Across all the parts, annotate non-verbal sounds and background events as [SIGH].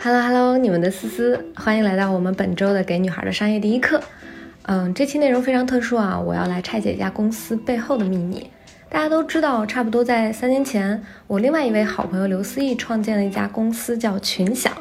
Hello Hello，你们的思思，欢迎来到我们本周的给女孩的商业第一课。嗯，这期内容非常特殊啊，我要来拆解一家公司背后的秘密。大家都知道，差不多在三年前，我另外一位好朋友刘思义创建了一家公司，叫群享。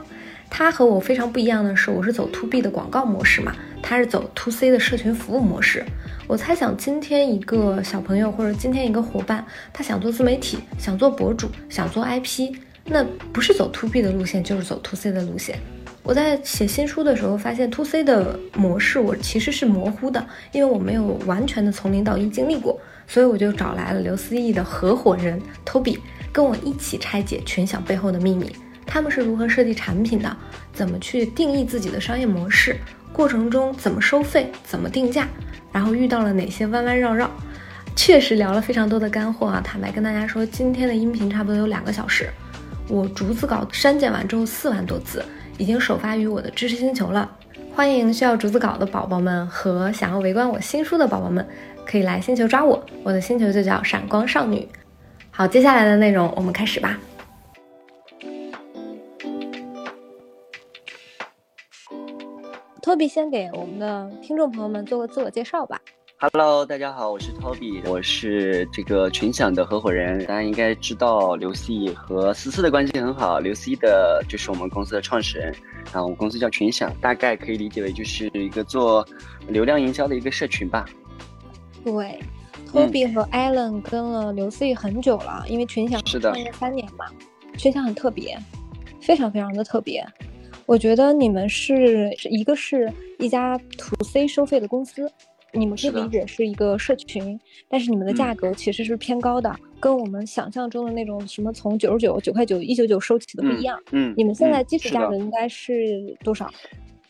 他和我非常不一样的是，我是走 To B 的广告模式嘛，他是走 To C 的社群服务模式。我猜想，今天一个小朋友或者今天一个伙伴，他想做自媒体，想做博主，想做 IP，那不是走 To B 的路线，就是走 To C 的路线。我在写新书的时候发现，To C 的模式我其实是模糊的，因为我没有完全的从零到一经历过，所以我就找来了刘思义的合伙人 Toby，跟我一起拆解群享背后的秘密。他们是如何设计产品的？怎么去定义自己的商业模式？过程中怎么收费？怎么定价？然后遇到了哪些弯弯绕绕？确实聊了非常多的干货啊！坦白跟大家说，今天的音频差不多有两个小时，我逐字稿删减完之后四万多字，已经首发于我的知识星球了。欢迎需要逐字稿的宝宝们和想要围观我新书的宝宝们，可以来星球抓我，我的星球就叫闪光少女。好，接下来的内容我们开始吧。托比先给我们的听众朋友们做个自我介绍吧。Hello，大家好，我是 Toby，我是这个群享的合伙人。大家应该知道刘思义和思思的关系很好，刘思义的就是我们公司的创始人。然后我们公司叫群享，大概可以理解为就是一个做流量营销的一个社群吧。对，Toby 和 Allen 跟了刘思义很久了，因为群享是的，创业三年嘛，群享很特别，非常非常的特别。我觉得你们是一个是一家 to C 收费的公司，你们可以理解是一个社群，但是你们的价格其实是偏高的，跟我们想象中的那种什么从九十九、九块九、一九九收起的不一样。嗯，你们现在基础价格应该是多少？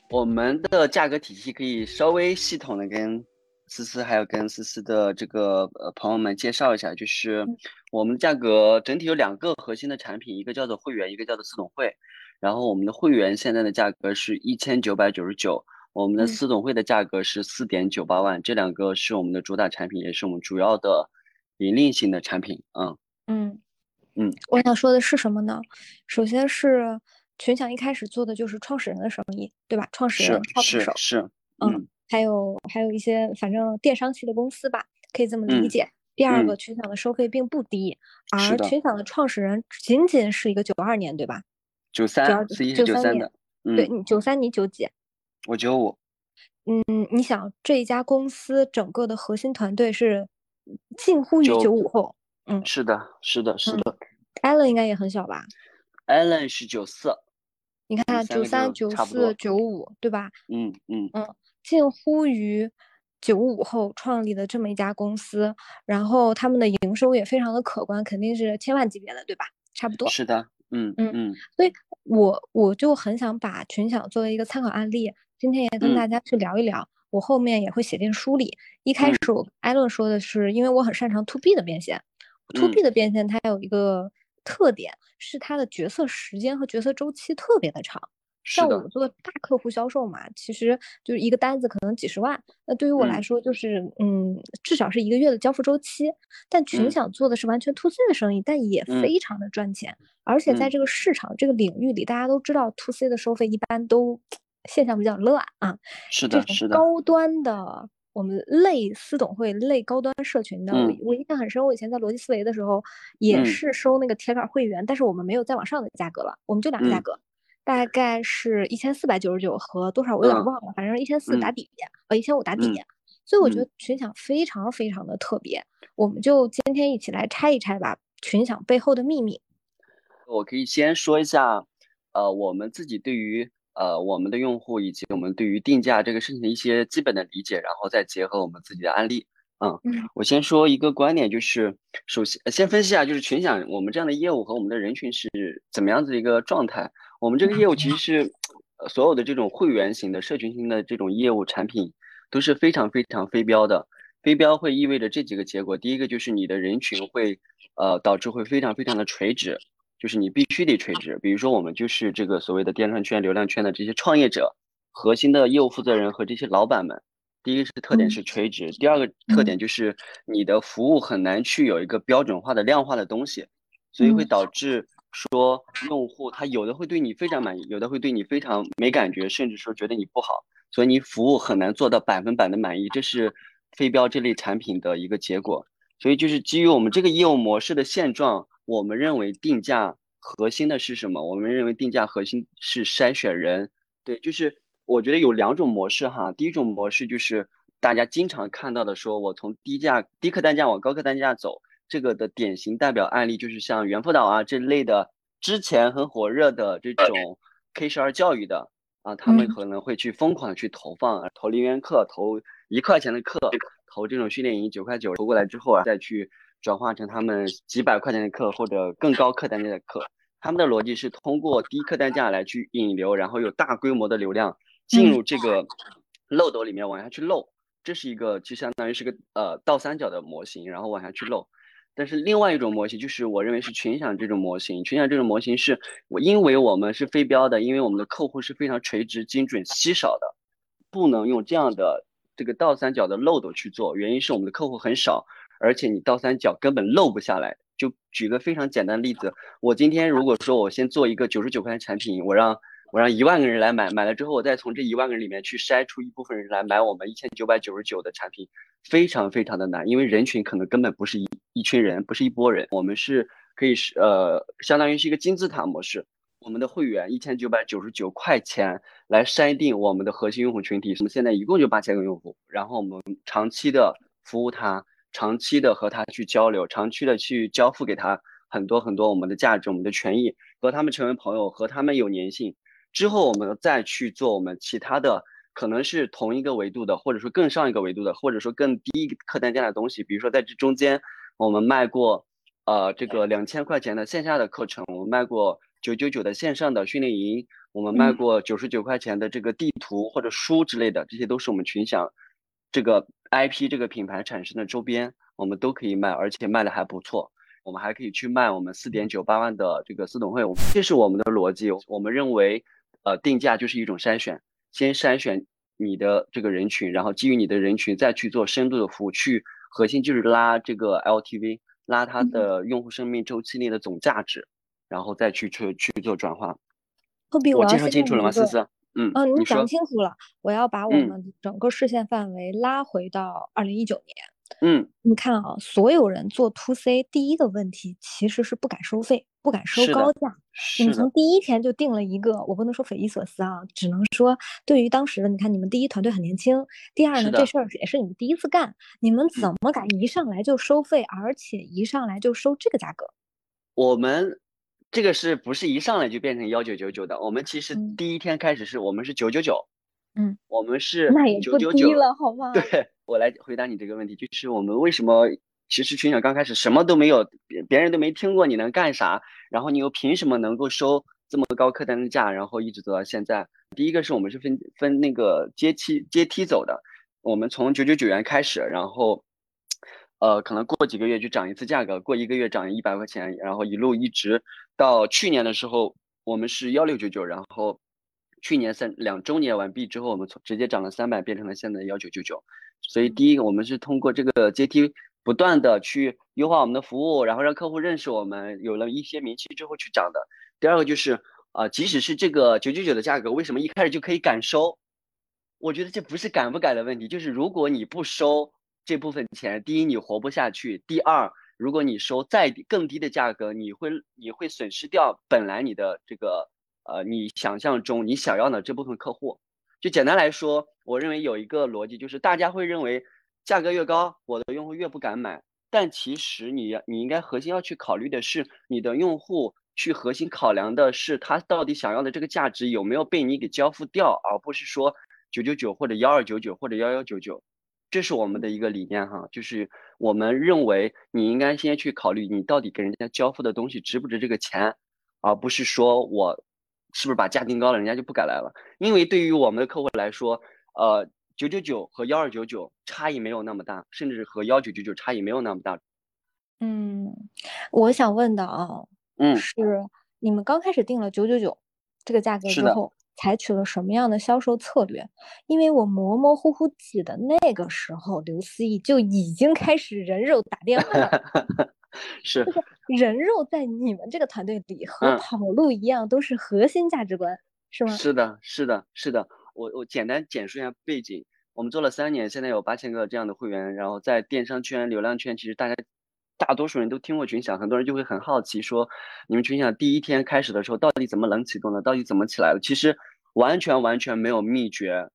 我们的价格体系可以稍微系统的跟思思还有跟思思的这个呃朋友们介绍一下，就是我们价格整体有两个核心的产品，一个叫做会员，一个叫做私董会。然后我们的会员现在的价格是一千九百九十九，我们的私董会的价格是四点九八万，这两个是我们的主打产品，也是我们主要的盈利性的产品。嗯嗯嗯，我想说的是什么呢？首先是群享一开始做的就是创始人的生意，对吧？创始人、操盘手是，嗯，还有还有一些反正电商系的公司吧，可以这么理解。第二个，群享的收费并不低，而群享的创始人仅仅是一个九二年，对吧？九三，九三的，对你九三，你九几？我九五。嗯，你想这一家公司整个的核心团队是近乎于九五后，嗯，是的，是的，是的。Allen 应该也很小吧？Allen 是九四。你看，九三、九四、九五，对吧？嗯嗯嗯，近乎于九五后创立的这么一家公司，然后他们的营收也非常的可观，肯定是千万级别的，对吧？差不多。是的。嗯嗯嗯，所以我我就很想把群享作为一个参考案例，今天也跟大家去聊一聊。我后面也会写进书里。一开始我艾乐说的是，因为我很擅长 to B 的变现，to B 的变现它有一个特点，是它的决策时间和决策周期特别的长。像我们做大客户销售嘛，其实就是一个单子可能几十万，那对于我来说就是嗯，至少是一个月的交付周期。但群享做的是完全 to C 的生意，但也非常的赚钱，而且在这个市场这个领域里，大家都知道 to C 的收费一般都现象比较乱啊。是的，是的。高端的我们类私董会类高端社群的，我我印象很深，我以前在逻辑思维的时候也是收那个铁杆会员，但是我们没有再往上的价格了，我们就两个价格。大概是一千四百九十九和多少，我有点忘了，反正一千四打底，呃，一千五打底。所以我觉得群享非常非常的特别，我们就今天一起来拆一拆吧，群享背后的秘密。我可以先说一下，呃，我们自己对于呃我们的用户以及我们对于定价这个事情的一些基本的理解，然后再结合我们自己的案例。嗯，我先说一个观点，就是首先先分析一下，就是群享我们这样的业务和我们的人群是怎么样子的一个状态。我们这个业务其实是，所有的这种会员型的、社群型的这种业务产品都是非常非常非标的。非标会意味着这几个结果：第一个就是你的人群会，呃，导致会非常非常的垂直，就是你必须得垂直。比如说我们就是这个所谓的电商圈、流量圈的这些创业者、核心的业务负责人和这些老板们。第一个是特点是垂直，第二个特点就是你的服务很难去有一个标准化的量化的东西，所以会导致。说用户他有的会对你非常满意，有的会对你非常没感觉，甚至说觉得你不好，所以你服务很难做到百分百的满意，这是非标这类产品的一个结果。所以就是基于我们这个业务模式的现状，我们认为定价核心的是什么？我们认为定价核心是筛选人。对，就是我觉得有两种模式哈。第一种模式就是大家经常看到的，说我从低价低客单价往高客单价走，这个的典型代表案例就是像猿辅导啊这类的，之前很火热的这种 K 十二教育的啊，他们可能会去疯狂的去投放，投零元课，投一块钱的课。投这种训练营九块九投过来之后啊，再去转化成他们几百块钱的课或者更高客单价的课。他们的逻辑是通过低客单价来去引流，然后有大规模的流量进入这个漏斗里面往下去漏。这是一个就相当于是个呃倒三角的模型，然后往下去漏。但是另外一种模型就是我认为是群享这种模型。群享这种模型是我因为我们是非标的，因为我们的客户是非常垂直、精准、稀少的，不能用这样的。这个倒三角的漏斗去做，原因是我们的客户很少，而且你倒三角根本漏不下来。就举个非常简单的例子，我今天如果说我先做一个九十九块钱产品，我让我让一万个人来买，买了之后我再从这一万个人里面去筛出一部分人来买我们一千九百九十九的产品，非常非常的难，因为人群可能根本不是一一群人，不是一波人，我们是可以是呃，相当于是一个金字塔模式。我们的会员一千九百九十九块钱来筛定我们的核心用户群体，我们现在一共就八千个用户，然后我们长期的服务他，长期的和他去交流，长期的去交付给他很多很多我们的价值、我们的权益，和他们成为朋友，和他们有粘性。之后我们再去做我们其他的，可能是同一个维度的，或者说更上一个维度的，或者说更低客单价的东西。比如说在这中间，我们卖过呃这个两千块钱的线下的课程，我们卖过。九九九的线上的训练营，我们卖过九十九块钱的这个地图或者书之类的，这些都是我们群享这个 IP 这个品牌产生的周边，我们都可以卖，而且卖的还不错。我们还可以去卖我们四点九八万的这个私董会，这是我们的逻辑。我们认为，呃，定价就是一种筛选，先筛选你的这个人群，然后基于你的人群再去做深度的服务，去核心就是拉这个 LTV，拉它的用户生命周期内的总价值。然后再去去去做转化。我介绍清楚了吗？思思，嗯嗯，你讲清楚了。我要把我们整个视线范围拉回到二零一九年。嗯，你看啊，所有人做 to C，第一个问题其实是不敢收费，不敢收高价。你们从第一天就定了一个，我不能说匪夷所思啊，只能说对于当时的，你看你们第一团队很年轻，第二呢，这事儿也是你们第一次干，你们怎么敢一上来就收费，而且一上来就收这个价格？我们。这个是不是一上来就变成幺九九九的？我们其实第一天开始是我们是九九九，嗯，我们是那也不低了，好吗？对我来回答你这个问题，就是我们为什么其实群享刚开始什么都没有，别别人都没听过你能干啥，然后你又凭什么能够收这么高客单价，然后一直走到现在？第一个是我们是分分那个阶梯阶梯走的，我们从九九九元开始，然后。呃，可能过几个月就涨一次价格，过一个月涨一百块钱，然后一路一直到去年的时候，我们是幺六九九，然后去年三两周年完毕之后，我们从直接涨了三百，变成了现在幺九九九。所以第一个，我们是通过这个阶梯不断的去优化我们的服务，然后让客户认识我们，有了一些名气之后去涨的。第二个就是啊，即使是这个九九九的价格，为什么一开始就可以敢收？我觉得这不是敢不敢的问题，就是如果你不收。这部分钱，第一你活不下去，第二，如果你收再更低的价格，你会你会损失掉本来你的这个呃你想象中你想要的这部分客户。就简单来说，我认为有一个逻辑就是，大家会认为价格越高，我的用户越不敢买。但其实你你应该核心要去考虑的是，你的用户去核心考量的是他到底想要的这个价值有没有被你给交付掉，而不是说九九九或者幺二九九或者幺幺九九。这是我们的一个理念哈，就是我们认为你应该先去考虑你到底给人家交付的东西值不值这个钱，而不是说我是不是把价定高了，人家就不敢来了。因为对于我们的客户来说，呃，九九九和幺二九九差异没有那么大，甚至和幺九九九差异没有那么大。嗯，我想问的啊，嗯，是你们刚开始定了九九九这个价格之后。采取了什么样的销售策略？因为我模模糊糊记得那个时候，刘思义就已经开始人肉打电话了。[LAUGHS] 是人肉在你们这个团队里和跑路一样，都是核心价值观，是吗？是的，是的，是的。我我简单简述一下背景，我们做了三年，现在有八千个这样的会员，然后在电商圈、流量圈，其实大家大多数人都听过群享，很多人就会很好奇说，你们群享第一天开始的时候到底怎么冷启动的，到底怎么起来的？其实完全完全没有秘诀，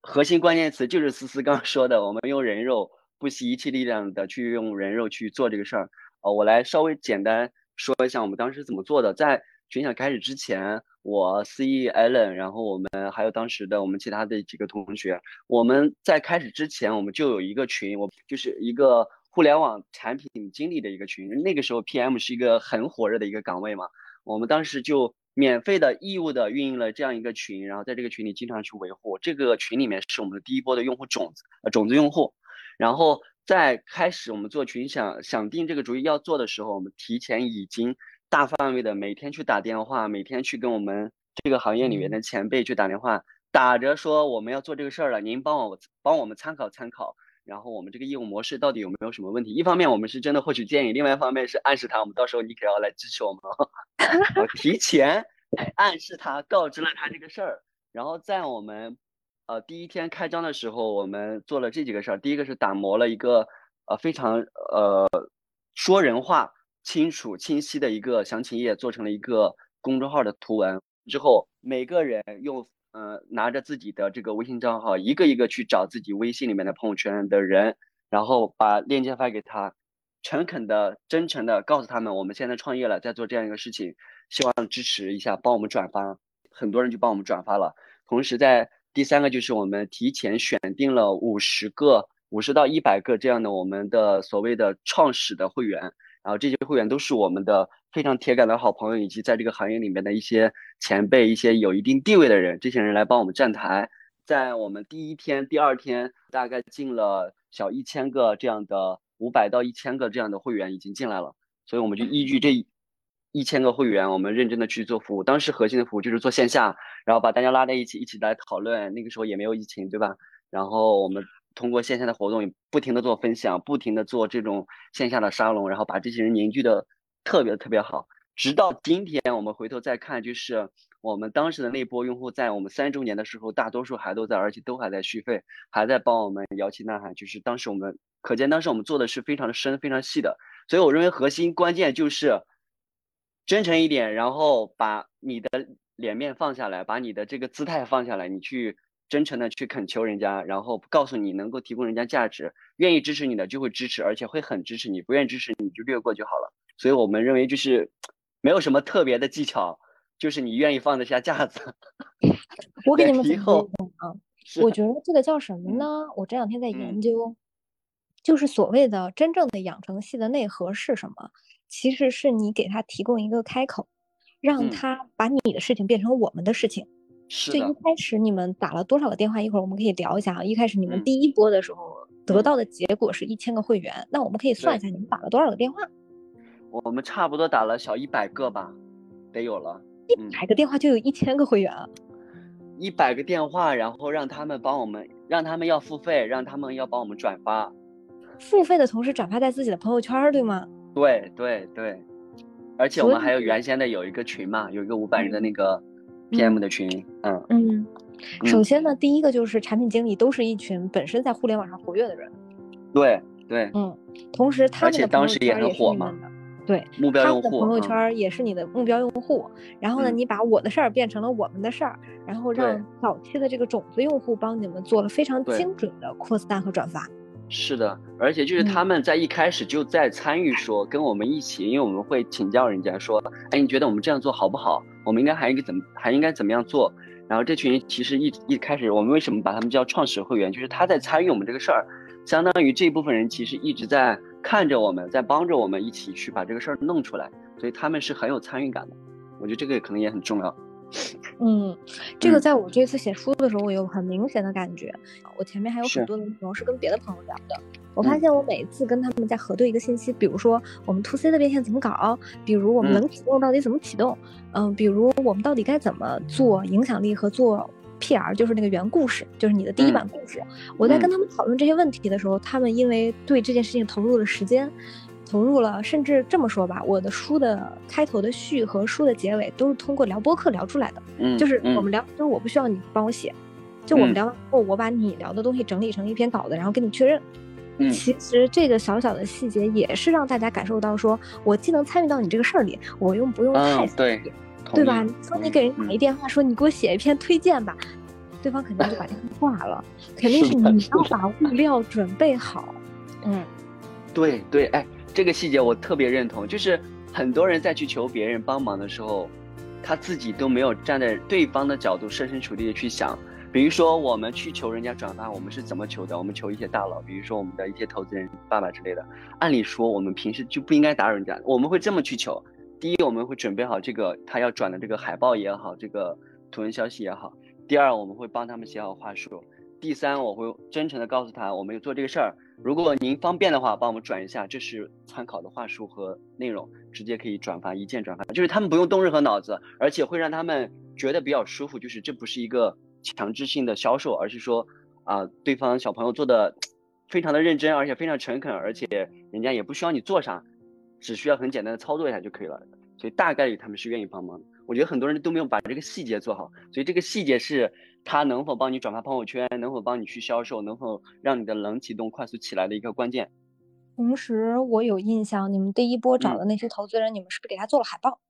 核心关键词就是思思刚刚说的，我们用人肉。不惜一切力量的去用人肉去做这个事儿，呃，我来稍微简单说一下我们当时怎么做的。在群享开始之前，我 CE Allen，然后我们还有当时的我们其他的几个同学，我们在开始之前，我们就有一个群，我就是一个互联网产品经理的一个群。那个时候 PM 是一个很火热的一个岗位嘛，我们当时就免费的义务的运营了这样一个群，然后在这个群里经常去维护。这个群里面是我们的第一波的用户种子，呃，种子用户。然后在开始我们做群想想定这个主意要做的时候，我们提前已经大范围的每天去打电话，每天去跟我们这个行业里面的前辈去打电话，打着说我们要做这个事儿了，您帮我帮我们参考参考，然后我们这个业务模式到底有没有什么问题？一方面我们是真的获取建议，另外一方面是暗示他，我们到时候你可要来支持我们，[LAUGHS] 我提前暗示他，告知了他这个事儿，然后在我们。呃，第一天开张的时候，我们做了这几个事儿。第一个是打磨了一个呃非常呃说人话、清楚清晰的一个详情页，做成了一个公众号的图文。之后每个人用呃拿着自己的这个微信账号，一个一个去找自己微信里面的朋友圈的人，然后把链接发给他，诚恳的、真诚的告诉他们，我们现在创业了，在做这样一个事情，希望支持一下，帮我们转发。很多人就帮我们转发了，同时在。第三个就是我们提前选定了五十个、五十到一百个这样的我们的所谓的创始的会员，然后这些会员都是我们的非常铁杆的好朋友，以及在这个行业里面的一些前辈、一些有一定地位的人，这些人来帮我们站台。在我们第一天、第二天，大概进了小一千个这样的五百到一千个这样的会员已经进来了，所以我们就依据这。一千个会员，我们认真的去做服务。当时核心的服务就是做线下，然后把大家拉在一起，一起来讨论。那个时候也没有疫情，对吧？然后我们通过线下的活动，不停的做分享，不停的做这种线下的沙龙，然后把这些人凝聚的特别特别好。直到今天，我们回头再看，就是我们当时的那波用户，在我们三周年的时候，大多数还都在，而且都还在续费，还在帮我们摇旗呐喊。就是当时我们可见，当时我们做的是非常的深、非常细的。所以我认为核心关键就是。真诚一点，然后把你的脸面放下来，把你的这个姿态放下来，你去真诚的去恳求人家，然后告诉你能够提供人家价值，愿意支持你的就会支持，而且会很支持你，不愿意支持你就略过就好了。所以我们认为就是没有什么特别的技巧，就是你愿意放得下架子。我给你们总结啊，我觉得这个叫什么呢？我这两天在研究，就是所谓的真正的养成系的内核是什么？其实是你给他提供一个开口，让他把你的事情变成我们的事情。是就一开始你们打了多少个电话？一会儿我们可以聊一下啊。一开始你们第一波的时候得到的结果是一千个会员，那我们可以算一下你们打了多少个电话？我们差不多打了小一百个吧，得有了。一百个电话就有一千个会员。一百个电话，然后让他们帮我们，让他们要付费，让他们要帮我们转发。付费的同时转发在自己的朋友圈，对吗？对对对，而且我们还有原先的有一个群嘛，有一个五百人的那个 PM 的群，嗯嗯。首先呢，第一个就是产品经理都是一群本身在互联网上活跃的人。对对。嗯。同时，他们的当时也很火嘛。对。目标用户。他的朋友圈也是你的目标用户。然后呢，你把我的事儿变成了我们的事儿，然后让早期的这个种子用户帮你们做了非常精准的扩散和转发。是的，而且就是他们在一开始就在参与，说跟我们一起，因为我们会请教人家说，哎，你觉得我们这样做好不好？我们应该还应该怎么还应该怎么样做？然后这群人其实一一开始，我们为什么把他们叫创始会员？就是他在参与我们这个事儿，相当于这一部分人其实一直在看着我们，在帮着我们一起去把这个事儿弄出来，所以他们是很有参与感的。我觉得这个可能也很重要。嗯，这个在我这次写书的时候，我有很明显的感觉。我前面还有很多的内容是跟别的朋友聊的。我发现我每一次跟他们在核对一个信息，比如说我们 to C 的变现怎么搞，比如我们冷启动到底怎么启动，嗯，比如我们到底该怎么做影响力和做 PR，就是那个原故事，就是你的第一版故事。我在跟他们讨论这些问题的时候，他们因为对这件事情投入了时间。投入了，甚至这么说吧，我的书的开头的序和书的结尾都是通过聊播客聊出来的。嗯，就是我们聊，就是我不需要你帮我写，就我们聊完后，我把你聊的东西整理成一篇稿子，然后跟你确认。嗯，其实这个小小的细节也是让大家感受到，说我既能参与到你这个事儿里，我又不用太对，对吧？说你给人打一电话，说你给我写一篇推荐吧，对方肯定就把电话挂了，[LAUGHS] 肯定是你要把物料准备好。嗯，对对，哎。这个细节我特别认同，就是很多人在去求别人帮忙的时候，他自己都没有站在对方的角度设身处地的去想。比如说，我们去求人家转发，我们是怎么求的？我们求一些大佬，比如说我们的一些投资人、爸爸之类的。按理说，我们平时就不应该打扰人家，我们会这么去求：第一，我们会准备好这个他要转的这个海报也好，这个图文消息也好；第二，我们会帮他们写好话术；第三，我会真诚的告诉他，我们有做这个事儿。如果您方便的话，帮我们转一下，这是参考的话术和内容，直接可以转发，一键转发，就是他们不用动任何脑子，而且会让他们觉得比较舒服，就是这不是一个强制性的销售，而是说啊，对方小朋友做的非常的认真，而且非常诚恳，而且人家也不需要你做啥，只需要很简单的操作一下就可以了，所以大概率他们是愿意帮忙。我觉得很多人都没有把这个细节做好，所以这个细节是。他能否帮你转发朋友圈？能否帮你去销售？能否让你的冷启动快速起来的一个关键？同时，我有印象，你们第一波找的那些投资人，你们是不是给他做了海报？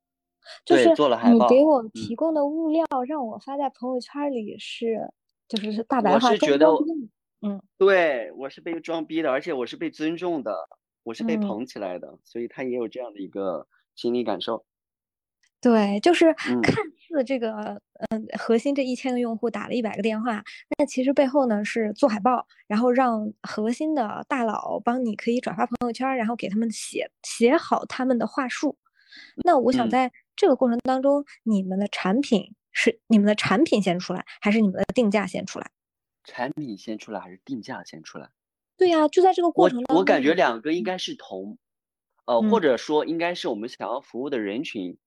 就是做了海报。你给我提供的物料，让我发在朋友圈里是，就是是大白话。我是觉得，嗯，对我是被装逼的，而且我是被尊重的，我是被捧起来的，所以他也有这样的一个心理感受。对，就是看似这个，嗯，核心这一千个用户打了一百个电话，那其实背后呢是做海报，然后让核心的大佬帮你可以转发朋友圈，然后给他们写写好他们的话术。那我想在这个过程当中，你们的产品是你们的产品先出来，还是你们的定价先出来？产品先出来还是定价先出来？对呀，就在这个过程当中，我感觉两个应该是同，呃，或者说应该是我们想要服务的人群。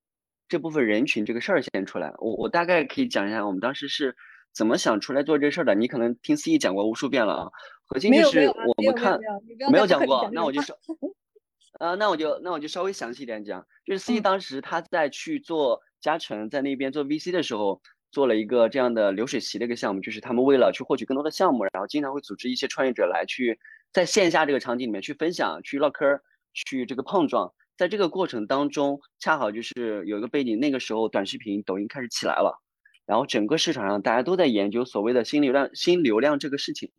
这部分人群这个事儿先出来，我我大概可以讲一下我们当时是怎么想出来做这事儿的。你可能听司仪讲过无数遍了啊，核心就是我们看没有讲过，那我就说，呃，那我就那我就稍微详细一点讲，就是司仪当时他在去做嘉诚在那边做 VC 的时候，做了一个这样的流水席的一个项目，就是他们为了去获取更多的项目，然后经常会组织一些创业者来去在线下这个场景里面去分享、去唠嗑、去这个碰撞。在这个过程当中，恰好就是有一个背景，那个时候短视频、抖音开始起来了，然后整个市场上大家都在研究所谓的新流量、新流量这个事情，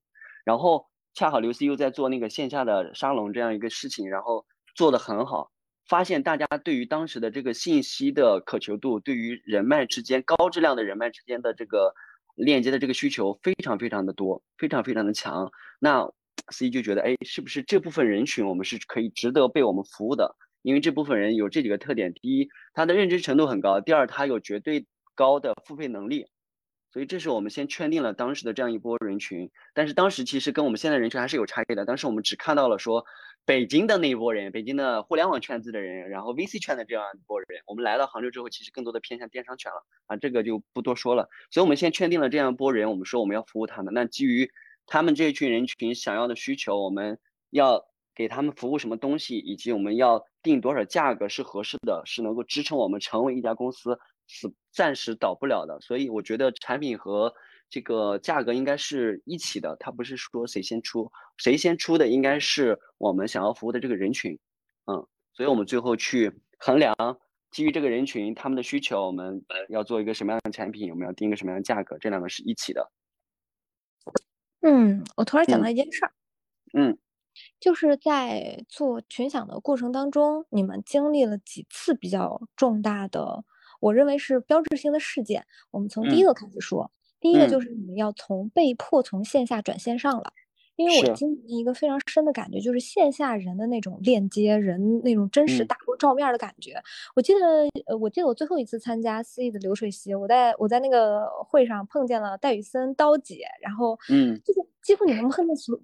然后恰好刘思又在做那个线下的沙龙这样一个事情，然后做的很好，发现大家对于当时的这个信息的渴求度，对于人脉之间高质量的人脉之间的这个链接的这个需求非常非常的多，非常非常的强。那 C 就觉得，哎，是不是这部分人群我们是可以值得被我们服务的？因为这部分人有这几个特点：第一，他的认知程度很高；第二，他有绝对高的付费能力。所以，这是我们先圈定了当时的这样一波人群。但是，当时其实跟我们现在人群还是有差异的。当时我们只看到了说北京的那一波人，北京的互联网圈子的人，然后 VC 圈的这样一波人。我们来到杭州之后，其实更多的偏向电商圈了啊，这个就不多说了。所以我们先圈定了这样一波人，我们说我们要服务他们。那基于他们这一群人群想要的需求，我们要。给他们服务什么东西，以及我们要定多少价格是合适的，是能够支撑我们成为一家公司是暂时倒不了的。所以我觉得产品和这个价格应该是一起的，它不是说谁先出，谁先出的应该是我们想要服务的这个人群。嗯，所以我们最后去衡量基于这个人群他们的需求，我们要做一个什么样的产品，我们要定一个什么样的价格，这两个是一起的。嗯，我突然想到一件事儿。嗯。就是在做群享的过程当中，你们经历了几次比较重大的，我认为是标志性的事件。我们从第一个开始说，第一个就是你们要从被迫从线下转线上了，因为我今年一个非常深的感觉就是线下人的那种链接，人那种真实打过照面的感觉。我记得，呃，我记得我最后一次参加思义的流水席，我在我在那个会上碰见了戴宇森刀姐，然后，嗯，就是几乎你能碰见所。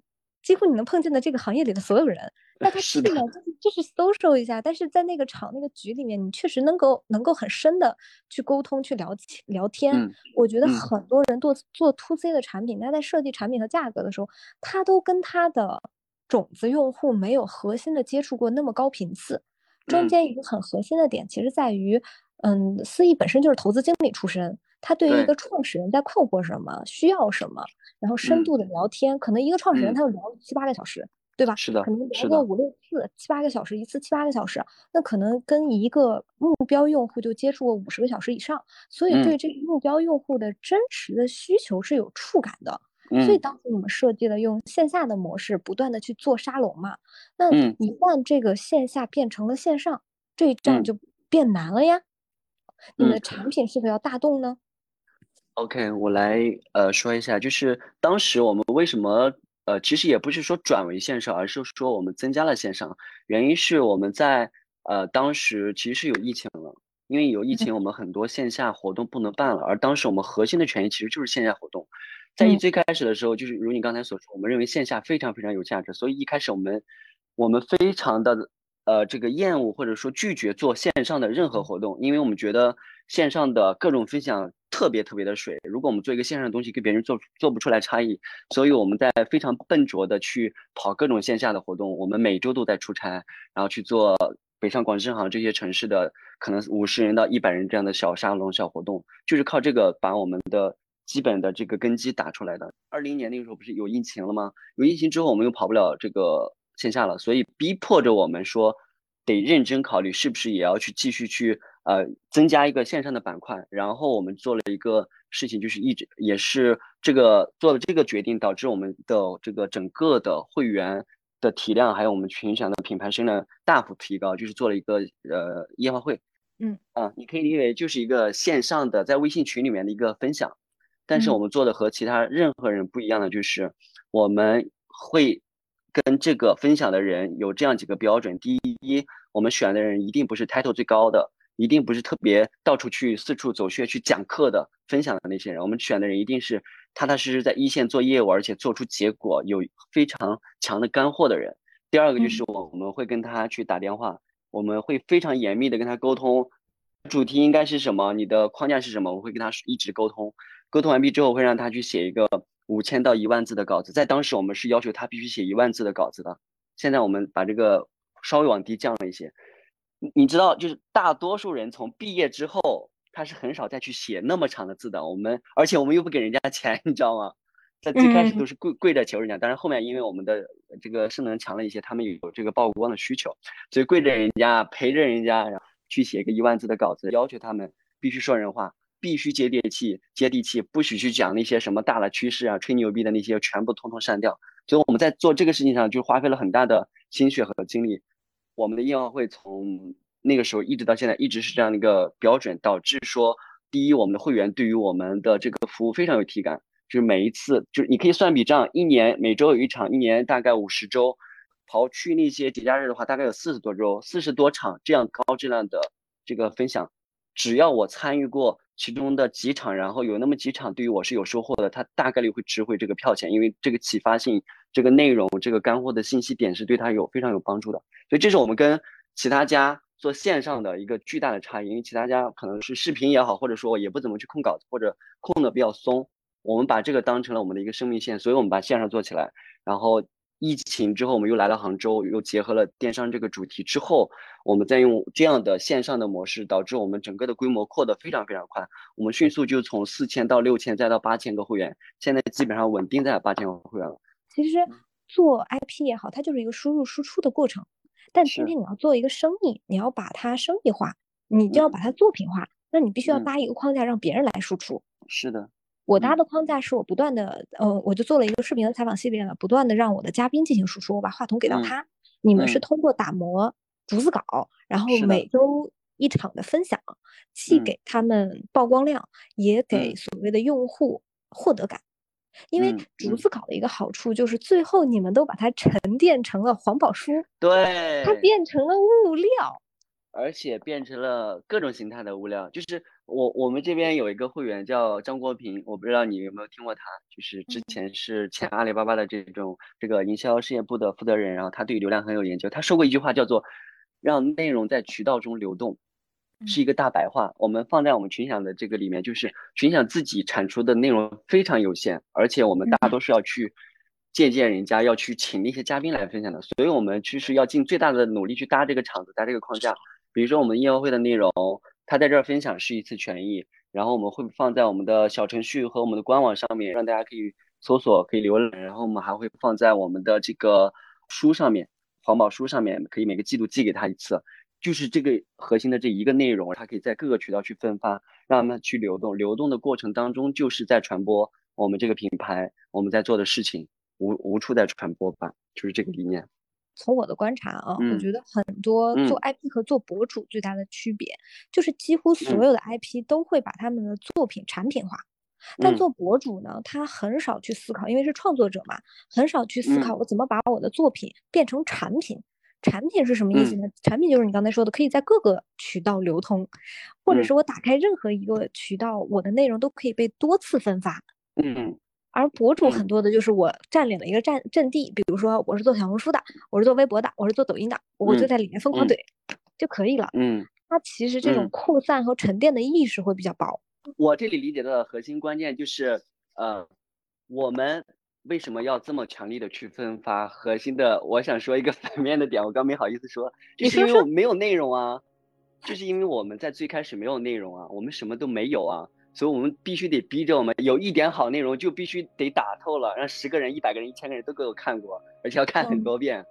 几乎你能碰见的这个行业里的所有人，那他去了就是就是 social 一下，但是在那个场那个局里面，你确实能够能够很深的去沟通去聊聊天。我觉得很多人做做 to C 的产品，他在设计产品和价格的时候，他都跟他的种子用户没有核心的接触过那么高频次。中间一个很核心的点，其实在于，嗯，思义本身就是投资经理出身，他对于一个创始人在困惑什么、需要什么，然后深度的聊天，可能一个创始人他就聊七八个小时。对吧？是的，可能聊个五六次、七八个小时，一次七八个小时，那可能跟一个目标用户就接触过五十个小时以上，所以对这个目标用户的真实的需求是有触感的。所以当时我们设计了用线下的模式，不断的去做沙龙嘛。那一旦这个线下变成了线上，这一仗就变难了呀。你的产品是否要大动呢？OK，我来呃说一下，就是当时我们为什么。呃，其实也不是说转为线上，而是说我们增加了线上。原因是我们在呃当时其实是有疫情了，因为有疫情，我们很多线下活动不能办了。而当时我们核心的权益其实就是线下活动。在一最开始的时候，就是如你刚才所说，我们认为线下非常非常有价值，所以一开始我们我们非常的呃这个厌恶或者说拒绝做线上的任何活动，因为我们觉得线上的各种分享。特别特别的水，如果我们做一个线上的东西，跟别人做做不出来差异，所以我们在非常笨拙的去跑各种线下的活动。我们每周都在出差，然后去做北上广深杭这些城市的可能五十人到一百人这样的小沙龙、小活动，就是靠这个把我们的基本的这个根基打出来的。二零年那个时候不是有疫情了吗？有疫情之后，我们又跑不了这个线下了，所以逼迫着我们说，得认真考虑是不是也要去继续去。呃，增加一个线上的板块，然后我们做了一个事情，就是一直也是这个做了这个决定，导致我们的这个整个的会员的体量，还有我们群享的品牌声量大幅提高，就是做了一个呃夜话会。嗯啊，你可以理解为就是一个线上的在微信群里面的一个分享，但是我们做的和其他任何人不一样的就是，我们会跟这个分享的人有这样几个标准：第一，我们选的人一定不是 title 最高的。一定不是特别到处去四处走穴去讲课的分享的那些人，我们选的人一定是踏踏实实在一线做业务，而且做出结果有非常强的干货的人。第二个就是我我们会跟他去打电话，我们会非常严密的跟他沟通，主题应该是什么，你的框架是什么，我会跟他一直沟通。沟通完毕之后会让他去写一个五千到一万字的稿子，在当时我们是要求他必须写一万字的稿子的，现在我们把这个稍微往低降了一些。你知道，就是大多数人从毕业之后，他是很少再去写那么长的字的。我们，而且我们又不给人家钱，[LAUGHS] 你知道吗？在最开始都是跪跪着求人家，但是后面因为我们的这个势能强了一些，他们有这个曝光的需求，所以跪着人家陪着人家，然后去写一个一万字的稿子，要求他们必须说人话，必须接地气，接地气，不许去讲那些什么大的趋势啊、吹牛逼的那些，全部通通删掉。所以我们在做这个事情上就花费了很大的心血和精力。我们的夜话会从那个时候一直到现在一直是这样的一个标准，导致说，第一，我们的会员对于我们的这个服务非常有体感，就是每一次，就是你可以算笔账，一年每周有一场，一年大概五十周，刨去那些节假日的话，大概有四十多周，四十多场这样高质量的这个分享，只要我参与过其中的几场，然后有那么几场对于我是有收获的，他大概率会值回这个票钱，因为这个启发性。这个内容，这个干货的信息点是对他有非常有帮助的，所以这是我们跟其他家做线上的一个巨大的差异。因为其他家可能是视频也好，或者说也不怎么去控稿子，或者控的比较松。我们把这个当成了我们的一个生命线，所以我们把线上做起来。然后疫情之后，我们又来了杭州，又结合了电商这个主题之后，我们再用这样的线上的模式，导致我们整个的规模扩得非常非常快。我们迅速就从四千到六千，再到八千个会员，现在基本上稳定在八千个会员了。其实做 IP 也好，它就是一个输入输出的过程。但今天你要做一个生意，你要把它生意化，你就要把它作品化。那你必须要搭一个框架，让别人来输出。是的，我搭的框架是我不断的，呃，我就做了一个视频的采访系列了，不断的让我的嘉宾进行输出。我把话筒给到他，你们是通过打磨逐字稿，然后每周一场的分享，既给他们曝光量，也给所谓的用户获得感。因为逐字稿的一个好处就是，最后你们都把它沉淀成了环保书，对，它变成了物料，而且变成了各种形态的物料。就是我我们这边有一个会员叫张国平，我不知道你有没有听过他，就是之前是前阿里巴巴的这种这个营销事业部的负责人，然后他对流量很有研究，他说过一句话叫做“让内容在渠道中流动”。是一个大白话，我们放在我们群享的这个里面，就是群享自己产出的内容非常有限，而且我们大多是要去借鉴人家，要去请那些嘉宾来分享的。所以我们其实要尽最大的努力去搭这个场子，搭这个框架。比如说我们音乐会的内容，他在这儿分享是一次权益，然后我们会放在我们的小程序和我们的官网上面，让大家可以搜索、可以浏览。然后我们还会放在我们的这个书上面，环保书上面，可以每个季度寄给他一次。就是这个核心的这一个内容，它可以在各个渠道去分发，让他们去流动。流动的过程当中，就是在传播我们这个品牌，我们在做的事情，无无处在传播吧，就是这个理念。从我的观察啊，我觉得很多做 IP 和做博主最大的区别，就是几乎所有的 IP 都会把他们的作品产品化，但做博主呢，他很少去思考，因为是创作者嘛，很少去思考我怎么把我的作品变成产品。产品是什么意思呢？产品就是你刚才说的，可以在各个渠道流通，或者是我打开任何一个渠道，我的内容都可以被多次分发。嗯，而博主很多的就是我占领了一个战阵地，比如说我是做小红书的，我是做微博的，我是做抖音的，我就在里面疯狂怼就可以了。嗯，它其实这种扩散和沉淀的意识会比较薄。我这里理解的核心关键就是，呃，我们。为什么要这么强力的去分发？核心的，我想说一个 [LAUGHS] 反面的点，我刚没好意思说，就是因为我没有内容啊，就是因为我们在最开始没有内容啊，我们什么都没有啊，所以我们必须得逼着我们有一点好内容，就必须得打透了，让十个人、一百个人、一千个人都给我看过，而且要看很多遍，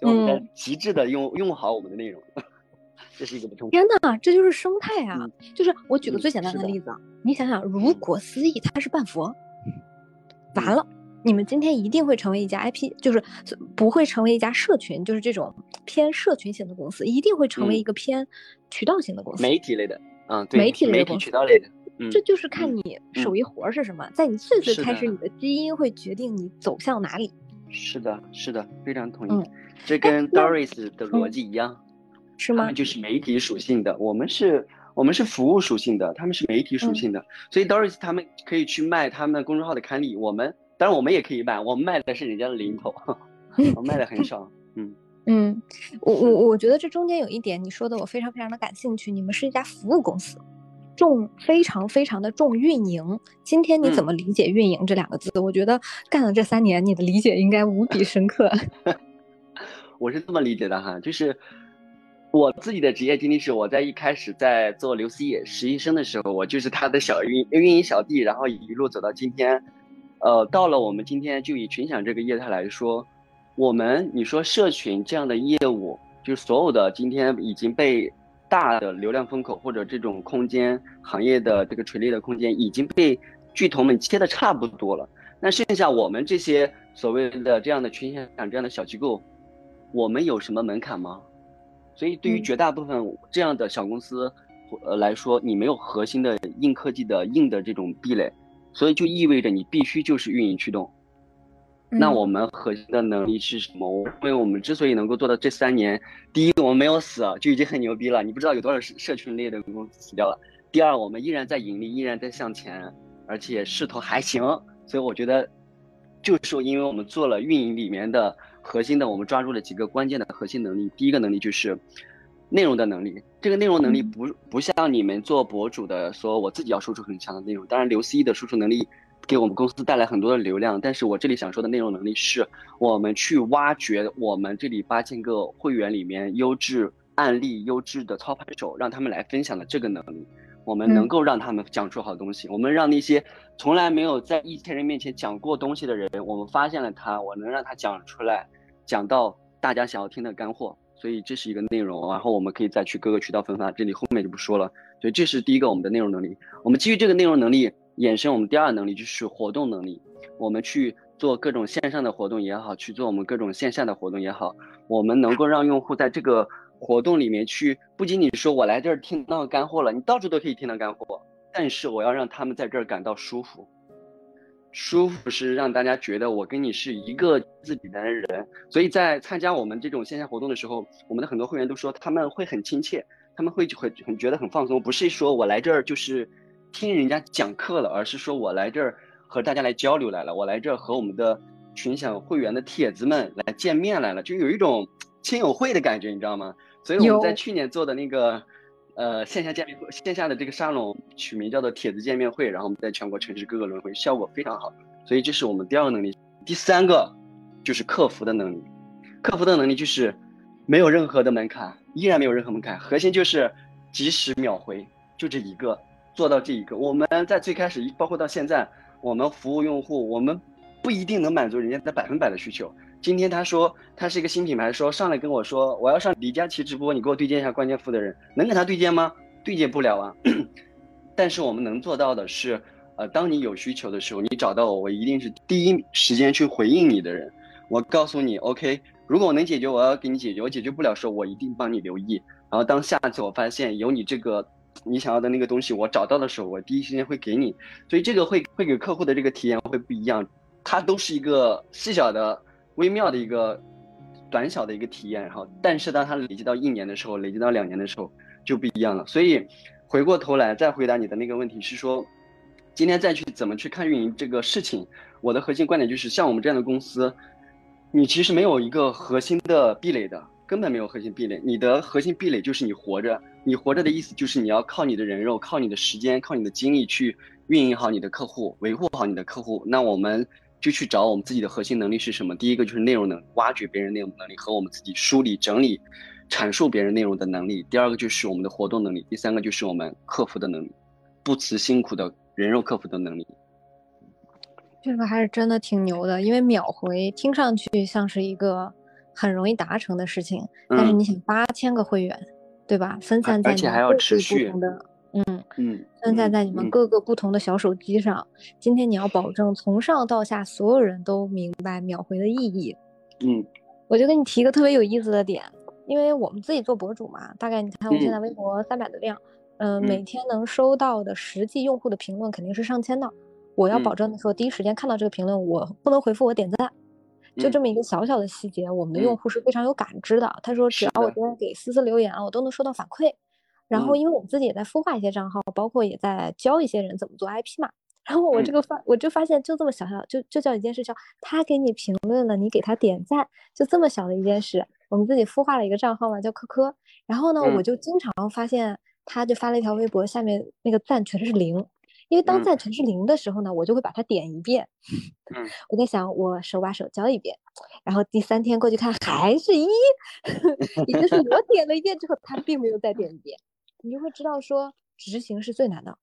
就我们在极致的用用好我们的内容，[LAUGHS] 这是一个不同。天呐，这就是生态啊！就是我举个最简单的例子，你想想，如果思义他是半佛，完了。你们今天一定会成为一家 IP，就是不会成为一家社群，就是这种偏社群型的公司，一定会成为一个偏渠道型的公司，媒体类的，嗯，对，媒体类的公司，渠道类的，这就是看你手艺活是什么，在你最最开始，你的基因会决定你走向哪里。是的，是的，非常同意，这跟 Doris 的逻辑一样，是吗？就是媒体属性的，我们是，我们是服务属性的，他们是媒体属性的，所以 Doris 他们可以去卖他们公众号的刊例，我们。当然我们也可以卖，我们卖的是人家的零头，[LAUGHS] 我卖的很 [LAUGHS] 少。嗯嗯，我我我觉得这中间有一点你说的我非常非常的感兴趣。你们是一家服务公司，重非常非常的重运营。今天你怎么理解运营这两个字？我觉得干了这三年，你的理解应该无比深刻。[LAUGHS] 我是这么理解的哈，就是我自己的职业经历是我在一开始在做刘思野实习生的时候，我就是他的小运运营小弟，然后一路走到今天。呃，到了我们今天就以群享这个业态来说，我们你说社群这样的业务，就是所有的今天已经被大的流量风口或者这种空间行业的这个垂类的空间已经被巨头们切的差不多了。那剩下我们这些所谓的这样的群享这样的小机构，我们有什么门槛吗？所以对于绝大部分这样的小公司，呃来说，你没有核心的硬科技的硬的这种壁垒。所以就意味着你必须就是运营驱动，那我们核心的能力是什么？因为我们之所以能够做到这三年，第一，我们没有死，就已经很牛逼了。你不知道有多少社社群类的公司死掉了。第二，我们依然在盈利，依然在向前，而且势头还行。所以我觉得，就是因为我们做了运营里面的核心的，我们抓住了几个关键的核心能力。第一个能力就是。内容的能力，这个内容能力不不像你们做博主的说，我自己要输出很强的内容。当然，刘思义的输出能力给我们公司带来很多的流量。但是我这里想说的内容能力是，我们去挖掘我们这里八千个会员里面优质案例、优质的操盘手，让他们来分享的这个能力。我们能够让他们讲出好东西，我们让那些从来没有在一千人面前讲过东西的人，我们发现了他，我能让他讲出来，讲到大家想要听的干货。所以这是一个内容，然后我们可以再去各个渠道分发，这里后面就不说了。所以这是第一个我们的内容能力。我们基于这个内容能力，衍生我们第二能力就是活动能力。我们去做各种线上的活动也好，去做我们各种线下的活动也好，我们能够让用户在这个活动里面去，不仅仅说我来这儿听到干货了，你到处都可以听到干货，但是我要让他们在这儿感到舒服。舒服是让大家觉得我跟你是一个自己的人，所以在参加我们这种线下活动的时候，我们的很多会员都说他们会很亲切，他们会很很觉得很放松，不是说我来这儿就是听人家讲课了，而是说我来这儿和大家来交流来了，我来这儿和我们的群享会员的铁子们来见面来了，就有一种亲友会的感觉，你知道吗？所以我们在去年做的那个。呃，线下见面会，线下的这个沙龙取名叫做“帖子见面会”，然后我们在全国城市各个轮回，效果非常好。所以这是我们第二个能力。第三个，就是客服的能力。客服的能力就是没有任何的门槛，依然没有任何门槛。核心就是及时秒回，就这一个做到这一个。我们在最开始，包括到现在，我们服务用户，我们不一定能满足人家的百分百的需求。今天他说他是一个新品牌，说上来跟我说我要上李佳琦直播，你给我对接一下关键负责人，能给他对接吗？对接不了啊。[CLEARS THROAT] 但是我们能做到的是，呃，当你有需求的时候，你找到我，我一定是第一时间去回应你的人。我告诉你，OK。如果我能解决，我要给你解决；我解决不了时候，我一定帮你留意。然后当下次我发现有你这个你想要的那个东西，我找到的时候，我第一时间会给你。所以这个会会给客户的这个体验会不一样，它都是一个细小的、微妙的一个短小的一个体验。然后，但是当它累积到一年的时候，累积到两年的时候就不一样了。所以回过头来再回答你的那个问题是说，今天再去怎么去看运营这个事情，我的核心观点就是，像我们这样的公司。你其实没有一个核心的壁垒的，根本没有核心壁垒。你的核心壁垒就是你活着。你活着的意思就是你要靠你的人肉，靠你的时间，靠你的精力去运营好你的客户，维护好你的客户。那我们就去找我们自己的核心能力是什么？第一个就是内容能挖掘别人内容能力和我们自己梳理整理、阐述别人内容的能力。第二个就是我们的活动能力。第三个就是我们客服的能力，不辞辛苦的人肉客服的能力。这个还是真的挺牛的，因为秒回听上去像是一个很容易达成的事情，但是你想八千个会员，对吧？分散在你们各个不同的，嗯嗯，分散在你们各个不同的小手机上。今天你要保证从上到下所有人都明白秒回的意义。嗯，我就跟你提一个特别有意思的点，因为我们自己做博主嘛，大概你看我现在微博三百的量，嗯，每天能收到的实际用户的评论肯定是上千的。我要保证的说，第一时间看到这个评论，我不能回复，我点赞，就这么一个小小的细节，我们的用户是非常有感知的。他说，只要我今天给思思留言啊，我都能收到反馈。然后，因为我们自己也在孵化一些账号，包括也在教一些人怎么做 IP 嘛。然后我这个发，我就发现，就这么小小，就就叫一件事，叫他给你评论了，你给他点赞，就这么小的一件事。我们自己孵化了一个账号嘛，叫科科。然后呢，我就经常发现，他就发了一条微博，下面那个赞全是零。因为当在城市零的时候呢，我就会把它点一遍。嗯，我在想，我手把手教一遍，然后第三天过去看还是一，也就是我点了一遍之后，他并没有再点一遍。你就会知道说，执行是最难的，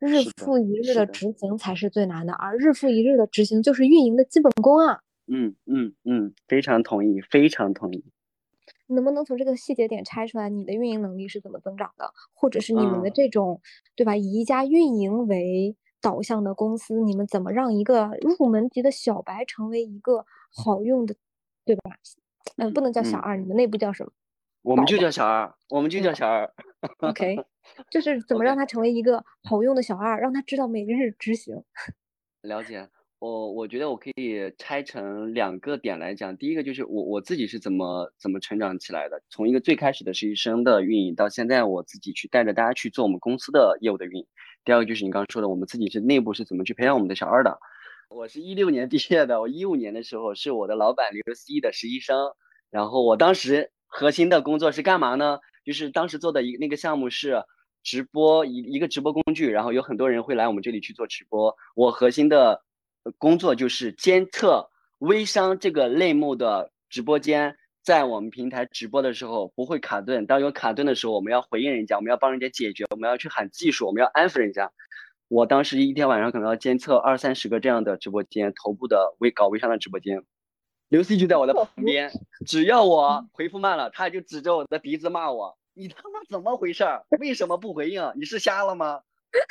日复一日的执行才是最难的，而日复一日的执行就是运营的基本功啊。嗯嗯嗯，非常同意，非常同意。能不能从这个细节点拆出来，你的运营能力是怎么增长的？或者是你们的这种，对吧？以一家运营为导向的公司，你们怎么让一个入门级的小白成为一个好用的，对吧？嗯，不能叫小二，你们内部叫什么？我们就叫小二，我们就叫小二。OK，[LAUGHS] 就是怎么让他成为一个好用的小二，让他知道每日执行。了解。我我觉得我可以拆成两个点来讲，第一个就是我我自己是怎么怎么成长起来的，从一个最开始的实习生的运营到现在我自己去带着大家去做我们公司的业务的运营。第二个就是你刚刚说的，我们自己是内部是怎么去培养我们的小二的。我是一六年毕业的，我一五年的时候是我的老板刘思义的实习生，然后我当时核心的工作是干嘛呢？就是当时做的一那个项目是直播一一个直播工具，然后有很多人会来我们这里去做直播，我核心的。工作就是监测微商这个类目的直播间，在我们平台直播的时候不会卡顿。当有卡顿的时候，我们要回应人家，我们要帮人家解决，我们要去喊技术，我们要安抚人家。我当时一天晚上可能要监测二三十个这样的直播间，头部的微搞微商的直播间。刘 C 就在我的旁边，只要我回复慢了，他就指着我的鼻子骂我：“你他妈怎么回事？为什么不回应？你是瞎了吗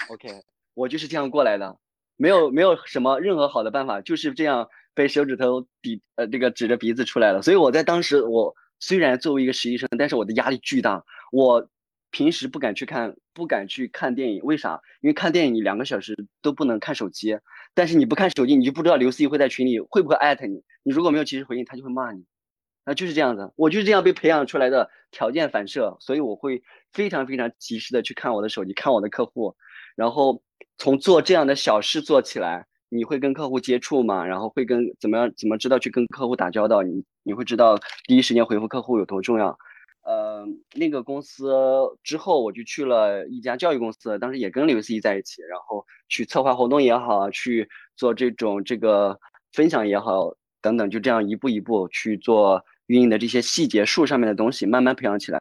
？”OK，我就是这样过来的。没有没有什么任何好的办法，就是这样被手指头比呃这个指着鼻子出来了。所以我在当时，我虽然作为一个实习生，但是我的压力巨大。我平时不敢去看，不敢去看电影，为啥？因为看电影你两个小时都不能看手机，但是你不看手机，你就不知道刘思怡会在群里会不会艾特你。你如果没有及时回应，他就会骂你。那就是这样子，我就是这样被培养出来的条件反射，所以我会非常非常及时的去看我的手机，看我的客户，然后。从做这样的小事做起来，你会跟客户接触吗？然后会跟怎么样？怎么知道去跟客户打交道？你你会知道第一时间回复客户有多重要？呃，那个公司之后我就去了一家教育公司，当时也跟刘思怡在一起，然后去策划活动也好，去做这种这个分享也好，等等，就这样一步一步去做运营的这些细节数上面的东西，慢慢培养起来，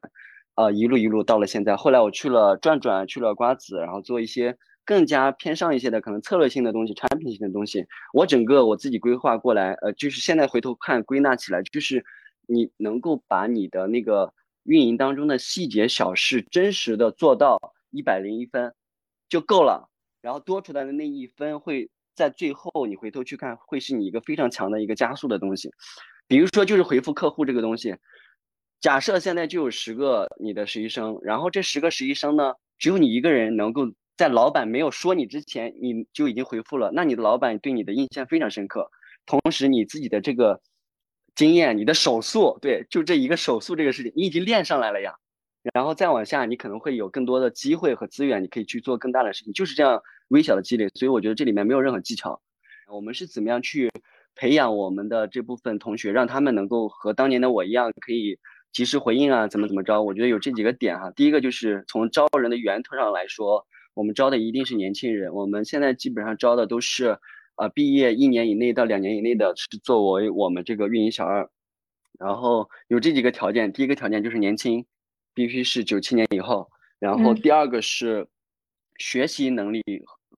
呃，一路一路到了现在。后来我去了转转，去了瓜子，然后做一些更加偏上一些的可能策略性的东西、产品性的东西。我整个我自己规划过来，呃，就是现在回头看归纳起来，就是你能够把你的那个运营当中的细节小事真实的做到一百零一分就够了，然后多出来的那一分会。在最后，你回头去看，会是你一个非常强的一个加速的东西。比如说，就是回复客户这个东西。假设现在就有十个你的实习生，然后这十个实习生呢，只有你一个人能够在老板没有说你之前，你就已经回复了。那你的老板对你的印象非常深刻。同时，你自己的这个经验，你的手速，对，就这一个手速这个事情，你已经练上来了呀。然后再往下，你可能会有更多的机会和资源，你可以去做更大的事情，就是这样微小的积累。所以我觉得这里面没有任何技巧。我们是怎么样去培养我们的这部分同学，让他们能够和当年的我一样，可以及时回应啊，怎么怎么着？我觉得有这几个点哈。第一个就是从招人的源头上来说，我们招的一定是年轻人。我们现在基本上招的都是，呃，毕业一年以内到两年以内的，是作为我们这个运营小二。然后有这几个条件，第一个条件就是年轻。必须是九七年以后，然后第二个是学习能力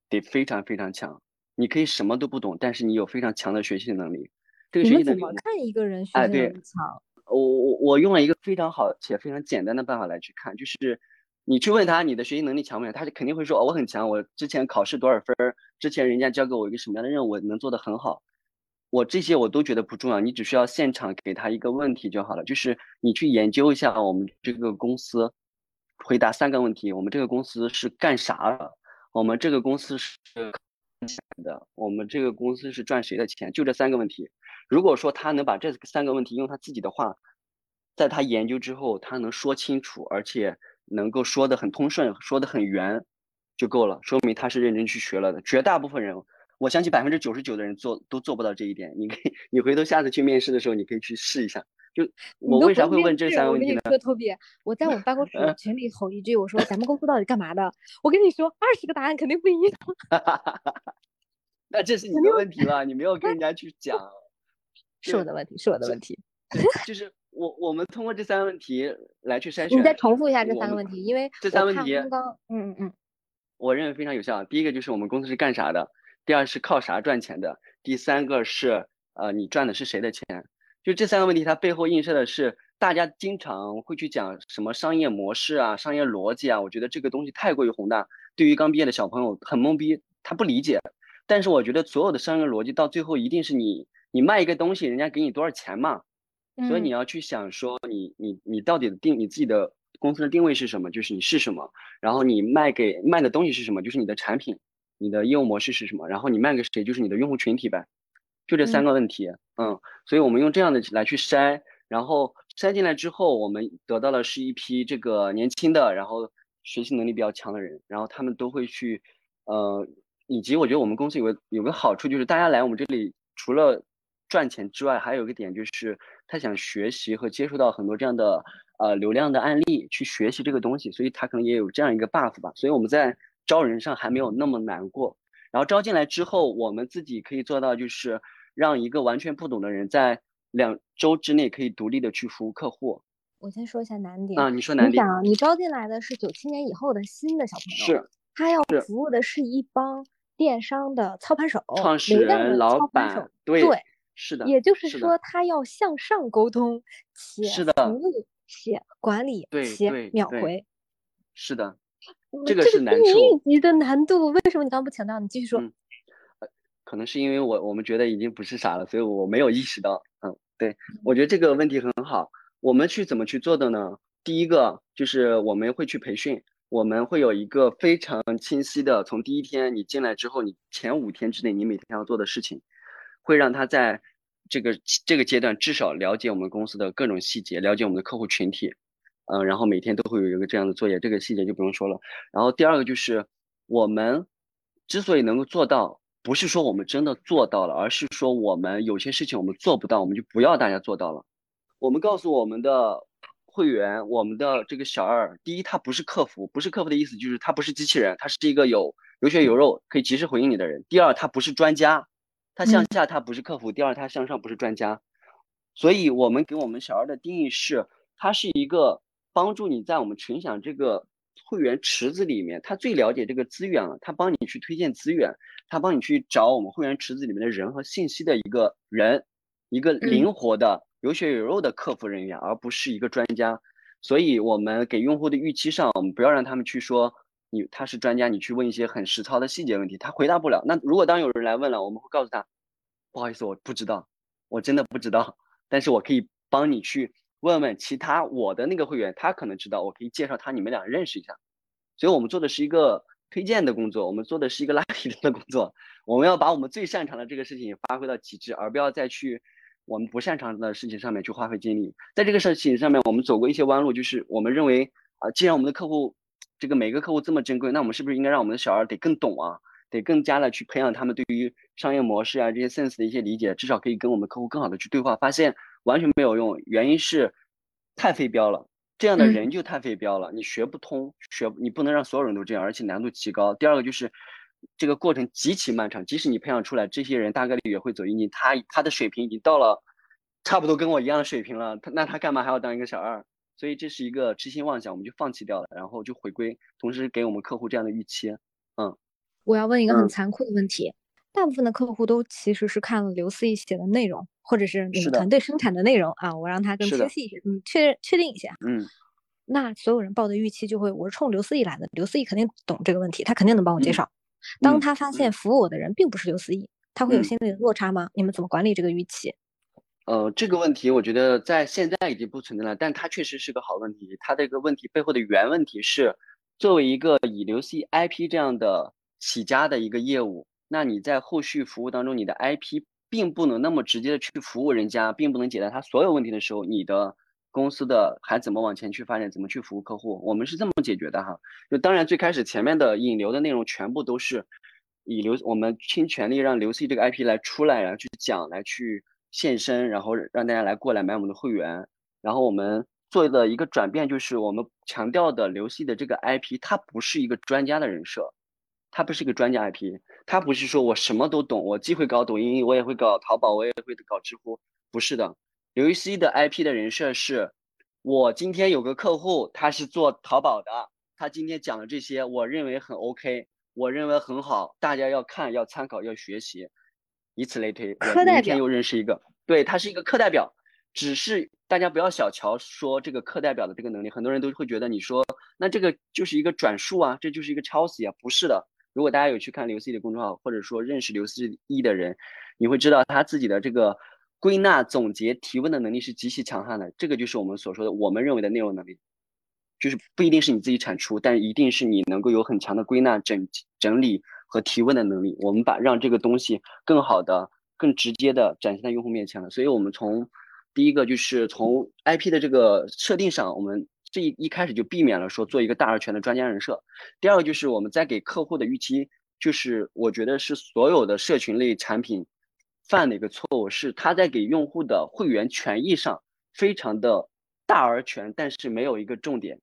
得非常非常强。你可以什么都不懂，但是你有非常强的学习能力。这个学习能力怎么看一个人学习能力强？我我我用了一个非常好且非常简单的办法来去看，就是你去问他你的学习能力强不强，他就肯定会说我很强，我之前考试多少分儿，之前人家交给我一个什么样的任务，我能做得很好。我这些我都觉得不重要，你只需要现场给他一个问题就好了，就是你去研究一下我们这个公司，回答三个问题：我们这个公司是干啥的？我们这个公司是干啥的？我们这个公司是赚谁的钱？就这三个问题。如果说他能把这三个问题用他自己的话，在他研究之后，他能说清楚，而且能够说的很通顺，说的很圆，就够了，说明他是认真去学了的。绝大部分人。我相信百分之九十九的人做都做不到这一点。你可以，你回头下次去面试的时候，你可以去试一下。就我为啥会问这三个问题呢？我跟你说，托比，我在我们办公室群里吼一句，我说咱们公司到底干嘛的？我跟你说，二十个答案肯定不一样。[LAUGHS] 那这是你的问题了，你没有跟人家去讲。[LAUGHS] 是我的问题，是我的问题。就是我我们通过这三个问题来去筛选。你再重复一下这三个问题，因为这三个问题嗯嗯嗯，我认为非常有效。第一个就是我们公司是干啥的。第二是靠啥赚钱的？第三个是呃，你赚的是谁的钱？就这三个问题，它背后映射的是大家经常会去讲什么商业模式啊、商业逻辑啊。我觉得这个东西太过于宏大，对于刚毕业的小朋友很懵逼，他不理解。但是我觉得所有的商业逻辑到最后一定是你你卖一个东西，人家给你多少钱嘛。所以你要去想说，你你你到底定你自己的公司的定位是什么？就是你是什么？然后你卖给卖的东西是什么？就是你的产品。你的业务模式是什么？然后你卖给谁，就是你的用户群体呗，就这三个问题。嗯，所以我们用这样的来去筛，然后筛进来之后，我们得到的是一批这个年轻的，然后学习能力比较强的人，然后他们都会去，呃，以及我觉得我们公司有个有个好处，就是大家来我们这里除了赚钱之外，还有一个点就是他想学习和接触到很多这样的呃流量的案例，去学习这个东西，所以他可能也有这样一个 buff 吧。所以我们在。招人上还没有那么难过，然后招进来之后，我们自己可以做到，就是让一个完全不懂的人在两周之内可以独立的去服务客户。我先说一下难点啊，你说难点。你想，你招进来的是九七年以后的新的小朋友，是，他要服务的是一帮电商的操盘手、创始人、老板，对，是的，也就是说，他要向上沟通，且服务，且管理，且秒回，是的。这个是难处，一级的难度。为什么你刚刚不强调？你继续说。可能是因为我我们觉得已经不是傻了，所以我没有意识到。嗯，对，我觉得这个问题很好。我们去怎么去做的呢？第一个就是我们会去培训，我们会有一个非常清晰的，从第一天你进来之后，你前五天之内你每天要做的事情，会让他在这个这个阶段至少了解我们公司的各种细节，了解我们的客户群体。嗯，然后每天都会有一个这样的作业，这个细节就不用说了。然后第二个就是，我们之所以能够做到，不是说我们真的做到了，而是说我们有些事情我们做不到，我们就不要大家做到了。我们告诉我们的会员，我们的这个小二，第一，他不是客服，不是客服的意思就是他不是机器人，他是一个有有血有肉可以及时回应你的人。第二，他不是专家，他向下他不是客服，第二他向上不是专家。所以我们给我们小二的定义是，他是一个帮助你在我们群享这个会员池子里面，他最了解这个资源了，他帮你去推荐资源，他帮你去找我们会员池子里面的人和信息的一个人，一个灵活的有血有肉的客服人员，而不是一个专家。所以我们给用户的预期上，我们不要让他们去说你他是专家，你去问一些很实操的细节问题，他回答不了。那如果当有人来问了，我们会告诉他，不好意思，我不知道，我真的不知道。但是我可以帮你去问问其他我的那个会员，他可能知道，我可以介绍他，你们俩认识一下。所以我们做的是一个推荐的工作，我们做的是一个拉皮的工作。我们要把我们最擅长的这个事情发挥到极致，而不要再去我们不擅长的事情上面去花费精力。在这个事情上面，我们走过一些弯路，就是我们认为啊，既然我们的客户这个每个客户这么珍贵，那我们是不是应该让我们的小二得更懂啊？得更加的去培养他们对于商业模式啊这些 sense 的一些理解，至少可以跟我们客户更好的去对话。发现完全没有用，原因是太非标了，这样的人就太非标了，你学不通，学你不能让所有人都这样，而且难度极高。第二个就是这个过程极其漫长，即使你培养出来，这些人大概率也会走阴经，他他的水平已经到了差不多跟我一样的水平了，他那他干嘛还要当一个小二？所以这是一个痴心妄想，我们就放弃掉了，然后就回归，同时给我们客户这样的预期，嗯。我要问一个很残酷的问题：大部分的客户都其实是看了刘思义写的内容，或者是你们团队生产的内容啊。我让他更清晰一些，嗯，确确定一下。嗯，那所有人报的预期就会，我是冲刘思义来的，刘思义肯定懂这个问题，他肯定能帮我介绍。当他发现服务我的人并不是刘思义，他会有心理的落差吗？你们怎么管理这个预期？呃，这个问题我觉得在现在已经不存在了，但它确实是个好问题。它这个问题背后的原问题是，作为一个以刘思义 IP 这样的。起家的一个业务，那你在后续服务当中，你的 IP 并不能那么直接的去服务人家，并不能解答他所有问题的时候，你的公司的还怎么往前去发展，怎么去服务客户？我们是这么解决的哈。就当然最开始前面的引流的内容全部都是以刘我们倾全力让刘 C 这个 IP 来出来，然后去讲，来去现身，然后让大家来过来买我们的会员。然后我们做的一个转变就是我们强调的刘 C 的这个 IP，它不是一个专家的人设。他不是一个专家 IP，他不是说我什么都懂，我既会搞抖音，我也会搞淘宝，我也会搞知乎，不是的。刘禹锡的 IP 的人设是，我今天有个客户，他是做淘宝的，他今天讲的这些，我认为很 OK，我认为很好，大家要看，要参考，要学习，以此类推。我明天又认识一个，对他是一个课代表，只是大家不要小瞧说这个课代表的这个能力，很多人都会觉得你说那这个就是一个转述啊，这就是一个抄袭啊，不是的。如果大家有去看刘思义的公众号，或者说认识刘思义的人，你会知道他自己的这个归纳、总结、提问的能力是极其强悍的。这个就是我们所说的我们认为的内容能力，就是不一定是你自己产出，但一定是你能够有很强的归纳、整整理和提问的能力。我们把让这个东西更好的、更直接的展现在用户面前了。所以，我们从第一个就是从 IP 的这个设定上，我们。这一一开始就避免了说做一个大而全的专家人设。第二个就是我们在给客户的预期，就是我觉得是所有的社群类产品犯的一个错误，是他在给用户的会员权益上非常的大而全，但是没有一个重点。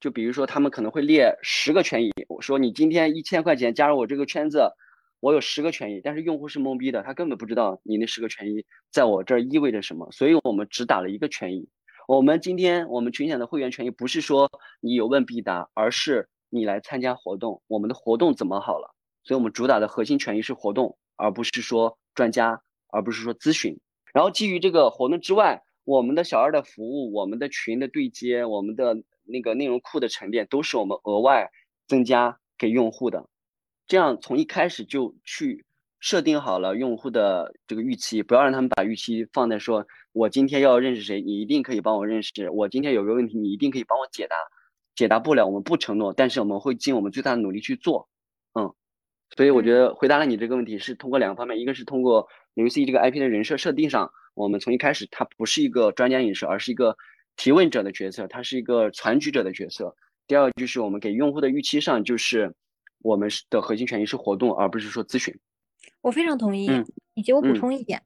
就比如说他们可能会列十个权益，我说你今天一千块钱加入我这个圈子，我有十个权益，但是用户是懵逼的，他根本不知道你那十个权益在我这儿意味着什么，所以我们只打了一个权益。我们今天我们群享的会员权益不是说你有问必答，而是你来参加活动，我们的活动怎么好了？所以我们主打的核心权益是活动，而不是说专家，而不是说咨询。然后基于这个活动之外，我们的小二的服务、我们的群的对接、我们的那个内容库的沉淀，都是我们额外增加给用户的。这样从一开始就去。设定好了用户的这个预期，不要让他们把预期放在说，我今天要认识谁，你一定可以帮我认识；我今天有个问题，你一定可以帮我解答。解答不了，我们不承诺，但是我们会尽我们最大的努力去做。嗯，所以我觉得回答了你这个问题是通过两个方面，一个是通过游戏这个 IP 的人设设定上，我们从一开始它不是一个专家人设，而是一个提问者的角色，他是一个传举者的角色。第二就是我们给用户的预期上，就是我们的核心权益是活动，而不是说咨询。我非常同意，以及我补充一点，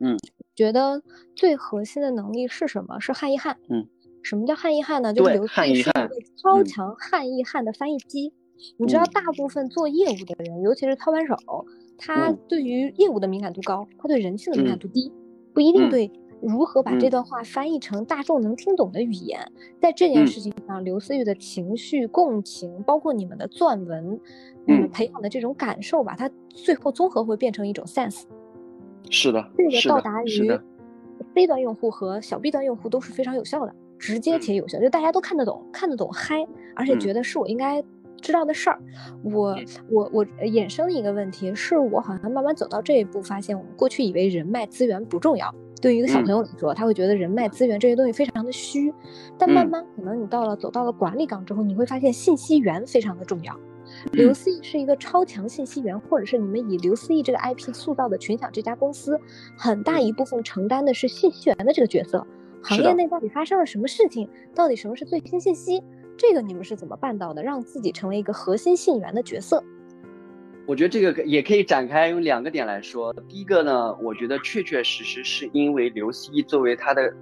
嗯，觉得最核心的能力是什么？是汉译汉。嗯，什么叫汉译汉呢？就是刘思义是一个超强汉译汉的翻译机。你知道，大部分做业务的人，尤其是操盘手，他对于业务的敏感度高，他对人性的敏感度低，不一定对如何把这段话翻译成大众能听懂的语言。在这件事情上，刘思玉的情绪共情，包括你们的撰文，你们培养的这种感受吧，它最后综合会变成一种 sense。是的，这个到达于 C 端用户和小 B 端用户都是非常有效的，直接且有效，就大家都看得懂，看得懂嗨，而且觉得是我应该知道的事儿。我我我衍生一个问题，是我好像慢慢走到这一步，发现我们过去以为人脉资源不重要，对于一个小朋友来说，他会觉得人脉资源这些东西非常的虚，但慢慢可能你到了走到了管理岗之后，你会发现信息源非常的重要。刘思义是一个超强信息源，或者是你们以刘思义这个 IP 塑造的群享这家公司，很大一部分承担的是信息源的这个角色。行业内到底发生了什么事情？到底什么是最新信息？这个你们是怎么办到的？让自己成为一个核心信源的角色？我觉得这个也可以展开用两个点来说。第一个呢，我觉得确确实实是因为刘思义作为他的。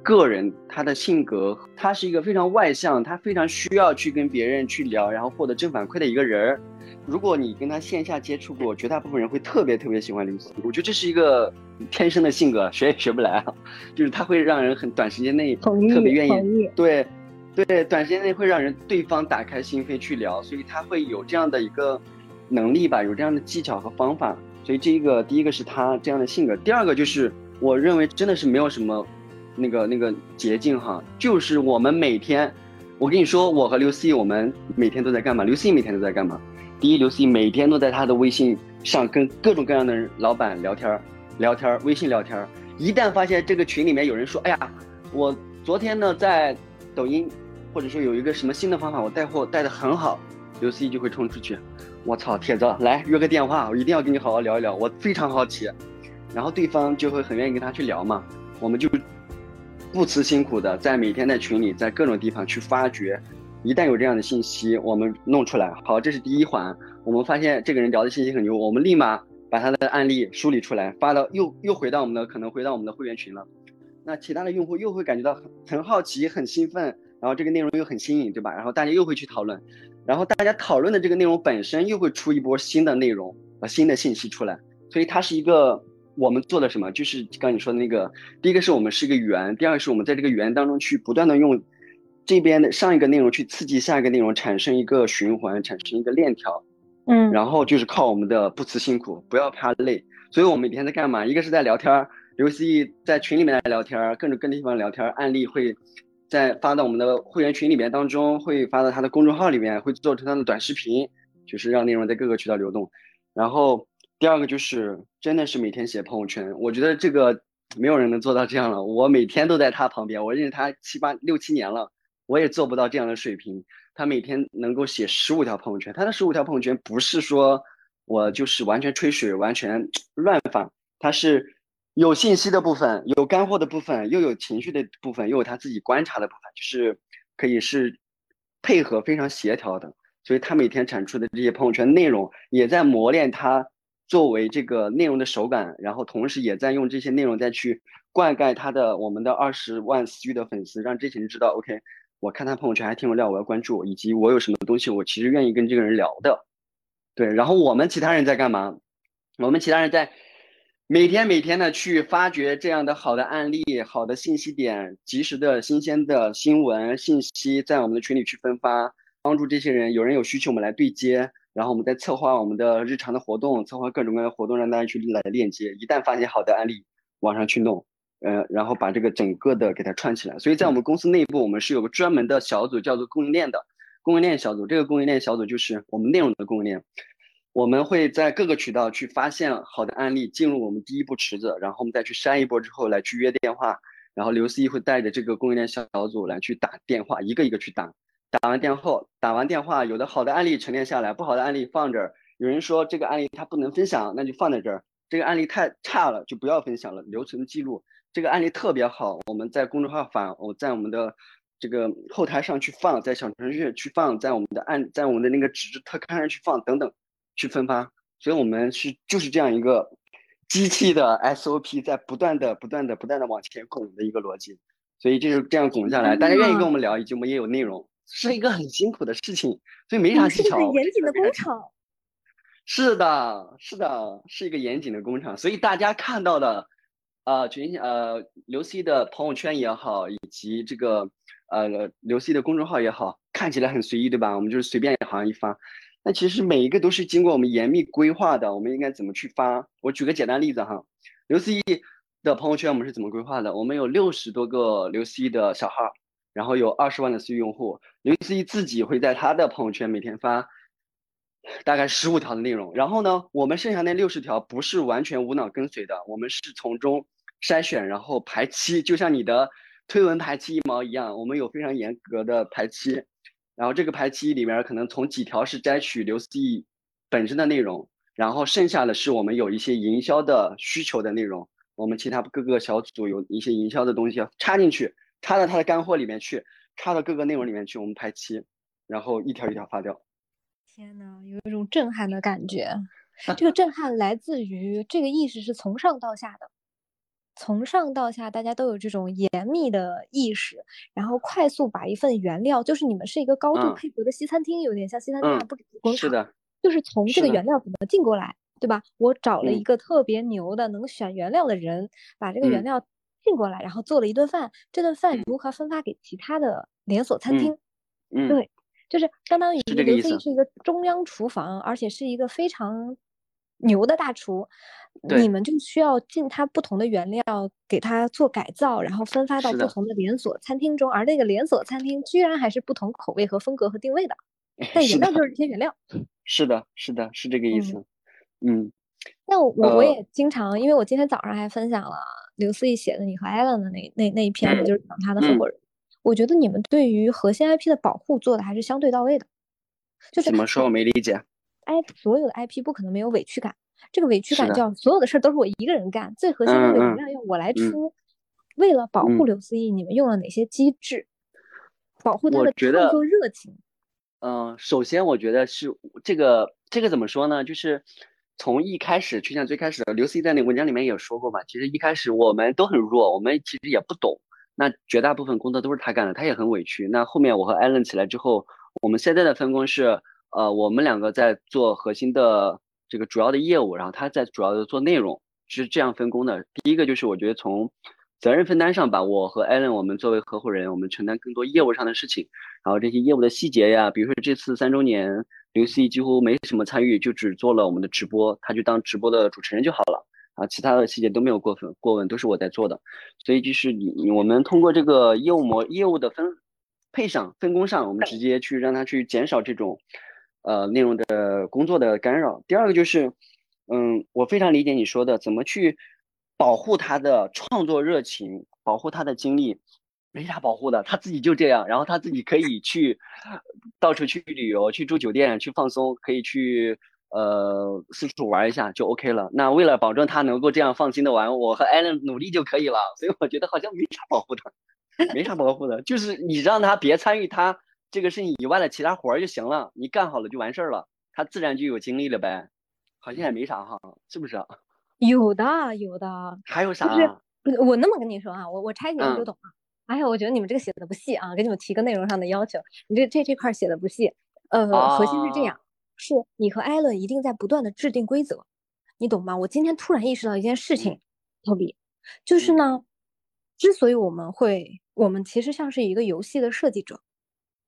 个人他的性格，他是一个非常外向，他非常需要去跟别人去聊，然后获得正反馈的一个人儿。如果你跟他线下接触过，绝大部分人会特别特别喜欢刘思。我觉得这是一个天生的性格，学也学不来啊。就是他会让人很短时间内特别愿意，对，对，短时间内会让人对方打开心扉去聊，所以他会有这样的一个能力吧，有这样的技巧和方法。所以这一个第一个是他这样的性格，第二个就是我认为真的是没有什么。那个那个捷径哈，就是我们每天，我跟你说，我和刘思怡，我们每天都在干嘛？刘思怡每天都在干嘛？第一，刘思怡每天都在他的微信上跟各种各样的人老板聊天儿，聊天儿，微信聊天儿。一旦发现这个群里面有人说，哎呀，我昨天呢在抖音，或者说有一个什么新的方法，我带货带的很好，刘思怡就会冲出去，我操，铁子来约个电话，我一定要跟你好好聊一聊，我非常好奇。然后对方就会很愿意跟他去聊嘛，我们就。不辞辛苦的在每天在群里，在各种地方去发掘，一旦有这样的信息，我们弄出来。好，这是第一环。我们发现这个人聊的信息很牛，我们立马把他的案例梳理出来，发到又又回到我们的可能回到我们的会员群了。那其他的用户又会感觉到很很好奇、很兴奋，然后这个内容又很新颖，对吧？然后大家又会去讨论，然后大家讨论的这个内容本身又会出一波新的内容和新的信息出来，所以它是一个。我们做的什么？就是刚你说的那个，第一个是我们是一个圆，第二个是我们在这个圆当中去不断的用这边的上一个内容去刺激下一个内容，产生一个循环，产生一个链条。嗯，然后就是靠我们的不辞辛苦，不要怕累。所以我们每天在干嘛？一个是在聊天，刘思义在群里面来聊天，各种各地方聊天，案例会在发到我们的会员群里面当中，会发到他的公众号里面，会做成他的短视频，就是让内容在各个渠道流动。然后。第二个就是真的是每天写朋友圈，我觉得这个没有人能做到这样了。我每天都在他旁边，我认识他七八六七年了，我也做不到这样的水平。他每天能够写十五条朋友圈，他的十五条朋友圈不是说我就是完全吹水、完全乱发，他是有信息的部分，有干货的部分，又有情绪的部分，又有他自己观察的部分，就是可以是配合非常协调的。所以他每天产出的这些朋友圈内容，也在磨练他。作为这个内容的手感，然后同时也在用这些内容再去灌溉他的我们的二十万私域的粉丝，让这些人知道，OK，我看他朋友圈还挺有料，我要关注，以及我有什么东西我其实愿意跟这个人聊的，对。然后我们其他人在干嘛？我们其他人在每天每天的去发掘这样的好的案例、好的信息点、及时的新鲜的新闻信息，在我们的群里去分发，帮助这些人。有人有需求，我们来对接。然后我们再策划我们的日常的活动，策划各种各样的活动，让大家去来链接。一旦发现好的案例，往上去弄，呃，然后把这个整个的给它串起来。所以在我们公司内部，我们是有个专门的小组，叫做供应链的供应链小组。这个供应链小组就是我们内容的供应链。我们会在各个渠道去发现好的案例，进入我们第一步池子，然后我们再去筛一波之后来去约电话，然后刘思怡会带着这个供应链小组来去打电话，一个一个去打。打完电后，打完电话，有的好的案例沉淀下来，不好的案例放这儿。有人说这个案例它不能分享，那就放在这儿。这个案例太差了，就不要分享了，留存记录。这个案例特别好，我们在公众号发，我在我们的这个后台上去放，在小程序去放，在我们的案，在我们的那个纸质特刊上去放，等等，去分发。所以我们是就是这样一个机器的 SOP，在不断的、不断的、不断的往前拱的一个逻辑。所以就是这样拱下来，大家愿意跟我们聊，以及我们也有内容。是一个很辛苦的事情，所以没啥技巧。很严谨的工厂。[LAUGHS] 是的，是的，是一个严谨的工厂，所以大家看到的，呃，群呃刘 C 的朋友圈也好，以及这个呃刘 C 的公众号也好，看起来很随意，对吧？我们就是随便好像一发，那其实每一个都是经过我们严密规划的。我们应该怎么去发？我举个简单例子哈，刘思义的朋友圈我们是怎么规划的？我们有六十多个刘思义的小号，然后有二十万的私域用户，刘思义自己会在他的朋友圈每天发。大概十五条的内容，然后呢，我们剩下那六十条不是完全无脑跟随的，我们是从中筛选，然后排期，就像你的推文排期一毛一样，我们有非常严格的排期，然后这个排期里面可能从几条是摘取刘思义本身的内容，然后剩下的是我们有一些营销的需求的内容，我们其他各个小组有一些营销的东西要插进去，插到他的干货里面去，插到各个内容里面去，我们排期，然后一条一条发掉。天呐，有一种震撼的感觉。[LAUGHS] 这个震撼来自于这个意识是从上到下的，从上到下大家都有这种严密的意识，然后快速把一份原料，就是你们是一个高度配合的西餐厅，有点像西餐厅，不工厂，是的，就是从这个原料怎么进过来，对吧？我找了一个特别牛的能选原料的人，把这个原料进过来，然后做了一顿饭，这顿饭如何分发给其他的连锁餐厅？嗯，对。就是相当于刘思义是一个中央厨房，而且是一个非常牛的大厨，你们就需要进他不同的原料，给他做改造，然后分发到不同的连锁餐厅中，而那个连锁餐厅居然还是不同口味和风格和定位的，[LAUGHS] 但原料就是这些原料。[LAUGHS] 是的，是的，是这个意思。嗯，那我我也经常，因为我今天早上还分享了刘思义写的你和艾伦的那那那一篇，就是讲他的合伙人。我觉得你们对于核心 IP 的保护做的还是相对到位的，就是怎么说？我没理解。哎，所有的 IP 不可能没有委屈感，这个委屈感叫所有的事儿都是我一个人干，最核心的流量要我来出。为了保护刘思义，你们用了哪些机制保护他的创作热情？嗯，首先我觉得是这个这个怎么说呢？就是从一开始，就像最开始刘思义在那文章里面也说过嘛，其实一开始我们都很弱，我们其实也不懂。那绝大部分工作都是他干的，他也很委屈。那后面我和艾伦起来之后，我们现在的分工是，呃，我们两个在做核心的这个主要的业务，然后他在主要的做内容，是这样分工的。第一个就是我觉得从责任分担上吧，我和艾伦我们作为合伙人，我们承担更多业务上的事情，然后这些业务的细节呀，比如说这次三周年，刘思几乎没什么参与，就只做了我们的直播，他就当直播的主持人就好了。啊，其他的细节都没有过分过问，都是我在做的，所以就是你我们通过这个业务模业务的分配上分工上，我们直接去让他去减少这种呃内容的工作的干扰。第二个就是，嗯，我非常理解你说的，怎么去保护他的创作热情，保护他的精力，没啥保护的，他自己就这样，然后他自己可以去到处去旅游，去住酒店，去放松，可以去。呃，四处玩一下就 OK 了。那为了保证他能够这样放心的玩，我和艾伦努力就可以了。所以我觉得好像没啥保护的，没啥保护的，就是你让他别参与他这个是你以外的其他活儿就行了，你干好了就完事儿了，他自然就有精力了呗。好像也没啥哈，是不是？[LAUGHS] 有的，有的。还有啥？不是，我那么跟你说啊，我我拆解你就懂了。哎呀，我觉得你们这个写的不细啊，给你们提个内容上的要求，你这这这块写的不细。呃，核心是这样。是你和艾伦一定在不断的制定规则，你懂吗？我今天突然意识到一件事情，托比，就是呢，之所以我们会，我们其实像是一个游戏的设计者，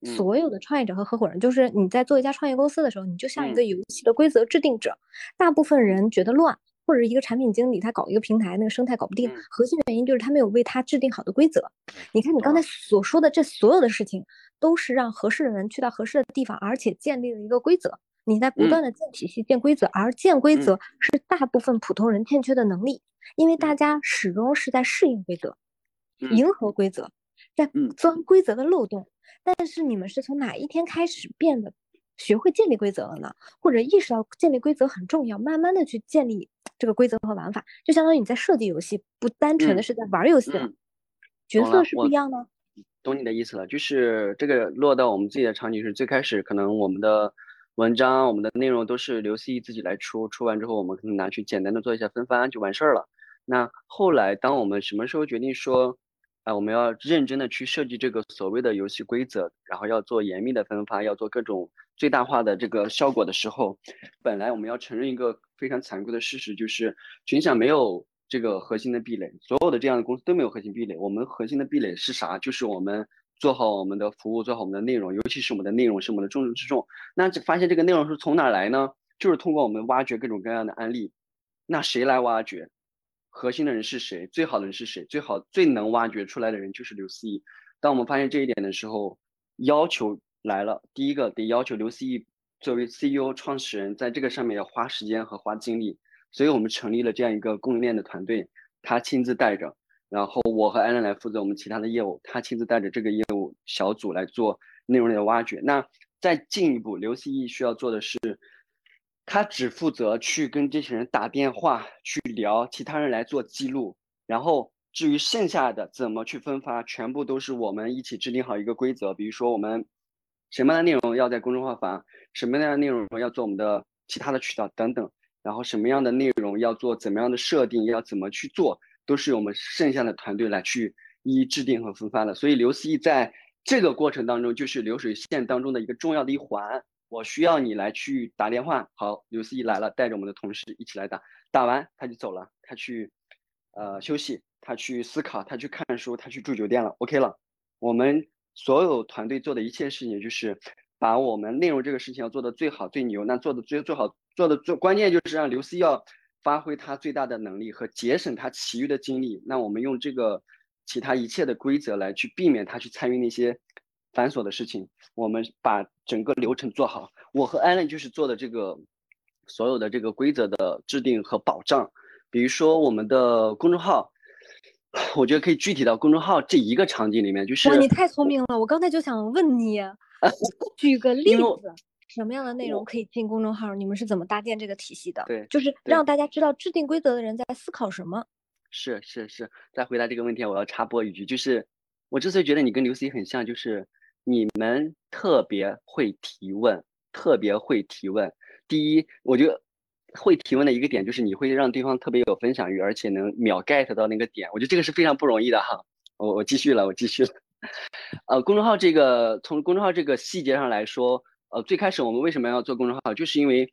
所有的创业者和合伙人，就是你在做一家创业公司的时候，你就像一个游戏的规则制定者。大部分人觉得乱，或者一个产品经理他搞一个平台，那个生态搞不定，核心原因就是他没有为他制定好的规则。你看你刚才所说的这所有的事情，都是让合适的人去到合适的地方，而且建立了一个规则。你在不断的建体系、建规则，而建规则是大部分普通人欠缺的能力，因为大家始终是在适应规则、迎合规则，在钻规则的漏洞。但是你们是从哪一天开始变得学会建立规则了呢？或者意识到建立规则很重要，慢慢的去建立这个规则和玩法，就相当于你在设计游戏，不单纯的是在玩游戏了，角色是不一样的。懂你的意思了，就是这个落到我们自己的场景是最开始可能我们的。文章我们的内容都是刘思怡自己来出，出完之后我们可能拿去简单的做一下分发就完事儿了。那后来当我们什么时候决定说，啊，我们要认真的去设计这个所谓的游戏规则，然后要做严密的分发，要做各种最大化的这个效果的时候，本来我们要承认一个非常残酷的事实，就是群享没有这个核心的壁垒，所有的这样的公司都没有核心壁垒。我们核心的壁垒是啥？就是我们做好我们的服务，做好我们的内容，尤其是我们的内容是我们的重中之重。那发现这个内容是从哪来呢？就是通过我们挖掘各种各样的案例。那谁来挖掘？核心的人是谁？最好的人是谁？最好最能挖掘出来的人就是刘思义。当我们发现这一点的时候，要求来了。第一个得要求刘思义作为 CEO 创始人，在这个上面要花时间和花精力。所以我们成立了这样一个供应链的团队，他亲自带着，然后我和艾伦来负责我们其他的业务，他亲自带着这个业务小组来做内容的挖掘。那再进一步，刘思义需要做的是。他只负责去跟这些人打电话去聊，其他人来做记录。然后至于剩下的怎么去分发，全部都是我们一起制定好一个规则。比如说我们什么样的内容要在公众号发，什么样的内容要做我们的其他的渠道等等。然后什么样的内容要做怎么样的设定，要怎么去做，都是我们剩下的团队来去一一制定和分发的。所以刘思义在这个过程当中就是流水线当中的一个重要的一环。我需要你来去打电话，好，刘思怡来了，带着我们的同事一起来打，打完他就走了，他去，呃，休息，他去思考，他去看书，他去住酒店了，OK 了。我们所有团队做的一切事情，就是把我们内容这个事情要做的最好最牛，那做的最最好做的最关键就是让刘思要发挥他最大的能力和节省他其余的精力。那我们用这个其他一切的规则来去避免他去参与那些。繁琐的事情，我们把整个流程做好。我和 Allen 就是做的这个所有的这个规则的制定和保障。比如说我们的公众号，我觉得可以具体到公众号这一个场景里面，就是哇，你太聪明了！我刚才就想问你，[LAUGHS] 举个例子，什么样的内容可以进公众号？你们是怎么搭建这个体系的？对，就是让大家知道制定规则的人在思考什么。是是是，在回答这个问题，我要插播一句，就是我之所以觉得你跟刘思怡很像，就是。你们特别会提问，特别会提问。第一，我觉得会提问的一个点就是你会让对方特别有分享欲，而且能秒 get 到那个点。我觉得这个是非常不容易的哈。我我继续了，我继续了。[LAUGHS] 呃，公众号这个从公众号这个细节上来说，呃，最开始我们为什么要做公众号，就是因为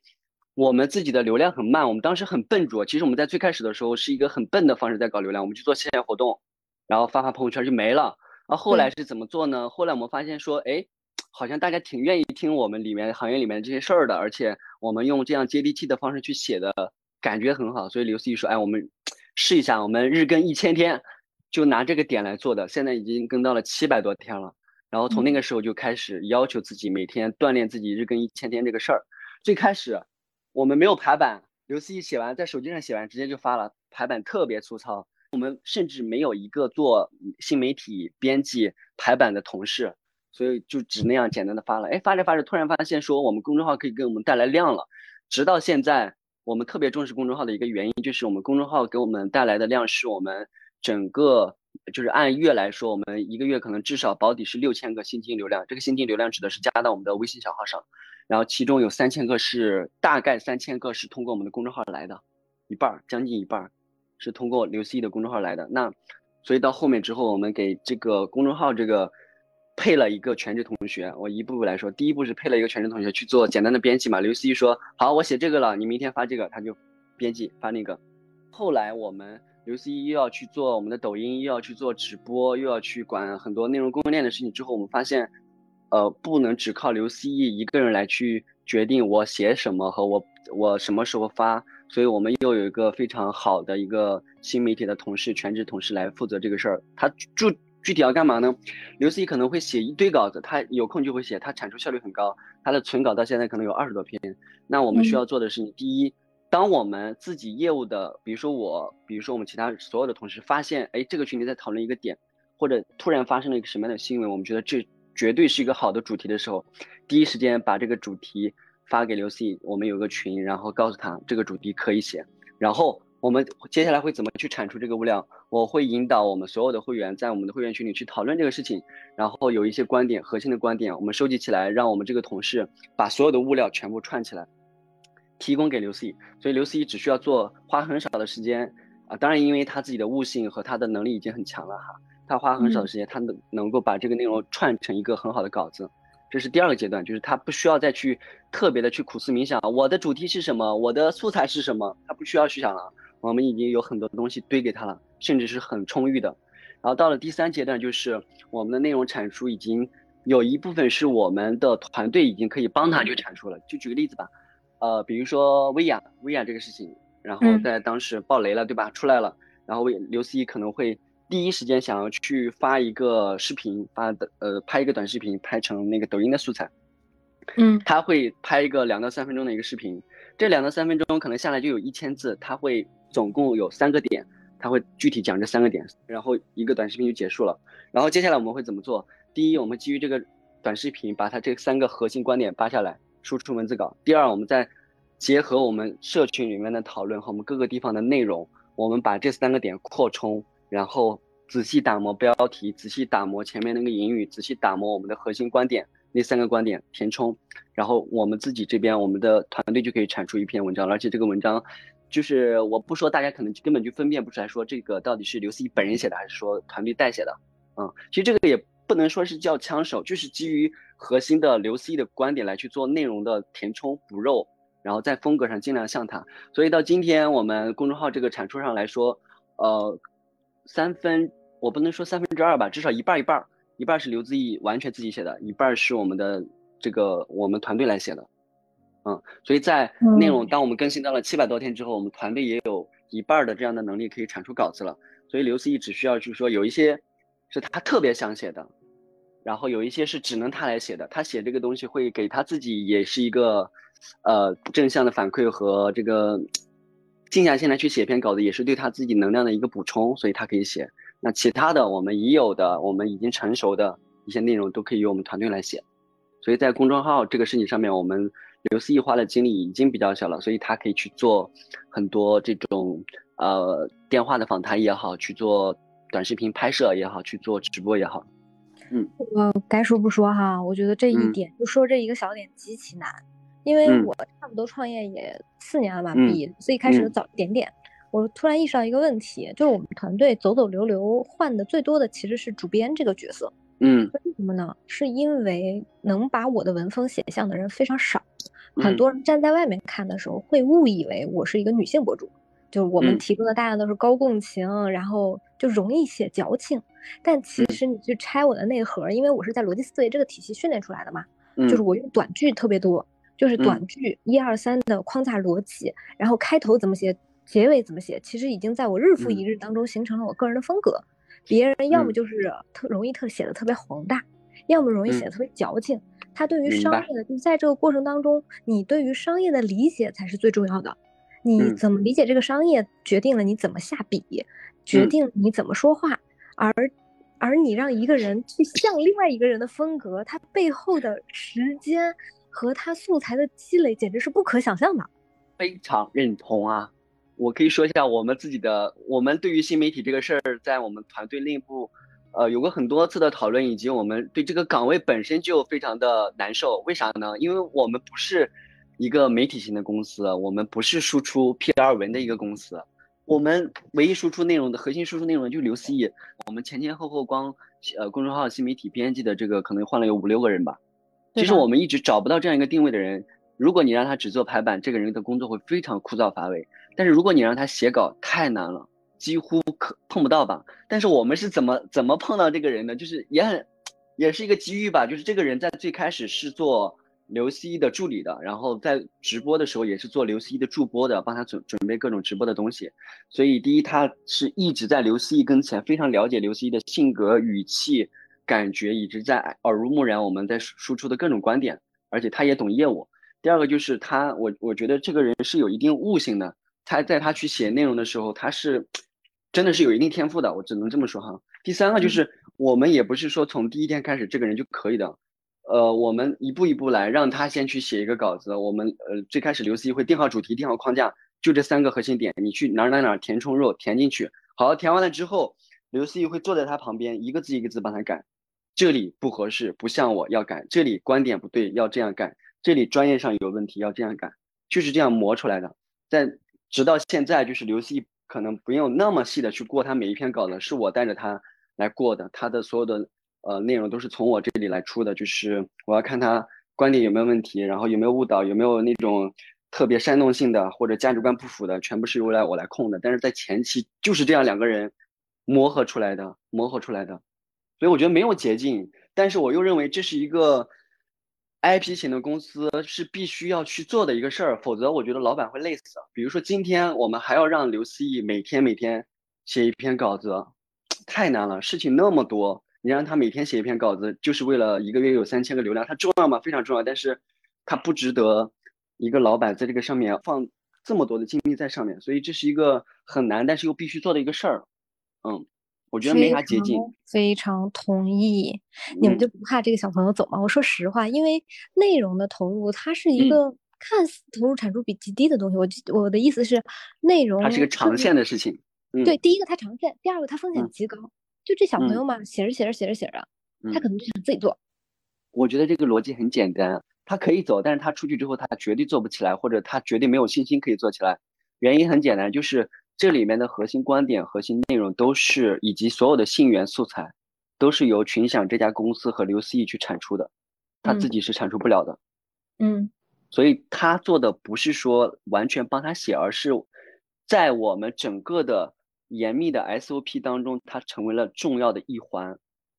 我们自己的流量很慢，我们当时很笨拙。其实我们在最开始的时候是一个很笨的方式在搞流量，我们去做线下活动，然后发发朋友圈就没了。那后来是怎么做呢？后来我们发现说，哎，好像大家挺愿意听我们里面行业里面这些事儿的，而且我们用这样接地气的方式去写的感觉很好，所以刘思怡说，哎，我们试一下，我们日更一千天，就拿这个点来做的，现在已经更到了七百多天了。然后从那个时候就开始要求自己每天锻炼自己日更一千天这个事儿。最开始我们没有排版，刘思怡写完在手机上写完直接就发了，排版特别粗糙。我们甚至没有一个做新媒体编辑排版的同事，所以就只那样简单的发了。哎，发着发着，突然发现说我们公众号可以给我们带来量了。直到现在，我们特别重视公众号的一个原因，就是我们公众号给我们带来的量是我们整个就是按月来说，我们一个月可能至少保底是六千个新进流量。这个新进流量指的是加到我们的微信小号上，然后其中有三千个是大概三千个是通过我们的公众号来的，一半儿将近一半儿。是通过刘思义的公众号来的，那所以到后面之后，我们给这个公众号这个配了一个全职同学。我一步步来说，第一步是配了一个全职同学去做简单的编辑嘛。刘思义说好，我写这个了，你明天发这个，他就编辑发那个。后来我们刘思义又要去做我们的抖音，又要去做直播，又要去管很多内容供应链的事情。之后我们发现，呃，不能只靠刘思义一个人来去决定我写什么和我我什么时候发。所以我们又有一个非常好的一个新媒体的同事，全职同事来负责这个事儿。他具具体要干嘛呢？刘思怡可能会写一堆稿子，他有空就会写，他产出效率很高。他的存稿到现在可能有二十多篇。那我们需要做的事情，第一，当我们自己业务的，比如说我，比如说我们其他所有的同事发现，哎，这个群里在讨论一个点，或者突然发生了一个什么样的新闻，我们觉得这绝对是一个好的主题的时候，第一时间把这个主题。发给刘思怡我们有个群，然后告诉他这个主题可以写，然后我们接下来会怎么去产出这个物料？我会引导我们所有的会员在我们的会员群里去讨论这个事情，然后有一些观点，核心的观点我们收集起来，让我们这个同事把所有的物料全部串起来，提供给刘思怡。所以刘思怡只需要做花很少的时间啊，当然因为他自己的悟性和他的能力已经很强了哈，他花很少的时间，他能能够把这个内容串成一个很好的稿子。这是第二个阶段，就是他不需要再去特别的去苦思冥想，我的主题是什么，我的素材是什么，他不需要去想了。我们已经有很多东西堆给他了，甚至是很充裕的。然后到了第三阶段，就是我们的内容产出已经有一部分是我们的团队已经可以帮他去产出了。就举个例子吧，呃，比如说薇娅，薇娅这个事情，然后在当时爆雷了，对吧？出来了，然后刘思怡可能会。第一时间想要去发一个视频，发的呃拍一个短视频，拍成那个抖音的素材，嗯，他会拍一个两到三分钟的一个视频，这两到三分钟可能下来就有一千字，他会总共有三个点，他会具体讲这三个点，然后一个短视频就结束了。然后接下来我们会怎么做？第一，我们基于这个短视频，把它这三个核心观点扒下来，输出文字稿。第二，我们再结合我们社群里面的讨论和我们各个地方的内容，我们把这三个点扩充。然后仔细打磨标题，仔细打磨前面那个引语，仔细打磨我们的核心观点，那三个观点填充，然后我们自己这边我们的团队就可以产出一篇文章，而且这个文章，就是我不说大家可能根本就分辨不出来，说这个到底是刘思怡本人写的还是说团队代写的，嗯，其实这个也不能说是叫枪手，就是基于核心的刘思怡的观点来去做内容的填充补肉，然后在风格上尽量像他，所以到今天我们公众号这个产出上来说，呃。三分，我不能说三分之二吧，至少一半一半，一半是刘自毅完全自己写的，一半是我们的这个我们团队来写的，嗯，所以在内容，当我们更新到了七百多天之后，我们团队也有一半的这样的能力可以产出稿子了。所以刘思义只需要就是说有一些是他特别想写的，然后有一些是只能他来写的，他写这个东西会给他自己也是一个呃正向的反馈和这个。静下心来去写篇稿子，也是对他自己能量的一个补充，所以他可以写。那其他的，我们已有的、我们已经成熟的一些内容，都可以由我们团队来写。所以在公众号这个事情上面，我们刘思义花的精力已经比较小了，所以他可以去做很多这种呃电话的访谈也好，去做短视频拍摄也好，去做直播也好。嗯，我该说不说哈，我觉得这一点就说这一个小点极其难。因为我差不多创业也四年了嘛，比所以开始的早一点点。我突然意识到一个问题，就是我们团队走走留留换的最多的其实是主编这个角色。嗯，为什么呢？是因为能把我的文风写像的人非常少，很多人站在外面看的时候会误以为我是一个女性博主，就我们提供的大量都是高共情，然后就容易写矫情。但其实你去拆我的内核，因为我是在逻辑思维这个体系训练出来的嘛，就是我用短句特别多。就是短句一二三的框架逻辑，然后开头怎么写，结尾怎么写，其实已经在我日复一日当中形成了我个人的风格。别人要么就是特容易特写的特别宏大，要么容易写的特别矫情。他对于商业的，就在这个过程当中，你对于商业的理解才是最重要的。你怎么理解这个商业，决定了你怎么下笔，决定你怎么说话。而而你让一个人去像另外一个人的风格，他背后的时间。和他素材的积累简直是不可想象的，非常认同啊！我可以说一下我们自己的，我们对于新媒体这个事儿，在我们团队内部，呃，有过很多次的讨论，以及我们对这个岗位本身就非常的难受。为啥呢？因为我们不是一个媒体型的公司，我们不是输出 PR 文的一个公司，我们唯一输出内容的核心输出内容就是刘思义。我们前前后后光呃公众号新媒体编辑的这个可能换了有五六个人吧。其实我们一直找不到这样一个定位的人。如果你让他只做排版，这个人的工作会非常枯燥乏味。但是如果你让他写稿，太难了，几乎可碰不到吧。但是我们是怎么怎么碰到这个人的？就是也很，也是一个机遇吧。就是这个人在最开始是做刘思一的助理的，然后在直播的时候也是做刘思一的助播的，帮他准准备各种直播的东西。所以第一，他是一直在刘思一跟前，非常了解刘思一的性格、语气。感觉一直在耳濡目染，我们在输出的各种观点，而且他也懂业务。第二个就是他，我我觉得这个人是有一定悟性的。他在他去写内容的时候，他是真的是有一定天赋的，我只能这么说哈。第三个就是我们也不是说从第一天开始这个人就可以的，呃，我们一步一步来，让他先去写一个稿子。我们呃最开始刘思怡会定好主题，定好框架，就这三个核心点，你去哪哪哪填充肉填进去。好，填完了之后，刘思怡会坐在他旁边，一个字一个字帮他改。这里不合适，不像我要改；这里观点不对，要这样改；这里专业上有问题，要这样改，就是这样磨出来的。在直到现在，就是刘希可能不用那么细的去过他每一篇稿子，是我带着他，来过的，他的所有的呃内容都是从我这里来出的，就是我要看他观点有没有问题，然后有没有误导，有没有那种特别煽动性的或者价值观不符的，全部是由来我来控的。但是在前期就是这样两个人磨合出来的，磨合出来的，所以我觉得没有捷径，但是我又认为这是一个。IP 型的公司是必须要去做的一个事儿，否则我觉得老板会累死。比如说今天我们还要让刘思义每天每天写一篇稿子，太难了，事情那么多，你让他每天写一篇稿子，就是为了一个月有三千个流量，它重要吗？非常重要，但是它不值得一个老板在这个上面放这么多的精力在上面，所以这是一个很难，但是又必须做的一个事儿，嗯。我觉得没啥捷径，非常同意。你们就不怕这个小朋友走吗？我说实话，因为内容的投入，它是一个看似投入产出比极低的东西。我我的意思是，内容它是个长线的事情。对，第一个它长线，第二个它风险极高。就这小朋友嘛，写着写着写着写着，他可能就想自己做。我觉得这个逻辑很简单，他可以走，但是他出去之后，他绝对做不起来，或者他绝对没有信心可以做起来。原因很简单，就是。这里面的核心观点、核心内容都是，以及所有的信源素材，都是由群享这家公司和刘思义去产出的，他自己是产出不了的。嗯，所以他做的不是说完全帮他写，而是在我们整个的严密的 SOP 当中，它成为了重要的一环。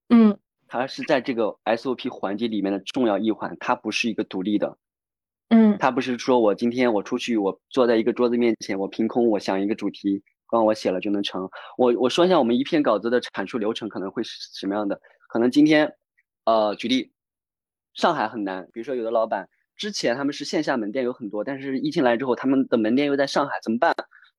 嗯，它是在这个 SOP 环节里面的重要一环，它不是一个独立的。嗯，他不是说我今天我出去，我坐在一个桌子面前，我凭空我想一个主题，光我写了就能成。我我说一下我们一篇稿子的产出流程可能会是什么样的？可能今天，呃，举例，上海很难，比如说有的老板之前他们是线下门店有很多，但是疫情来之后，他们的门店又在上海，怎么办？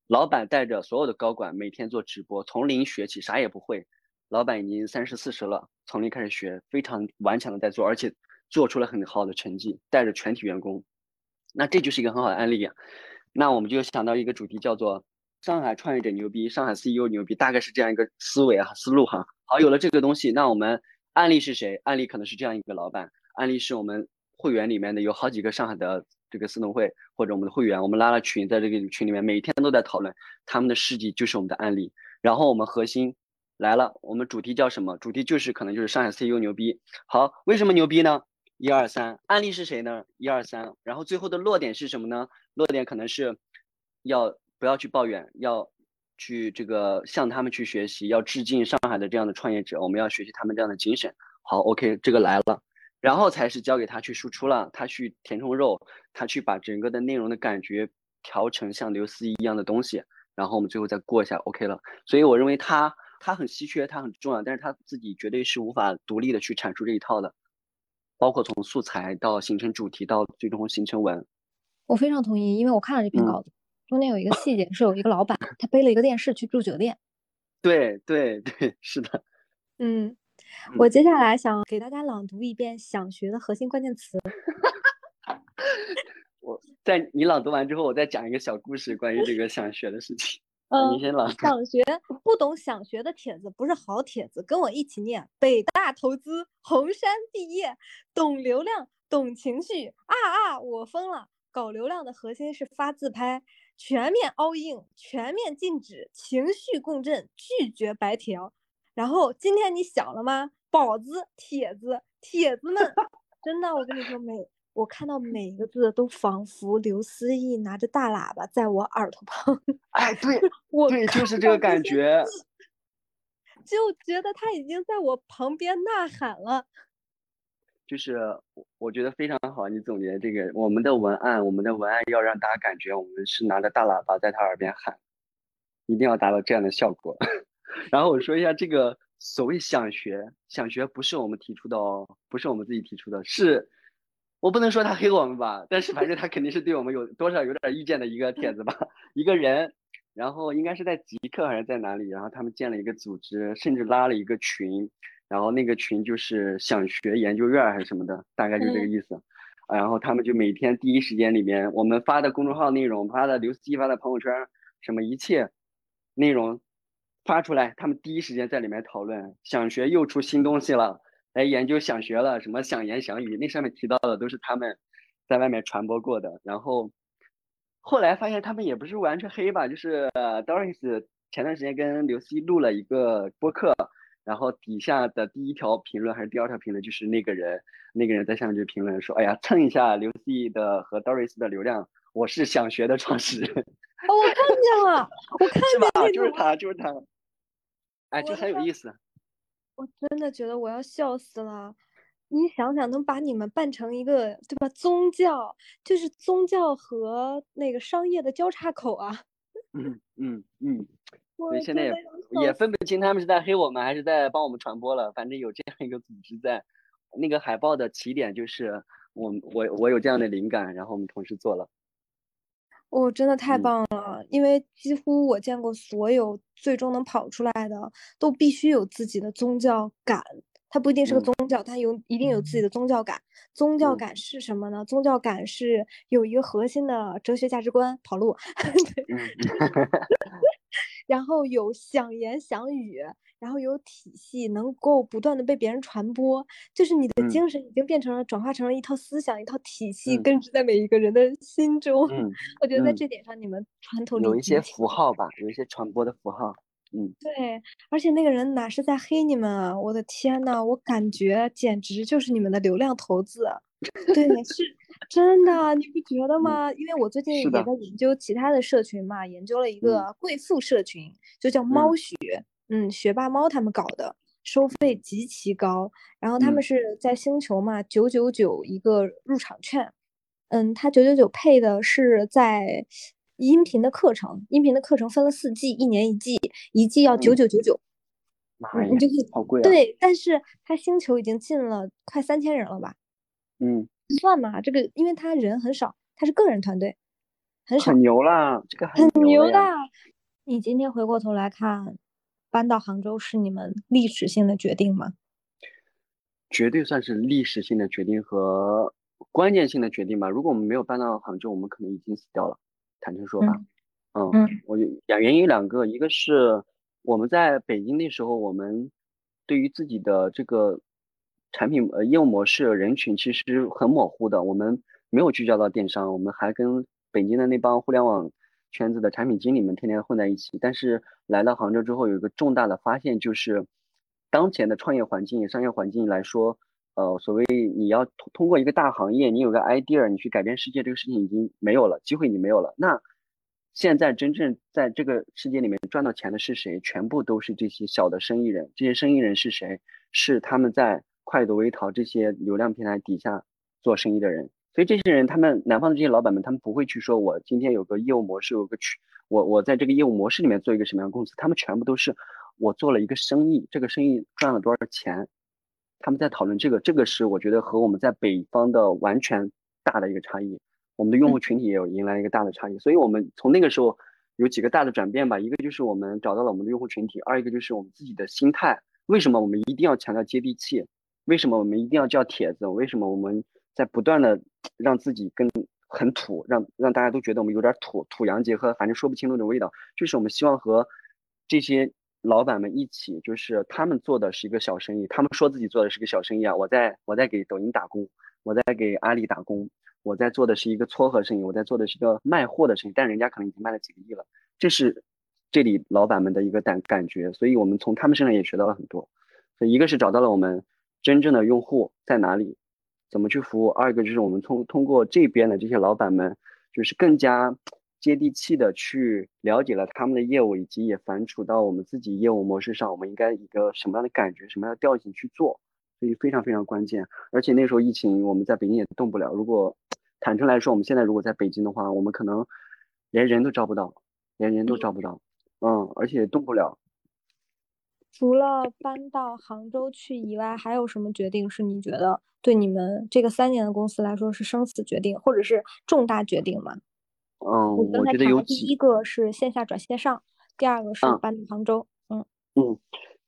老板带着所有的高管每天做直播，从零学起，啥也不会。老板已经三十四十了，从零开始学，非常顽强的在做，而且做出了很好的成绩，带着全体员工。那这就是一个很好的案例，那我们就想到一个主题叫做上海创业者牛逼，上海 CEO 牛逼，大概是这样一个思维啊思路哈。好，有了这个东西，那我们案例是谁？案例可能是这样一个老板，案例是我们会员里面的有好几个上海的这个私董会或者我们的会员，我们拉了群，在这个群里面每天都在讨论他们的事迹，就是我们的案例。然后我们核心来了，我们主题叫什么？主题就是可能就是上海 CEO 牛逼。好，为什么牛逼呢？一二三，案例是谁呢？一二三，然后最后的落点是什么呢？落点可能是要不要去抱怨，要去这个向他们去学习，要致敬上海的这样的创业者，我们要学习他们这样的精神。好，OK，这个来了，然后才是交给他去输出了，他去填充肉，他去把整个的内容的感觉调成像刘思一样的东西，然后我们最后再过一下，OK 了。所以我认为他他很稀缺，他很重要，但是他自己绝对是无法独立的去阐述这一套的。包括从素材到形成主题到最终形成文，我非常同意，因为我看了这篇稿子，中间有一个细节是有一个老板他背了一个电视去住酒店。对对对，是的。嗯，我接下来想给大家朗读一遍想学的核心关键词。[LAUGHS] 我在你朗读完之后，我再讲一个小故事，关于这个想学的事情。嗯，想学不懂想学的帖子不是好帖子，跟我一起念：北大投资，红杉毕业，懂流量，懂情绪啊啊！我疯了！搞流量的核心是发自拍，全面 all in，全面禁止情绪共振，拒绝白条。然后今天你想了吗？宝子帖子，帖子们，[LAUGHS] 真的，我跟你说没。我看到每一个字都仿佛刘思义拿着大喇叭在我耳朵旁。哎，对，[LAUGHS] 我对，就是这个感觉，就觉得他已经在我旁边呐喊了。就是我觉得非常好，你总结这个，我们的文案，我们的文案要让大家感觉我们是拿着大喇叭在他耳边喊，一定要达到这样的效果。[LAUGHS] 然后我说一下这个所谓想学，想学不是我们提出的哦，不是我们自己提出的，是。我不能说他黑我们吧，但是反正他肯定是对我们有多少有点意见的一个 [LAUGHS] 帖子吧，一个人，然后应该是在极客还是在哪里，然后他们建了一个组织，甚至拉了一个群，然后那个群就是想学研究院还是什么的，大概就这个意思，然后他们就每天第一时间里面，我们发的公众号内容，发的刘思发的朋友圈，什么一切内容发出来，他们第一时间在里面讨论，想学又出新东西了。来研究想学了什么想言想语，那上面提到的都是他们在外面传播过的。然后后来发现他们也不是完全黑吧，就是 Doris 前段时间跟刘希录了一个播客，然后底下的第一条评论还是第二条评论，就是那个人，那个人在下面就评论说：“哎呀，蹭一下刘思义的和 Doris 的流量，我是想学的创始人。”哦，我看见了，我看见了，就是他，就是他。哎，就很有意思。我真的觉得我要笑死了。你想想，能把你们办成一个对吧？宗教就是宗教和那个商业的交叉口啊。嗯嗯嗯。[LAUGHS] 所以现在也也分不清他们是在黑我们还是在帮我们传播了。反正有这样一个组织在，那个海报的起点就是我我我有这样的灵感，然后我们同时做了。哦，真的太棒了！因为几乎我见过所有最终能跑出来的，都必须有自己的宗教感。它不一定是个宗教，它有一定有自己的宗教感。宗教感是什么呢？宗教感是有一个核心的哲学价值观，跑路。[LAUGHS] [LAUGHS] 然后有想言想语，然后有体系，能够不断的被别人传播，就是你的精神已经变成了转化成了一套思想，一套体系，根植在每一个人的心中。嗯，我觉得在这点上，你们传统有一些符号吧，有一些传播的符号。嗯，对，而且那个人哪是在黑你们啊？我的天呐，我感觉简直就是你们的流量投资。[LAUGHS] 对，是真的，你不觉得吗？因为我最近也在研究其他的社群嘛，研究了一个贵妇社群，就叫猫学，嗯，学霸猫他们搞的，收费极其高。然后他们是在星球嘛，九九九一个入场券，嗯，他九九九配的是在。音频的课程，音频的课程分了四季，一年一季，一季要九九九九。妈呀，你就好贵啊！对，但是他星球已经进了快三千人了吧？嗯，算嘛，这个因为他人很少，他是个人团队，很少。很牛啦，这个很牛的。你今天回过头来看，搬到杭州是你们历史性的决定吗？绝对算是历史性的决定和关键性的决定吧。如果我们没有搬到杭州，我们可能已经死掉了。坦诚说吧，嗯，我两原因两个，一个是我们在北京那时候，我们对于自己的这个产品呃业务模式人群其实很模糊的，我们没有聚焦到电商，我们还跟北京的那帮互联网圈子的产品经理们天天混在一起。但是来到杭州之后，有一个重大的发现，就是当前的创业环境、商业环境来说。呃，所谓你要通通过一个大行业，你有个 idea，你去改变世界，这个事情已经没有了，机会已经没有了。那现在真正在这个世界里面赚到钱的是谁？全部都是这些小的生意人。这些生意人是谁？是他们在快的、微淘这些流量平台底下做生意的人。所以这些人，他们南方的这些老板们，他们不会去说，我今天有个业务模式，有个去，我我在这个业务模式里面做一个什么样的公司？他们全部都是我做了一个生意，这个生意赚了多少钱？他们在讨论这个，这个是我觉得和我们在北方的完全大的一个差异。我们的用户群体也有迎来一个大的差异，所以我们从那个时候有几个大的转变吧。一个就是我们找到了我们的用户群体，二一个就是我们自己的心态。为什么我们一定要强调接地气？为什么我们一定要叫帖子？为什么我们在不断的让自己跟很土，让让大家都觉得我们有点土土洋结合，反正说不清那种味道。就是我们希望和这些。老板们一起，就是他们做的是一个小生意，他们说自己做的是个小生意啊。我在我在给抖音打工，我在给阿里打工，我在做的是一个撮合生意，我在做的是一个卖货的生意，但人家可能已经卖了几个亿了。这是这里老板们的一个感感觉，所以我们从他们身上也学到了很多。所以一个是找到了我们真正的用户在哪里，怎么去服务；二一个就是我们通通过这边的这些老板们，就是更加。接地气的去了解了他们的业务，以及也反刍到我们自己业务模式上，我们应该一个什么样的感觉、什么样的调性去做，所以非常非常关键。而且那时候疫情，我们在北京也动不了。如果坦诚来说，我们现在如果在北京的话，我们可能连人都招不到，连人都招不到，嗯，而且动不了。除了搬到杭州去以外，还有什么决定是你觉得对你们这个三年的公司来说是生死决定，或者是重大决定吗？嗯，我觉得有第一个是线下转线上，第二个是搬到杭州。嗯嗯，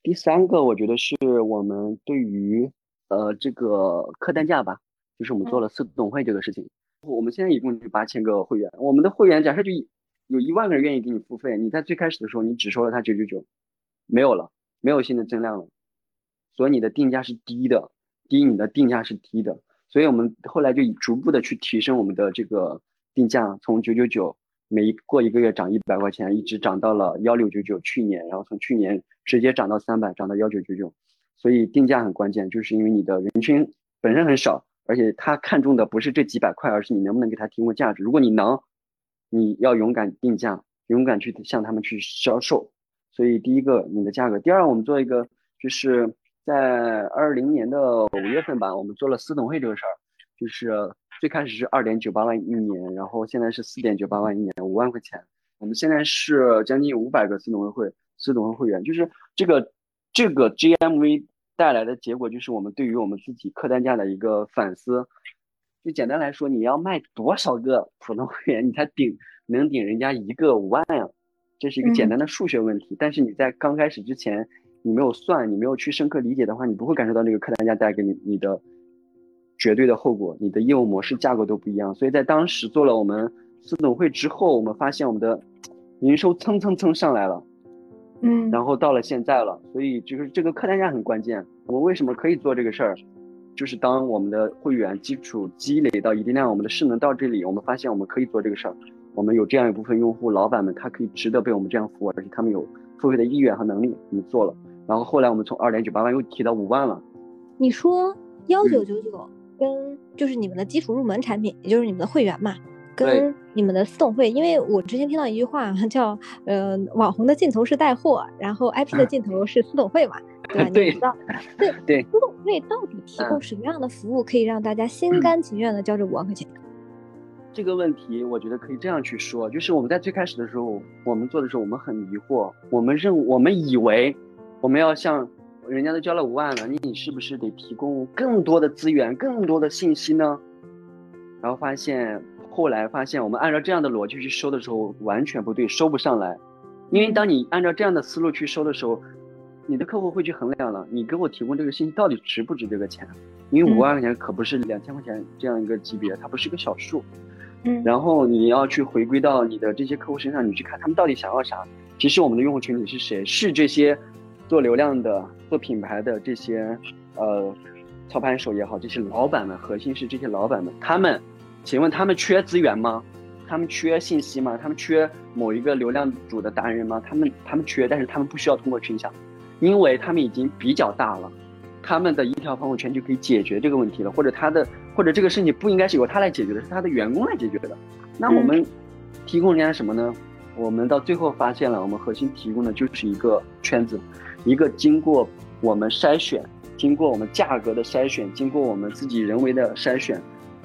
第三个我觉得是我们对于呃这个客单价吧，就是我们做了四董会这个事情。我们现在一共就八千个会员，我们的会员假设就有一万个人愿意给你付费，你在最开始的时候你只收了他九九九，没有了，没有新的增量了，所以你的定价是低的，低你的定价是低的，所以我们后来就逐步的去提升我们的这个。定价从九九九每过一个月涨一百块钱，一直涨到了幺六九九，去年，然后从去年直接涨到三百，涨到幺九九九。所以定价很关键，就是因为你的人群本身很少，而且他看中的不是这几百块，而是你能不能给他提供价值。如果你能，你要勇敢定价，勇敢去向他们去销售。所以第一个你的价格，第二我们做一个就是在二零年的五月份吧，我们做了私董会这个事儿，就是最开始是二点九八万一年，然后现在是四点九八万一年，五万块钱。我们现在是将近五百个私董会会私董会会员，就是这个这个 GMV 带来的结果，就是我们对于我们自己客单价的一个反思。就简单来说，你要卖多少个普通会员，你才顶能顶人家一个五万呀？这是一个简单的数学问题。但是你在刚开始之前，你没有算，你没有去深刻理解的话，你不会感受到那个客单价带给你你的绝对的后果。你的业务模式架构都不一样。所以在当时做了我们私董会之后，我们发现我们的营收蹭蹭蹭上来了，嗯，然后到了现在了。所以就是这个客单价很关键。我们为什么可以做这个事儿？就是当我们的会员基础积累到一定量，我们的势能到这里，我们发现我们可以做这个事儿。我们有这样一部分用户老板们，他可以值得被我们这样服务，而且他们有付费的意愿和能力，我们做了。然后后来我们从二点九八万又提到五万了。你说幺九九九跟就是你们的基础入门产品，也就是你们的会员嘛，跟你们的私董会，因为我之前听到一句话叫呃网红的尽头是带货，然后 IP 的尽头是私董会嘛。[LAUGHS] 对吧？你知道，[LAUGHS] 对对，私董会到底提供什么样的服务，可以让大家心甘情愿的交这五万块钱？这个问题，我觉得可以这样去说，就是我们在最开始的时候，我们做的时候，我们很疑惑，我们认，我们以为我们要像人家都交了五万了，你你是不是得提供更多的资源、更多的信息呢？然后发现，后来发现，我们按照这样的逻辑去收的时候，完全不对，收不上来，因为当你按照这样的思路去收的时候。你的客户会去衡量了，你给我提供这个信息到底值不值这个钱？因为五万块钱可不是两千块钱这样一个级别，它不是个小数。嗯，然后你要去回归到你的这些客户身上，你去看他们到底想要啥。其实我们的用户群体是谁？是这些做流量的、做品牌的这些呃操盘手也好，这些老板们，核心是这些老板们。他们，请问他们缺资源吗？他们缺信息吗？他们缺某一个流量主的达人吗？他们他们缺，但是他们不需要通过群享。因为他们已经比较大了，他们的一条朋友圈就可以解决这个问题了，或者他的或者这个事情不应该是由他来解决的，是他的员工来解决的。那我们提供人家什么呢？我们到最后发现了，我们核心提供的就是一个圈子，一个经过我们筛选、经过我们价格的筛选、经过我们自己人为的筛选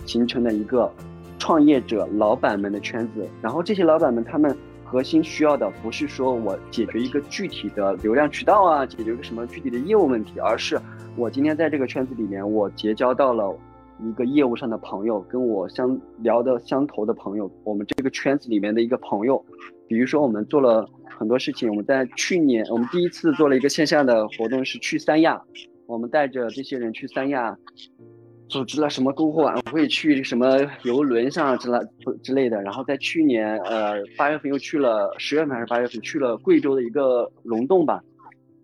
形成的一个创业者老板们的圈子。然后这些老板们他们。核心需要的不是说我解决一个具体的流量渠道啊，解决一个什么具体的业务问题，而是我今天在这个圈子里面，我结交到了一个业务上的朋友，跟我相聊的相投的朋友，我们这个圈子里面的一个朋友。比如说，我们做了很多事情，我们在去年，我们第一次做了一个线下的活动，是去三亚，我们带着这些人去三亚。组织了什么篝火晚会，去什么游轮上之类之类的。然后在去年，呃，八月份又去了，十月份还是八月份去了贵州的一个溶洞吧。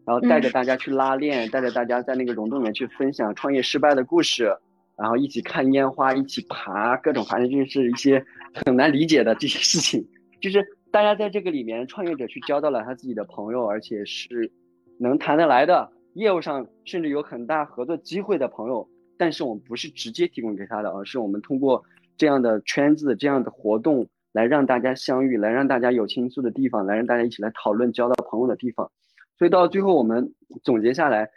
然后带着大家去拉练，带着大家在那个溶洞里面去分享创业失败的故事，然后一起看烟花，一起爬各种，反正就是一些很难理解的这些事情。就是大家在这个里面，创业者去交到了他自己的朋友，而且是能谈得来的，业务上甚至有很大合作机会的朋友。但是我们不是直接提供给他的，而是我们通过这样的圈子、这样的活动来让大家相遇，来让大家有倾诉的地方，来让大家一起来讨论、交到朋友的地方。所以到最后，我们总结下来，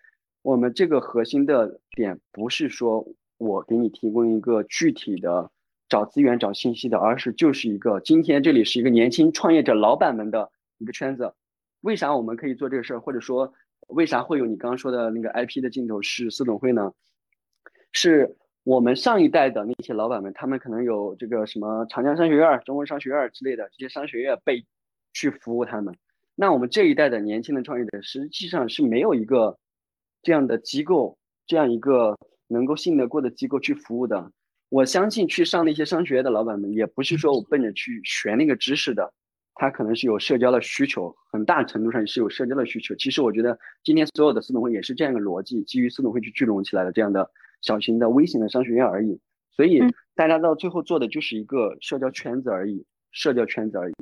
我们这个核心的点不是说我给你提供一个具体的找资源、找信息的，而是就是一个今天这里是一个年轻创业者老板们的一个圈子。为啥我们可以做这个事儿，或者说为啥会有你刚刚说的那个 IP 的镜头是私董会呢？是我们上一代的那些老板们，他们可能有这个什么长江商学院、中国商学院之类的这些商学院被去服务他们。那我们这一代的年轻的创业者，实际上是没有一个这样的机构，这样一个能够信得过的机构去服务的。我相信去上那些商学院的老板们，也不是说我奔着去学那个知识的，他可能是有社交的需求，很大程度上是有社交的需求。其实我觉得今天所有的私董会也是这样一个逻辑，基于私董会去聚拢起来的这样的。小型的微型的商学院而已，所以大家到最后做的就是一个社交圈子而已。社交圈子而已。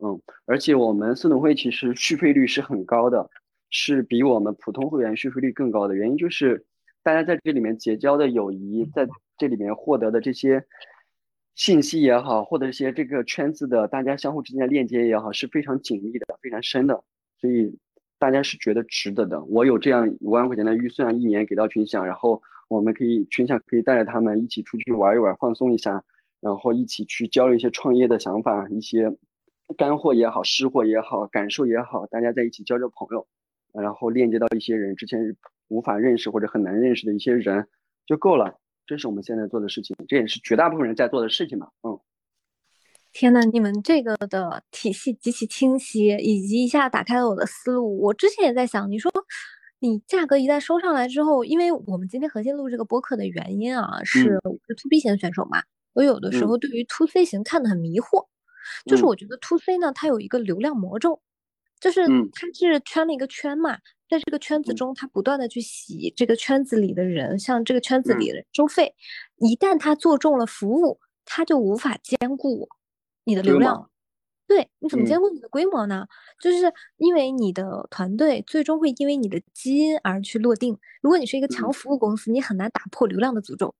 嗯，而且我们私董会其实续费率是很高的，是比我们普通会员续费率更高的。原因就是大家在这里面结交的友谊，在这里面获得的这些信息也好，或者一些这个圈子的大家相互之间的链接也好，是非常紧密的、非常深的，所以大家是觉得值得的。我有这样五万块钱的预算，一年给到群享，然后我们可以群享可以带着他们一起出去玩一玩，放松一下，然后一起去交流一些创业的想法，一些。干货也好，湿货也好，感受也好，大家在一起交交朋友，然后链接到一些人之前无法认识或者很难认识的一些人就够了。这是我们现在做的事情，这也是绝大部分人在做的事情嘛。嗯，天呐，你们这个的体系极其清晰，以及一下打开了我的思路。我之前也在想，你说你价格一旦收上来之后，因为我们今天核心录这个播客的原因啊，是我是 to B 型选手嘛，我有的时候对于 to C 型看得很迷惑。就是我觉得 to C 呢，它有一个流量魔咒，就是他是圈了一个圈嘛，在这个圈子中，他不断的去洗这个圈子里的人，像这个圈子里的人收费，一旦他做中了服务，他就无法兼顾你的流量。对，你怎么兼顾你的规模呢？就是因为你的团队最终会因为你的基因而去落定。如果你是一个强服务公司，你很难打破流量的诅咒。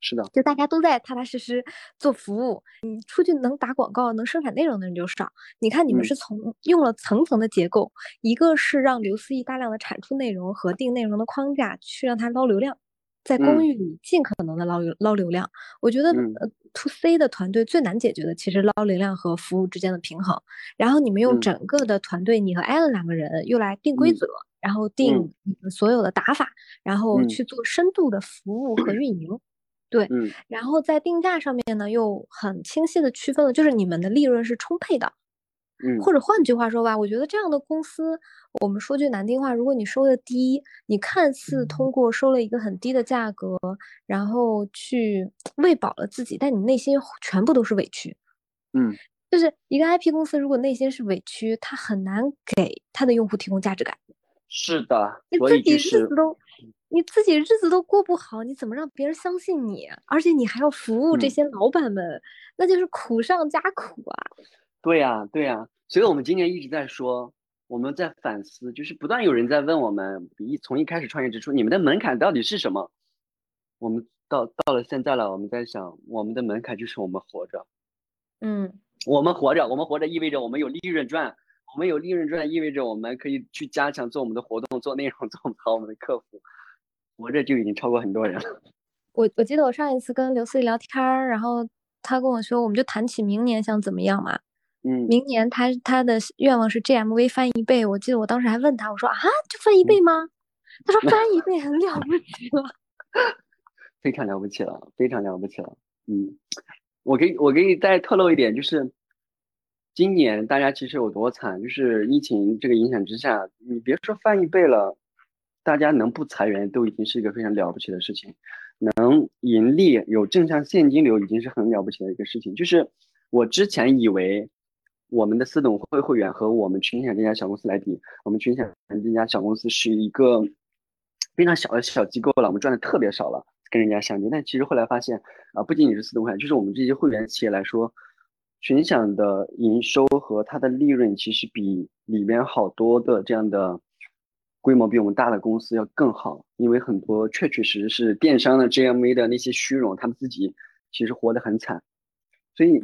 是的，就大家都在踏踏实实做服务，你出去能打广告、能生产内容的人就少。你看你们是从用了层层的结构，一个是让刘思义大量的产出内容和定内容的框架去让他捞流量，在公寓里尽可能的捞捞流量。我觉得呃，to C 的团队最难解决的其实捞流量和服务之间的平衡。然后你们用整个的团队，你和艾伦两个人又来定规则，然后定你们所有的打法，然后去做深度的服务和运营。对，嗯，然后在定价上面呢，又很清晰的区分了，就是你们的利润是充沛的，嗯，或者换句话说吧，我觉得这样的公司，我们说句难听话，如果你收的低，你看似通过收了一个很低的价格，然后去喂饱了自己，但你内心全部都是委屈，嗯，就是一个 IP 公司，如果内心是委屈，它很难给它的用户提供价值感。是的，你自己日子都。你自己日子都过不好，你怎么让别人相信你？而且你还要服务这些老板们，那就是苦上加苦啊！对呀，对呀，所以我们今年一直在说，我们在反思，就是不断有人在问我们，一从一开始创业之初，你们的门槛到底是什么？我们到到了现在了，我们在想，我们的门槛就是我们活着。嗯，我们活着，我们活着意味着我们有利润赚，我们有利润赚意味着我们可以去加强做我们的活动、做内容、做好我们的客服。活着就已经超过很多人了。[LAUGHS] 我我记得我上一次跟刘思怡聊天儿，然后他跟我说，我们就谈起明年想怎么样嘛。嗯，明年他他的愿望是 GMV 翻一倍。我记得我当时还问他，我说啊，就翻一倍吗？他说翻一倍很了不起了，[LAUGHS] 非常了不起了，非常了不起了。嗯，我给我给你再透露一点，就是今年大家其实有多惨，就是疫情这个影响之下，你别说翻一倍了。大家能不裁员都已经是一个非常了不起的事情，能盈利有正向现金流已经是很了不起的一个事情。就是我之前以为我们的私董会会员和我们群享这家小公司来比，我们群享这家小公司是一个非常小的小机构了，我们赚的特别少了，跟人家相比。但其实后来发现啊，不仅仅是私董会，就是我们这些会员企业来说，群享的营收和它的利润其实比里面好多的这样的。规模比我们大的公司要更好，因为很多确确实实是电商的 GMV 的那些虚荣，他们自己其实活得很惨，所以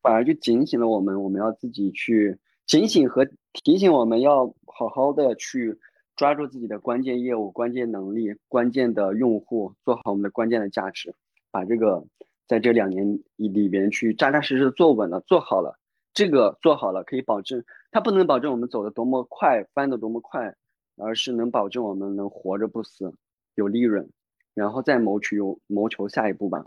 反而就警醒了我们，我们要自己去警醒和提醒我们要好好的去抓住自己的关键业务、关键能力、关键的用户，做好我们的关键的价值，把这个在这两年里边去扎扎实实的做稳了、做好了，这个做好了可以保证，它不能保证我们走的多么快，翻的多么快。而是能保证我们能活着不死，有利润，然后再谋求谋求下一步吧。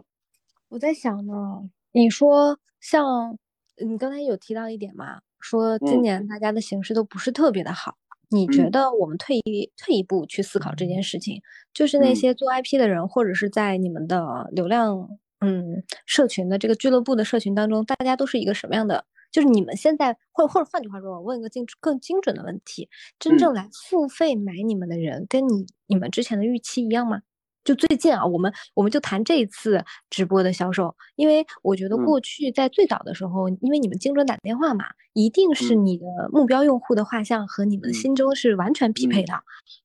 我在想呢，你说像你刚才有提到一点嘛，说今年大家的形势都不是特别的好。你觉得我们退一退一步去思考这件事情，就是那些做 IP 的人，或者是在你们的流量嗯社群的这个俱乐部的社群当中，大家都是一个什么样的？就是你们现在，或或者换句话说，我问一个精更精准的问题：真正来付费买你们的人，跟你你们之前的预期一样吗？就最近啊，我们我们就谈这一次直播的销售，因为我觉得过去在最早的时候，因为你们精准打电话嘛，一定是你的目标用户的画像和你们心中是完全匹配的。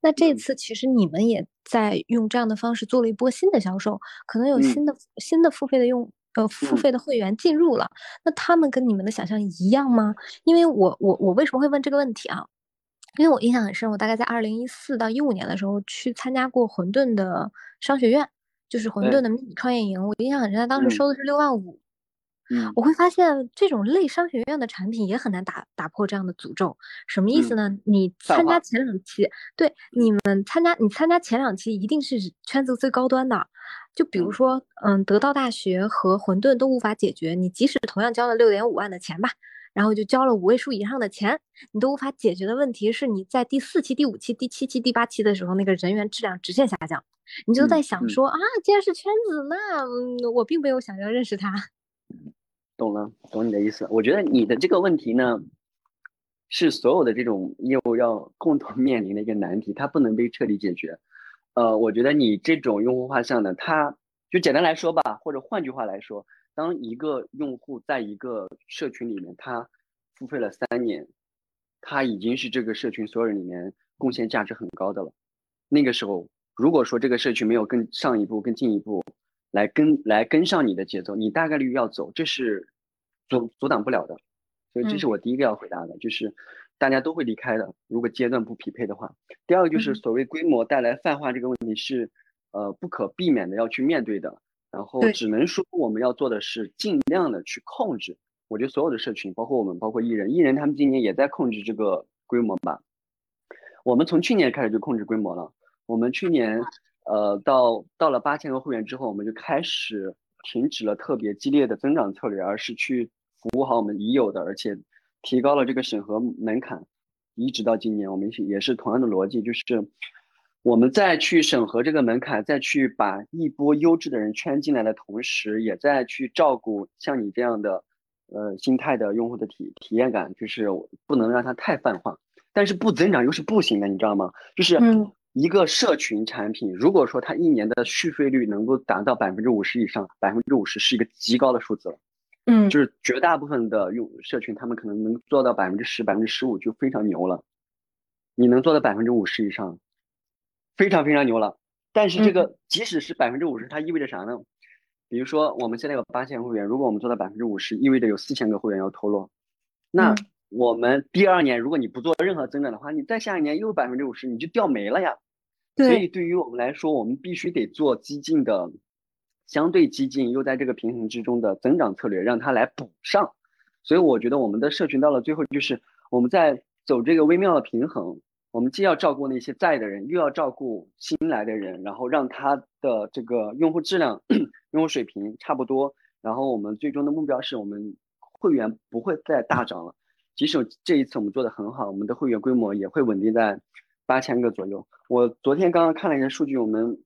那这次其实你们也在用这样的方式做了一波新的销售，可能有新的新的付费的用呃付费的会员进入了，那他们跟你们的想象一样吗？因为我我我为什么会问这个问题啊？因为我印象很深，我大概在二零一四到一五年的时候去参加过混沌的商学院，就是混沌的迷你创业营。我印象很深，他当时收的是六万五。嗯，我会发现这种类商学院的产品也很难打打破这样的诅咒。什么意思呢？你参加前两期，对你们参加你参加前两期一定是圈子最高端的。就比如说，嗯，得到大学和混沌都无法解决，你即使同样交了六点五万的钱吧。然后就交了五位数以上的钱，你都无法解决的问题是你在第四期、第五期、第七期、第八期的时候，那个人员质量直线下降。你就在想说啊，既然是圈子，那我并没有想要认识他。懂了，懂你的意思。我觉得你的这个问题呢，是所有的这种业务要共同面临的一个难题，它不能被彻底解决。呃，我觉得你这种用户画像呢，它就简单来说吧，或者换句话来说。当一个用户在一个社群里面，他付费了三年，他已经是这个社群所有人里面贡献价值很高的了。那个时候，如果说这个社群没有更上一步、更进一步来跟来跟上你的节奏，你大概率要走，这是阻阻挡不了的。所以这是我第一个要回答的，就是大家都会离开的。如果阶段不匹配的话，第二个就是所谓规模带来泛化这个问题是呃不可避免的要去面对的。然后只能说我们要做的是尽量的去控制。我觉得所有的社群，包括我们，包括艺人，艺人他们今年也在控制这个规模吧。我们从去年开始就控制规模了。我们去年，呃，到到了八千个会员之后，我们就开始停止了特别激烈的增长策略，而是去服务好我们已有的，而且提高了这个审核门槛。一直到今年，我们也是同样的逻辑，就是。我们再去审核这个门槛，再去把一波优质的人圈进来的同时，也在去照顾像你这样的，呃，心态的用户的体体验感，就是不能让它太泛化。但是不增长又是不行的，你知道吗？就是一个社群产品，如果说它一年的续费率能够达到百分之五十以上，百分之五十是一个极高的数字了。嗯，就是绝大部分的用社群，他们可能能做到百分之十、百分之十五就非常牛了。你能做到百分之五十以上？非常非常牛了，但是这个即使是百分之五十，它意味着啥呢？比如说我们现在有八千会员，如果我们做到百分之五十，意味着有四千个会员要脱落。那我们第二年如果你不做任何增长的话，你再下一年又百分之五十，你就掉没了呀。所以对于我们来说，我们必须得做激进的、相对激进又在这个平衡之中的增长策略，让它来补上。所以我觉得我们的社群到了最后，就是我们在走这个微妙的平衡。我们既要照顾那些在的人，又要照顾新来的人，然后让他的这个用户质量、[CLEARS THROAT] 用户水平差不多。然后我们最终的目标是我们会员不会再大涨了。即使这一次我们做的很好，我们的会员规模也会稳定在八千个左右。我昨天刚刚看了一下数据，我们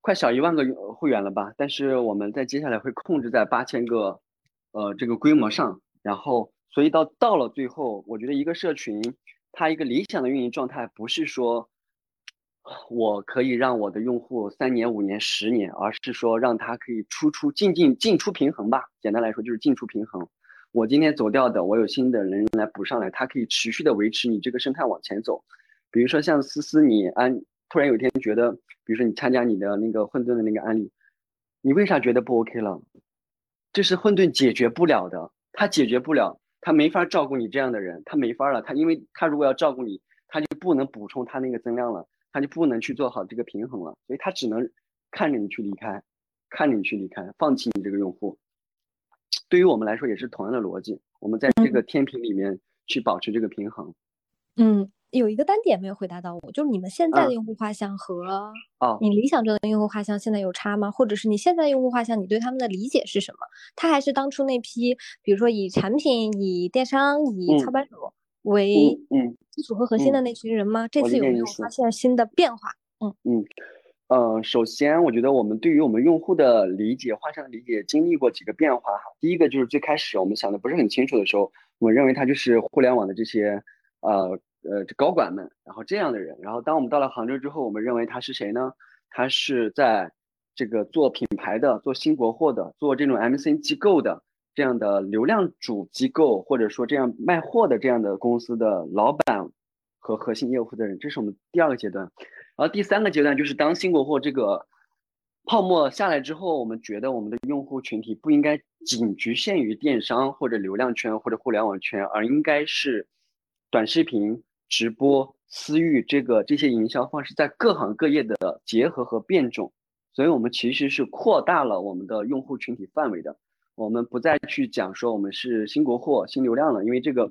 快小一万个会员了吧？但是我们在接下来会控制在八千个，呃，这个规模上。然后，所以到到了最后，我觉得一个社群。它一个理想的运营状态不是说，我可以让我的用户三年、五年、十年，而是说让他可以出出进进进出平衡吧。简单来说就是进出平衡。我今天走掉的，我有新的人来补上来，它可以持续的维持你这个生态往前走。比如说像思思，你安突然有一天觉得，比如说你参加你的那个混沌的那个案例，你为啥觉得不 OK 了？这是混沌解决不了的，他解决不了。他没法照顾你这样的人，他没法了。他因为他如果要照顾你，他就不能补充他那个增量了，他就不能去做好这个平衡了。所以他只能看着你去离开，看着你去离开，放弃你这个用户。对于我们来说也是同样的逻辑，我们在这个天平里面去保持这个平衡。嗯。有一个单点没有回答到我，就是你们现在的用户画像和你理想中的用户画像现在有差吗？或者是你现在用户画像，你对他们的理解是什么？他还是当初那批，比如说以产品、以电商、以操盘手为基础和核心的那群人吗？这次有没有发现新的变化？嗯嗯呃，首先我觉得我们对于我们用户的理解、画像的理解经历过几个变化哈。第一个就是最开始我们想的不是很清楚的时候，我认为它就是互联网的这些呃。呃，高管们，然后这样的人，然后当我们到了杭州之后，我们认为他是谁呢？他是在这个做品牌的、做新国货的、做这种 MCN 机构的这样的流量主机构，或者说这样卖货的这样的公司的老板和核心业务负责人，这是我们第二个阶段。然后第三个阶段就是当新国货这个泡沫下来之后，我们觉得我们的用户群体不应该仅局限于电商或者流量圈或者互联网圈，而应该是短视频、直播。私域这个这些营销方式在各行各业的结合和变种，所以我们其实是扩大了我们的用户群体范围的。我们不再去讲说我们是新国货、新流量了，因为这个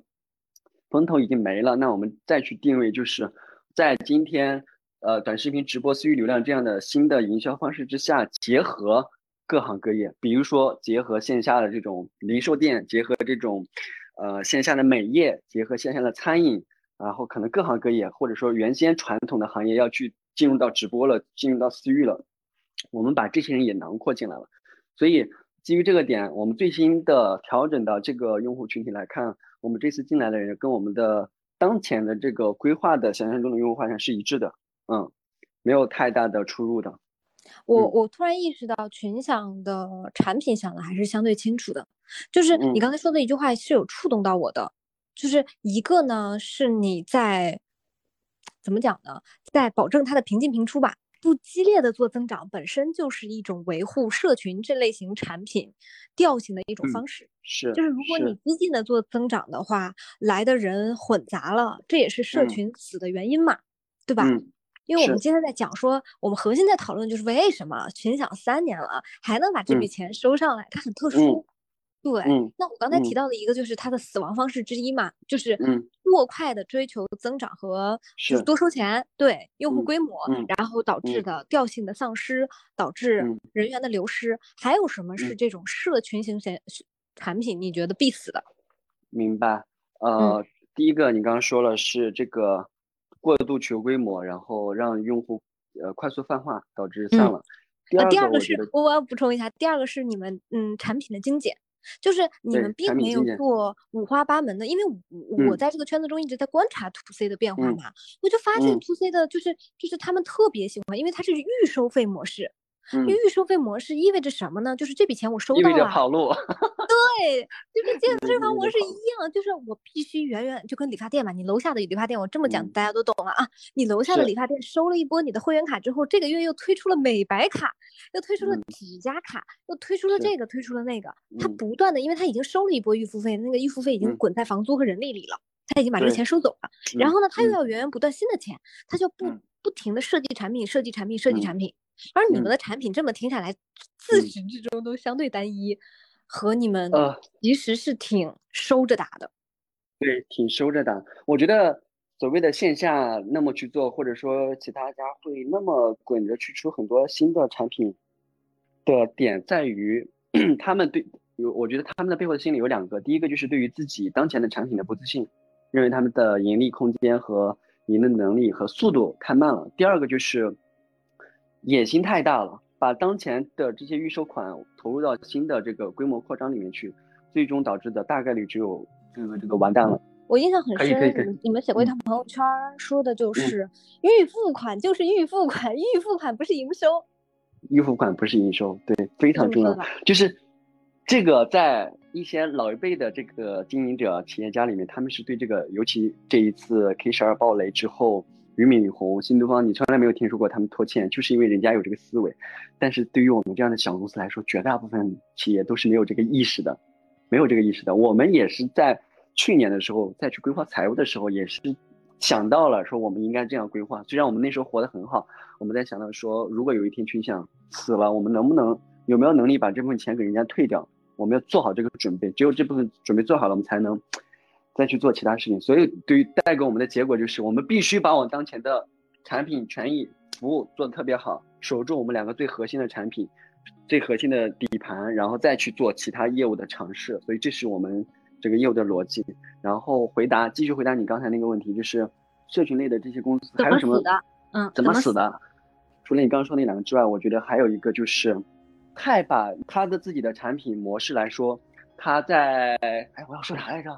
风头已经没了。那我们再去定位，就是在今天呃短视频直播、私域流量这样的新的营销方式之下，结合各行各业，比如说结合线下的这种零售店，结合这种呃线下的美业，结合线下的餐饮。然后可能各行各业，或者说原先传统的行业要去进入到直播了，进入到私域了，我们把这些人也囊括进来了。所以基于这个点，我们最新的调整到这个用户群体来看，我们这次进来的人跟我们的当前的这个规划的想象中的用户画像是一致的，嗯，没有太大的出入的。我我突然意识到，群享的产品想的还是相对清楚的，就是你刚才说的一句话是有触动到我的。就是一个呢，是你在怎么讲呢？在保证它的平进平出吧，不激烈的做增长，本身就是一种维护社群这类型产品调性的一种方式。是，就是如果你激进的做增长的话，来的人混杂了，这也是社群死的原因嘛，对吧？因为我们今天在讲说，我们核心在讨论就是为什么群享三年了还能把这笔钱收上来，它很特殊。对，那我刚才提到的一个就是它的死亡方式之一嘛，就是过快的追求增长和就是多收钱，对用户规模，然后导致的调性的丧失，导致人员的流失。还有什么是这种社群型产产品？你觉得必死的？明白。呃，第一个你刚刚说了是这个过度求规模，然后让用户呃快速泛化，导致散了。第二个是我我要补充一下，第二个是你们嗯产品的精简。就是你们并没有做五花八门的，因为我我在这个圈子中一直在观察 to C 的变化嘛，我就发现 to C 的就是就是他们特别喜欢，因为它是预收费模式。预收费模式意味着什么呢？就是这笔钱我收到了，跑路。[LAUGHS] 对，就跟健身房模式。一样，就是我必须远远就跟理发店嘛，你楼下的理发店，我这么讲大家都懂了啊。你楼下的理发店收了一波你的会员卡之后，这个月又推出了美白卡，又推出了指甲卡，又推出了这个，推出了那个，他不断的，因为他已经收了一波预付费，那个预付费已经滚在房租和人力里了，他已经把这个钱收走了。然后呢，他又要源源不断新的钱，他就不不停的设计产品，设计产品，设计产品。而你们的产品这么听下来，自始至终都相对单一，和你们其实是挺收着打的。对，挺收着打。我觉得所谓的线下那么去做，或者说其他家会那么滚着去出很多新的产品的点，在于 [CLEARS THROAT] 他们对有，我觉得他们的背后的心理有两个。第一个就是对于自己当前的产品的不自信，认为他们的盈利空间和盈的能力和速度太慢了。第二个就是。野心太大了，把当前的这些预收款投入到新的这个规模扩张里面去，最终导致的大概率只有这个这个完蛋了。我印象很深，你们写过一条朋友圈，说的就是预付款就是预付款，预付款不是营收。预付款不是营收，对，非常重要。就是这个在一些老一辈的这个经营者、企业家里面，他们是对这个，尤其这一次 K 十二暴雷之后。俞敏洪、新东方，你从来没有听说过他们拖欠，就是因为人家有这个思维。但是对于我们这样的小公司来说，绝大部分企业都是没有这个意识的，没有这个意识的。我们也是在去年的时候再去规划财务的时候，也是想到了说我们应该这样规划。虽然我们那时候活得很好，我们在想到说，如果有一天群享死了，我们能不能有没有能力把这部分钱给人家退掉？我们要做好这个准备，只有这部分准备做好了，我们才能。再去做其他事情，所以对于带给我们的结果就是，我们必须把我当前的产品、权益、服务做得特别好，守住我们两个最核心的产品、最核心的底盘，然后再去做其他业务的尝试。所以这是我们这个业务的逻辑。然后回答，继续回答你刚才那个问题，就是社群类的这些公司还有什么？嗯，怎么死的？除了你刚刚说那两个之外，我觉得还有一个就是，太把他的自己的产品模式来说，他在哎，我要说啥来着？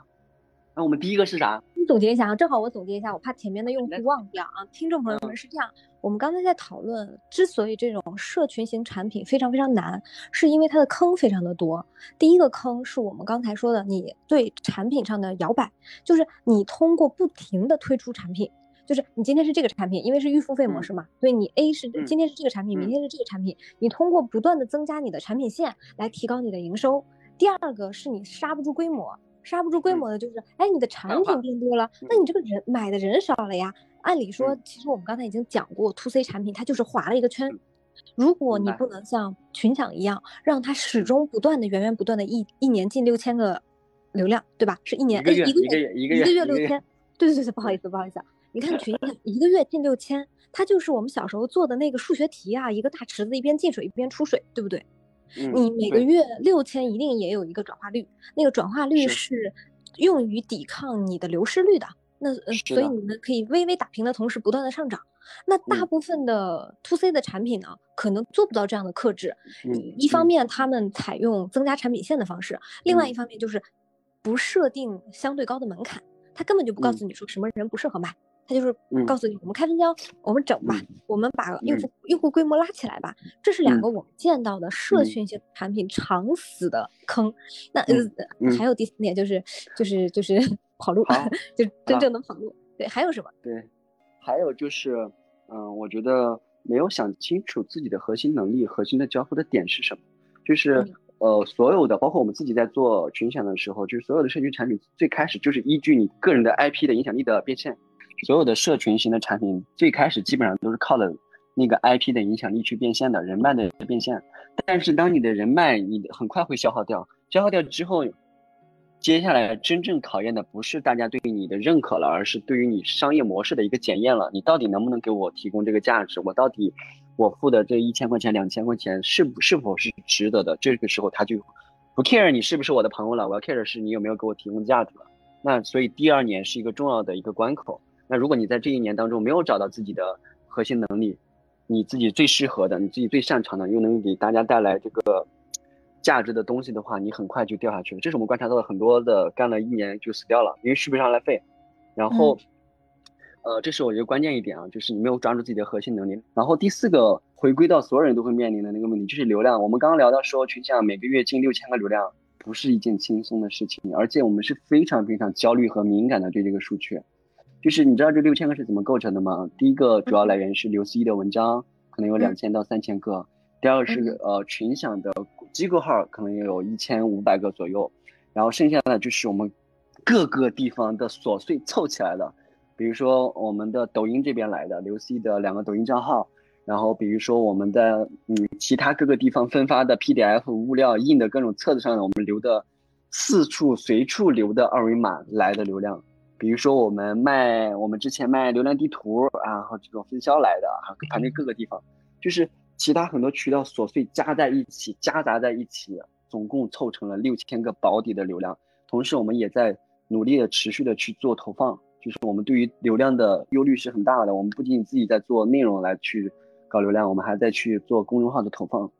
那我们第一个是啥？你总结一下啊，正好我总结一下，我怕前面的用户忘掉啊。听众朋友们是这样，我们刚才在讨论，之所以这种社群型产品非常非常难，是因为它的坑非常的多。第一个坑是我们刚才说的，你对产品上的摇摆，就是你通过不停的推出产品，就是你今天是这个产品，因为是预付费模式嘛，所以你 A 是今天是这个产品，明天是这个产品，你通过不断的增加你的产品线来提高你的营收。第二个是你刹不住规模。刹不住规模的就是，哎，你的产品变多了，那你这个人买的人少了呀。按理说，其实我们刚才已经讲过，to C 产品它就是划了一个圈。如果你不能像群享一样，让它始终不断的、源源不断的，一一年进六千个流量，对吧？是一年，一个月，一个月，一个月六千。对对对对，不好意思，不好意思。你看群享一个月进六千，它就是我们小时候做的那个数学题啊，一个大池子一边进水一边出水，对不对？你每个月六千一定也有一个转化率，那个转化率是用于抵抗你的流失率的。那呃，所以你们可以微微打平的同时不断的上涨。那大部分的 to C 的产品呢，可能做不到这样的克制。一方面他们采用增加产品线的方式，另外一方面就是不设定相对高的门槛，他根本就不告诉你说什么人不适合买。他就是告诉你，我们开分销，我们整吧，我们把用户用户规模拉起来吧。这是两个我们见到的社群型产品常死的坑。那呃还有第三点就是就是就是 [LAUGHS] 跑路，就真正的跑路。对，还有什么？对，还有就是，嗯，我觉得没有想清楚自己的核心能力、核心的交付的点是什么。就是呃，所有的，包括我们自己在做群享的时候，就是所有的社群产品最开始就是依据你个人的 IP 的影响力的变现。所有的社群型的产品最开始基本上都是靠的那个 IP 的影响力去变现的，人脉的变现。但是当你的人脉你很快会消耗掉，消耗掉之后，接下来真正考验的不是大家对你的认可了，而是对于你商业模式的一个检验了。你到底能不能给我提供这个价值？我到底我付的这一千块钱、两千块钱是不是否是值得的？这个时候他就不 care 你是不是我的朋友了，我要 care 的是你有没有给我提供价值了。那所以第二年是一个重要的一个关口。那如果你在这一年当中没有找到自己的核心能力，你自己最适合的，你自己最擅长的，又能给大家带来这个价值的东西的话，你很快就掉下去了。这是我们观察到的很多的干了一年就死掉了，因为续不上来费。然后，呃，这是我觉得关键一点啊，就是你没有抓住自己的核心能力。然后第四个，回归到所有人都会面临的那个问题，就是流量。我们刚刚聊到说，群像每个月进六千个流量，不是一件轻松的事情，而且我们是非常非常焦虑和敏感的对这个数据。就是你知道这六千个是怎么构成的吗？第一个主要来源是刘思一的文章，可能有两千到三千个；第二个是呃群享的机构号，可能也有一千五百个左右；然后剩下的就是我们各个地方的琐碎凑起来的，比如说我们的抖音这边来的刘思一的两个抖音账号，然后比如说我们的嗯其他各个地方分发的 PDF 物料印的各种册子上的我们留的四处随处留的二维码来的流量。比如说我们卖，我们之前卖流量地图啊，和这种分销来的，还团队各个地方，就是其他很多渠道琐碎加在一起，夹杂在一起，总共凑成了六千个保底的流量。同时，我们也在努力的、持续的去做投放，就是我们对于流量的忧虑是很大的。我们不仅仅自己在做内容来去搞流量，我们还在去做公众号的投放。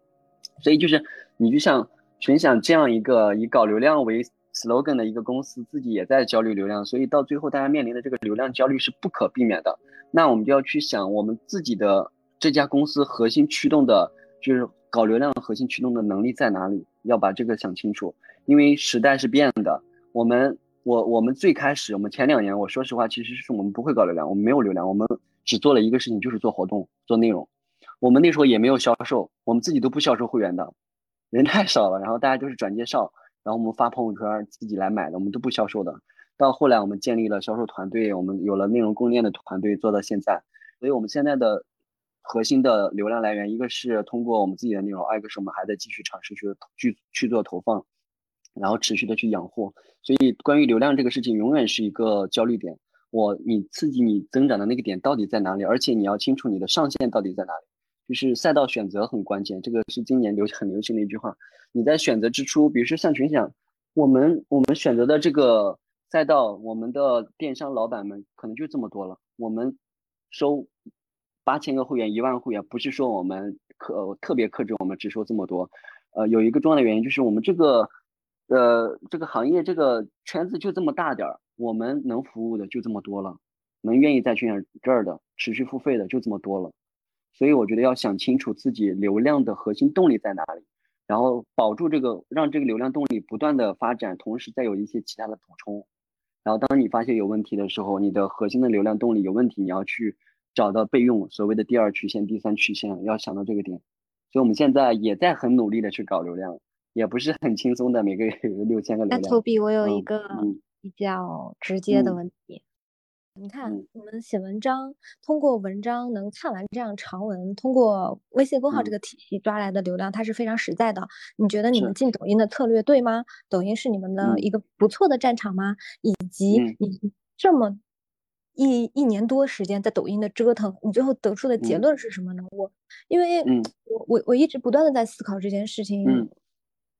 所以就是你就像群享这样一个以搞流量为 slogan 的一个公司自己也在焦虑流量，所以到最后大家面临的这个流量焦虑是不可避免的。那我们就要去想，我们自己的这家公司核心驱动的，就是搞流量核心驱动的能力在哪里？要把这个想清楚。因为时代是变的，我们我我们最开始，我们前两年，我说实话，其实是我们不会搞流量，我们没有流量，我们只做了一个事情，就是做活动、做内容。我们那时候也没有销售，我们自己都不销售会员的，人太少了，然后大家都是转介绍。然后我们发朋友圈自己来买的，我们都不销售的。到后来我们建立了销售团队，我们有了内容供应链的团队，做到现在。所以我们现在的核心的流量来源，一个是通过我们自己的内容，二一个是我们还在继续尝试去去去做投放，然后持续的去养货。所以关于流量这个事情，永远是一个焦虑点。我你刺激你增长的那个点到底在哪里？而且你要清楚你的上限到底在哪里。就是赛道选择很关键，这个是今年流很流行的一句话。你在选择之初，比如说像群享，我们我们选择的这个赛道，我们的电商老板们可能就这么多了。我们收八千个会员、一万会员，不是说我们克特别克制，我们只收这么多。呃，有一个重要的原因就是我们这个呃这个行业这个圈子就这么大点儿，我们能服务的就这么多了，能愿意在群享这儿的持续付费的就这么多了。所以我觉得要想清楚自己流量的核心动力在哪里，然后保住这个，让这个流量动力不断的发展，同时再有一些其他的补充。然后当你发现有问题的时候，你的核心的流量动力有问题，你要去找到备用所谓的第二曲线、第三曲线，要想到这个点。所以我们现在也在很努力的去搞流量，也不是很轻松的，每个月有六千个流量。那 Toby，我有一个比较直接的问题。你看，我们写文章，通过文章能看完这样长文，通过微信公号这个体系抓来的流量，它是非常实在的。你觉得你们进抖音的策略对吗？抖音是你们的一个不错的战场吗？以及你这么一一年多时间在抖音的折腾，你最后得出的结论是什么呢？我，因为我我我一直不断的在思考这件事情。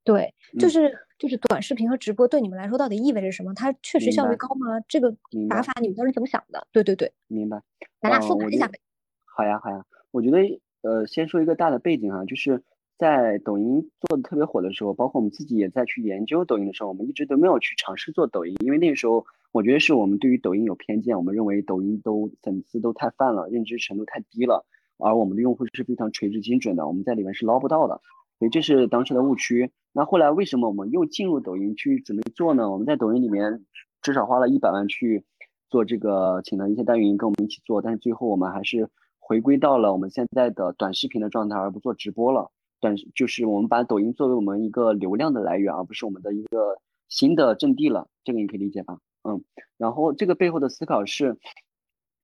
对，就是就是短视频和直播对你们来说到底意味着什么？它确实效率高吗？这个打法你们都是怎么想的？对对对，明白。咱俩复盘一下呗。好呀好呀，我觉得呃，先说一个大的背景啊，就是在抖音做的特别火的时候，包括我们自己也在去研究抖音的时候，我们一直都没有去尝试做抖音，因为那个时候我觉得是我们对于抖音有偏见，我们认为抖音都粉丝都太泛了，认知程度太低了，而我们的用户是非常垂直精准的，我们在里面是捞不到的。所以这是当时的误区。那后来为什么我们又进入抖音去准备做呢？我们在抖音里面至少花了一百万去做这个，请了一些代运营跟我们一起做。但是最后我们还是回归到了我们现在的短视频的状态，而不做直播了。短就是我们把抖音作为我们一个流量的来源，而不是我们的一个新的阵地了。这个你可以理解吧？嗯。然后这个背后的思考是，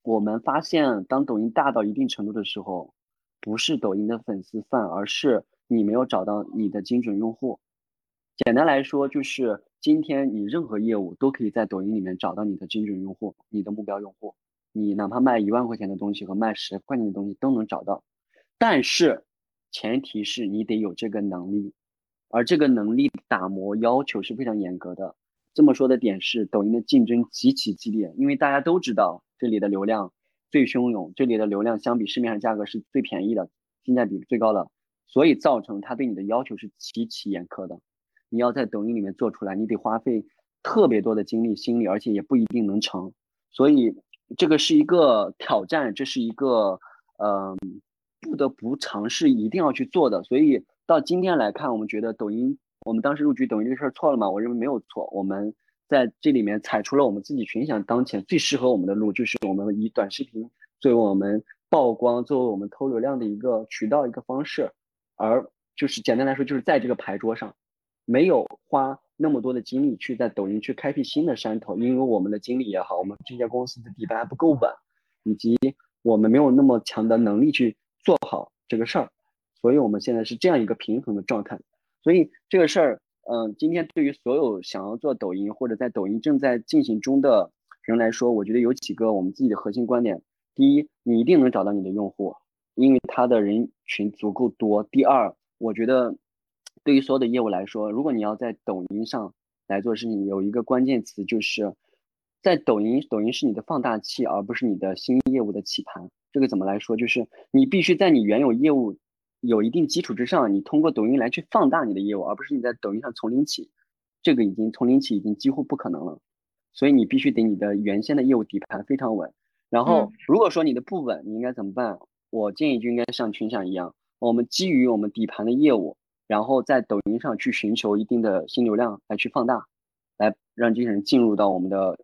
我们发现当抖音大到一定程度的时候，不是抖音的粉丝泛，而是你没有找到你的精准用户。简单来说，就是今天你任何业务都可以在抖音里面找到你的精准用户、你的目标用户。你哪怕卖一万块钱的东西和卖十块钱的东西都能找到，但是前提是你得有这个能力，而这个能力打磨要求是非常严格的。这么说的点是，抖音的竞争极其激烈，因为大家都知道这里的流量最汹涌，这里的流量相比市面上价格是最便宜的，性价比最高的。所以造成他对你的要求是极其严苛的，你要在抖音里面做出来，你得花费特别多的精力、心力，而且也不一定能成。所以这个是一个挑战，这是一个嗯不得不尝试、一定要去做的。所以到今天来看，我们觉得抖音，我们当时入局抖音这个事儿错了吗？我认为没有错。我们在这里面踩出了我们自己群享当前最适合我们的路，就是我们以短视频作为我们曝光、作为我们偷流量的一个渠道、一个方式。而就是简单来说，就是在这个牌桌上，没有花那么多的精力去在抖音去开辟新的山头，因为我们的精力也好，我们这家公司的底盘还不够稳，以及我们没有那么强的能力去做好这个事儿，所以我们现在是这样一个平衡的状态。所以这个事儿，嗯，今天对于所有想要做抖音或者在抖音正在进行中的人来说，我觉得有几个我们自己的核心观点：第一，你一定能找到你的用户。因为他的人群足够多。第二，我觉得对于所有的业务来说，如果你要在抖音上来做事情，有一个关键词就是在抖音，抖音是你的放大器，而不是你的新业务的起盘。这个怎么来说？就是你必须在你原有业务有一定基础之上，你通过抖音来去放大你的业务，而不是你在抖音上从零起。这个已经从零起已经几乎不可能了。所以你必须得你的原先的业务底盘非常稳。然后如果说你的不稳，你应该怎么办？我建议就应该像群享一样，我们基于我们底盘的业务，然后在抖音上去寻求一定的新流量来去放大，来让这些人进入到我们的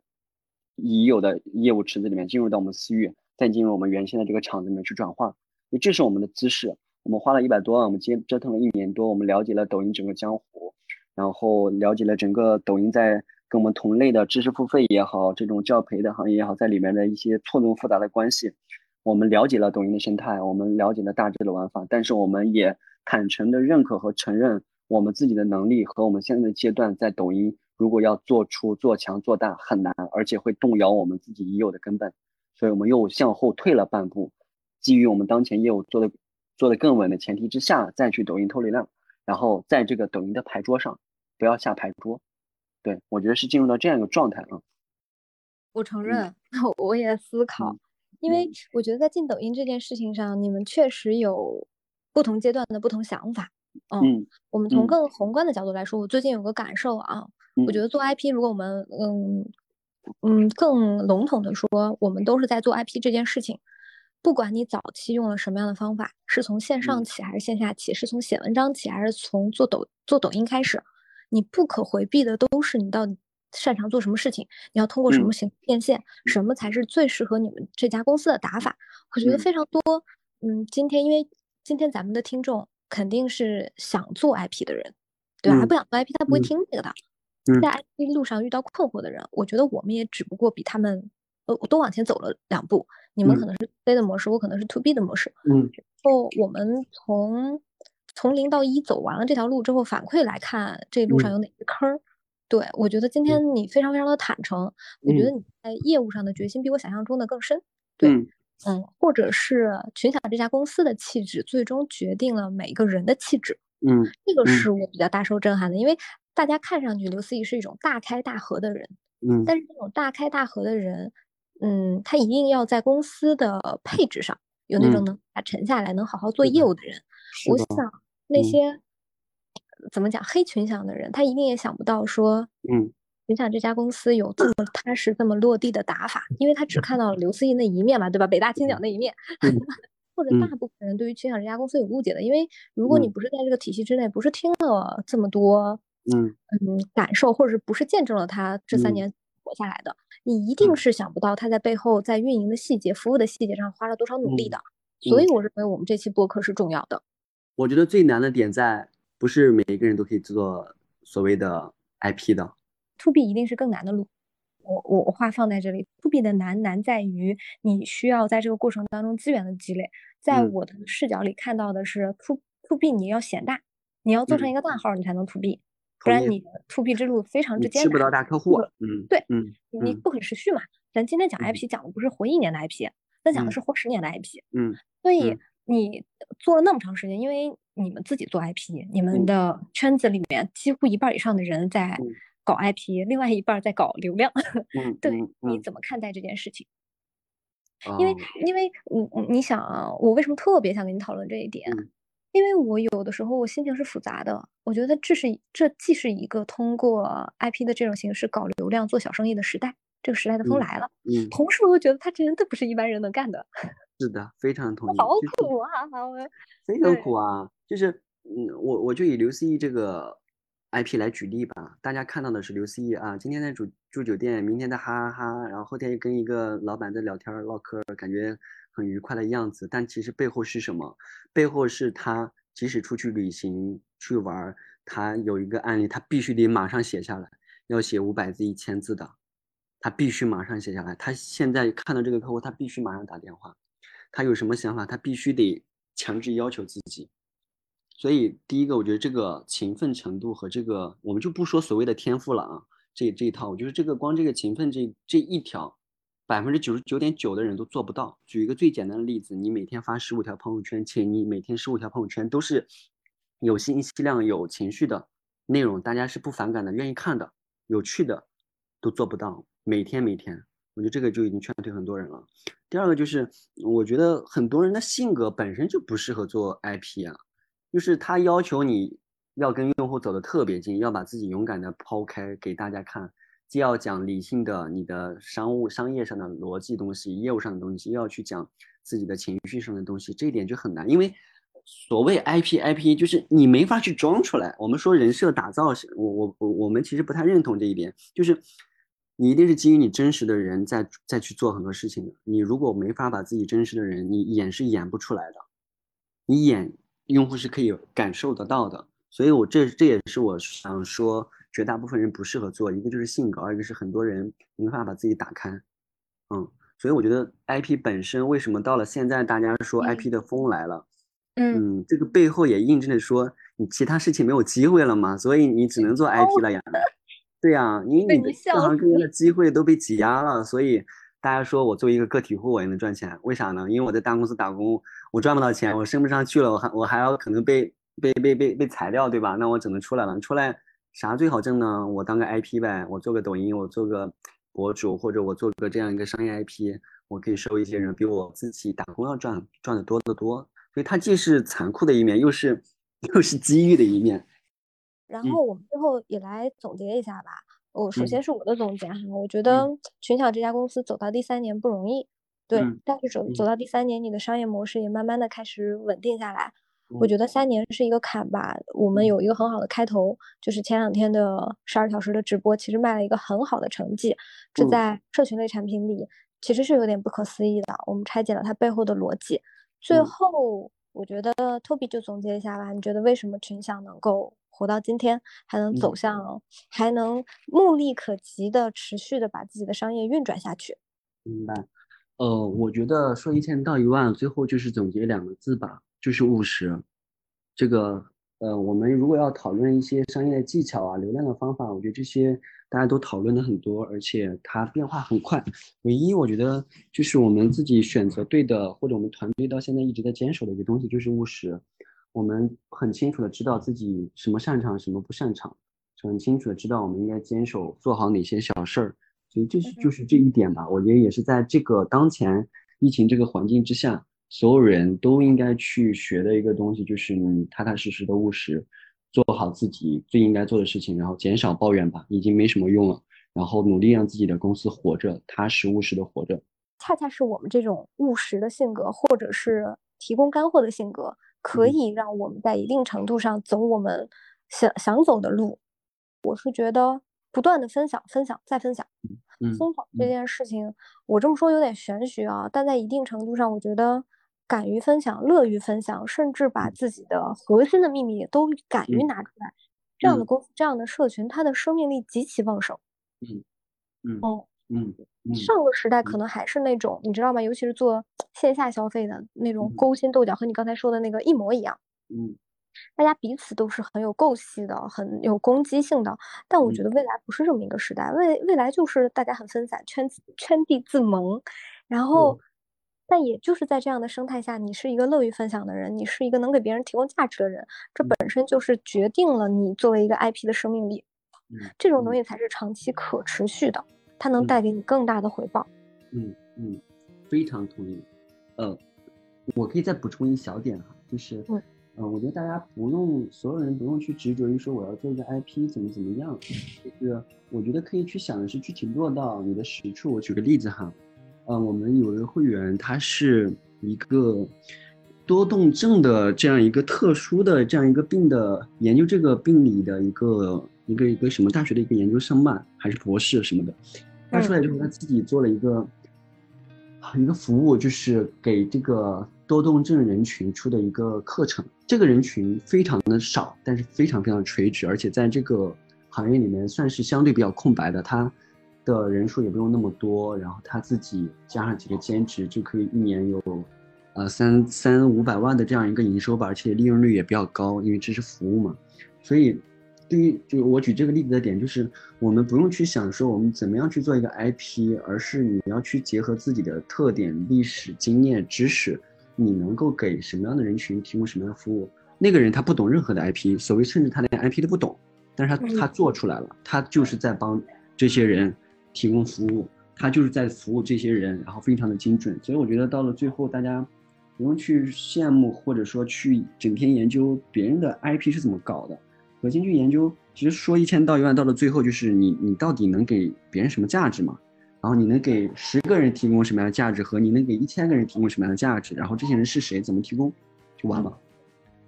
已有的业务池子里面，进入到我们私域，再进入我们原先的这个场子里面去转化。因为这是我们的姿势。我们花了一百多万，我们接折腾了一年多，我们了解了抖音整个江湖，然后了解了整个抖音在跟我们同类的知识付费也好，这种教培的行业也好，在里面的一些错综复杂的关系。我们了解了抖音的生态，我们了解了大致的玩法，但是我们也坦诚的认可和承认我们自己的能力和我们现在的阶段，在抖音如果要做出做强做大很难，而且会动摇我们自己已有的根本，所以我们又向后退了半步，基于我们当前业务做的做的更稳的前提之下，再去抖音偷流量，然后在这个抖音的牌桌上不要下牌桌，对我觉得是进入到这样一个状态啊。我承认，[LAUGHS] 我也思考。因为我觉得在进抖音这件事情上，你们确实有不同阶段的不同想法。嗯，我们从更宏观的角度来说，我最近有个感受啊，我觉得做 IP，如果我们嗯嗯，更笼统的说，我们都是在做 IP 这件事情。不管你早期用了什么样的方法，是从线上起还是线下起，是从写文章起还是从做抖做抖音开始，你不可回避的都是你到底擅长做什么事情，你要通过什么形式变现，什么才是最适合你们这家公司的打法。我觉得非常多。嗯，今天因为今天咱们的听众肯定是想做 IP 的人，对吧？他不想做 IP，他不会听这个的。在 IP 路上遇到困惑的人，我觉得我们也只不过比他们呃都往前走了两步。你们可能是 C 的模式，我可能是 To B 的模式。嗯，然后我们从从零到一走完了这条路之后，反馈来看这路上有哪些坑儿。对我觉得今天你非常非常的坦诚，我觉得你在业务上的决心比我想象中的更深。对，嗯，或者是群享这家公司的气质，最终决定了每个人的气质。嗯，这个是我比较大受震撼的，因为大家看上去刘思怡是一种大开大合的人。嗯，但是这种大开大合的人。嗯，他一定要在公司的配置上有那种能把沉下来、能好好做业务的人。我想那些怎么讲黑群享的人，他一定也想不到说，嗯，群享这家公司有这么踏实、这么落地的打法，因为他只看到了刘思怡那一面嘛，对吧？北大青鸟那一面，[LAUGHS] 或者大部分人对于群享这家公司有误解的，因为如果你不是在这个体系之内，不是听了这么多，嗯嗯，感受，或者是不是见证了他这三年。活下来的，你一定是想不到他在背后在运营的细节、服务的细节上花了多少努力的。所以我认为我们这期播客是重要的。我觉得最难的点在不是每一个人都可以做所谓的 IP 的。To B 一定是更难的路。我我我话放在这里，To B 的难难在于你需要在这个过程当中资源的积累。在我的视角里看到的是，To To B 你要显大，你要做成一个大号，你才能 To B。不然你 to B 之路非常之艰难，吃不到大客户。嗯，对，嗯，你不可持续嘛。咱今天讲 IP 讲的不是活一年的 IP，咱讲的是活十年的 IP。嗯，所以你做了那么长时间，因为你们自己做 IP，你们的圈子里面几乎一半以上的人在搞 IP，另外一半在搞流量。[LAUGHS] 嗯，对，你怎么看待这件事情？因为，因为你你想啊，我为什么特别想跟你讨论这一点？因为我有的时候我心情是复杂的，我觉得这是这既是一个通过 IP 的这种形式搞流量做小生意的时代，这个时代的风来了。嗯，同时我又觉得他真的不是一般人能干的。[LAUGHS] 是的，非常同意。好苦啊！非常苦啊！就是嗯，我我就以刘思义这个 IP 来举例吧，大家看到的是刘思义啊，今天在住住酒店，明天在哈哈哈，然后后天又跟一个老板在聊天唠嗑，感觉。很愉快的样子，但其实背后是什么？背后是他即使出去旅行去玩，他有一个案例，他必须得马上写下来，要写五百字、一千字的，他必须马上写下来。他现在看到这个客户，他必须马上打电话。他有什么想法，他必须得强制要求自己。所以，第一个，我觉得这个勤奋程度和这个，我们就不说所谓的天赋了啊，这这一套，我觉得这个光这个勤奋这这一条。百分之九十九点九的人都做不到。举一个最简单的例子，你每天发十五条朋友圈，且你每天十五条朋友圈都是有信息量、有情绪的内容，大家是不反感的、愿意看的、有趣的，都做不到。每天每天，我觉得这个就已经劝退很多人了。第二个就是，我觉得很多人的性格本身就不适合做 IP 啊，就是他要求你要跟用户走得特别近，要把自己勇敢的抛开给大家看。既要讲理性的你的商务商业上的逻辑东西，业务上的东西，又要去讲自己的情绪上的东西，这一点就很难。因为所谓 IP IP 就是你没法去装出来。我们说人设打造是，我我我我们其实不太认同这一点，就是你一定是基于你真实的人在再去做很多事情的。你如果没法把自己真实的人，你演是演不出来的。你演用户是可以感受得到的。所以我这这也是我想说。绝大部分人不适合做，一个就是性格，二一个是很多人没办法把自己打开，嗯，所以我觉得 IP 本身为什么到了现在大家说 IP 的风来了，嗯，这个背后也印证着说你其他事情没有机会了嘛，所以你只能做 IP 了呀，对呀，因为你的各行各业的机会都被挤压了，所以大家说我作为一个个体户我也能赚钱，为啥呢？因为我在大公司打工，我赚不到钱，我升不上去了，我还我还要可能被被被被被裁掉，对吧？那我只能出来了，出来。啥最好挣呢？我当个 IP 呗，我做个抖音，我做个博主，或者我做个这样一个商业 IP，我可以收一些人，比我自己打工要赚赚的多得多。所以它既是残酷的一面，又是又是机遇的一面。然后我们最后也来总结一下吧。我首先是我的总结哈，我觉得群享这家公司走到第三年不容易，对，但是走走到第三年，你的商业模式也慢慢的开始稳定下来。我觉得三年是一个坎吧，我们有一个很好的开头，就是前两天的十二小时的直播，其实卖了一个很好的成绩，这在社群类产品里其实是有点不可思议的。我们拆解了它背后的逻辑，最后我觉得 Toby 就总结一下吧，你觉得为什么群享能够活到今天，还能走向，还能目力可及的持续的把自己的商业运转下去？明白。呃，我觉得说一千到一万，最后就是总结两个字吧。就是务实，这个呃，我们如果要讨论一些商业技巧啊、流量的方法，我觉得这些大家都讨论的很多，而且它变化很快。唯一我觉得就是我们自己选择对的，或者我们团队到现在一直在坚守的一个东西，就是务实。我们很清楚的知道自己什么擅长，什么不擅长，很清楚的知道我们应该坚守做好哪些小事儿。所以这是就是这一点吧。我觉得也是在这个当前疫情这个环境之下。所有人都应该去学的一个东西，就是你踏踏实实的务实，做好自己最应该做的事情，然后减少抱怨吧，已经没什么用了。然后努力让自己的公司活着，踏实务实的活着。恰恰是我们这种务实的性格，或者是提供干货的性格，可以让我们在一定程度上走我们想想走的路。我是觉得不断的分享，分享再分享，分享这件事情，我这么说有点玄学啊，但在一定程度上，我觉得。敢于分享，乐于分享，甚至把自己的核心的秘密都敢于拿出来，这样的公司，这样的社群，它的生命力极其旺盛。嗯嗯嗯嗯。上个时代可能还是那种，你知道吗？尤其是做线下消费的那种勾心斗角，和你刚才说的那个一模一样。嗯。大家彼此都是很有构思的，很有攻击性的。但我觉得未来不是这么一个时代，未未来就是大家很分散，圈圈地自萌，然后。但也就是在这样的生态下，你是一个乐于分享的人，你是一个能给别人提供价值的人，这本身就是决定了你作为一个 IP 的生命力。这种东西才是长期可持续的，它能带给你更大的回报。嗯嗯，非常同意。呃，我可以再补充一小点哈，就是嗯我觉得大家不用所有人不用去执着于说我要做一个 IP 怎么怎么样，就是我觉得可以去想的是具体落到你的实处。我举个例子哈。嗯，我们有一个会员，他是一个多动症的这样一个特殊的这样一个病的研究，这个病理的一个一个一个什么大学的一个研究生吧，还是博士什么的。他出来之后，他自己做了一个一个服务，就是给这个多动症人群出的一个课程。这个人群非常的少，但是非常非常垂直，而且在这个行业里面算是相对比较空白的。他。的人数也不用那么多，然后他自己加上几个兼职就可以一年有，呃三三五百万的这样一个营收吧，而且利润率也比较高，因为这是服务嘛。所以，对于就我举这个例子的点就是，我们不用去想说我们怎么样去做一个 IP，而是你要去结合自己的特点、历史经验、知识，你能够给什么样的人群提供什么样的服务。那个人他不懂任何的 IP，所谓甚至他连 IP 都不懂，但是他他做出来了，他就是在帮这些人。提供服务，他就是在服务这些人，然后非常的精准，所以我觉得到了最后，大家不用去羡慕，或者说去整天研究别人的 IP 是怎么搞的，核心去研究，其实说一千道一万，到了最后就是你你到底能给别人什么价值嘛？然后你能给十个人提供什么样的价值，和你能给一千个人提供什么样的价值，然后这些人是谁，怎么提供，就完了。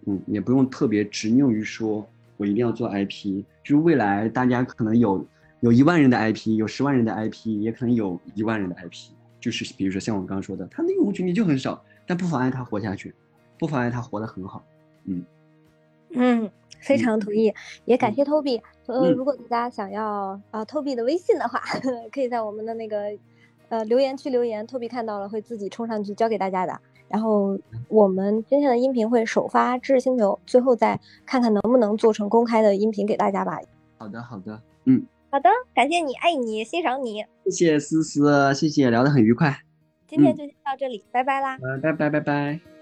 嗯，也不用特别执拗于说我一定要做 IP，就是未来大家可能有。有一万人的 IP，有十万人的 IP，也可能有一万人的 IP，就是比如说像我刚刚说的，他的用户群体就很少，但不妨碍他活下去，不妨碍他活得很好。嗯嗯，非常同意，也感谢 Toby。呃，如果大家想要啊 Toby 的微信的话，[LAUGHS] 可以在我们的那个呃留言区留言，Toby 看到了会自己冲上去教给大家的。然后我们今天的音频会首发知识星球，最后再看看能不能做成公开的音频给大家吧。好的，好的，嗯。好的，感谢你，爱你，欣赏你，谢谢思思，谢谢，聊得很愉快。今天就先到这里，拜拜啦，嗯拜拜拜拜。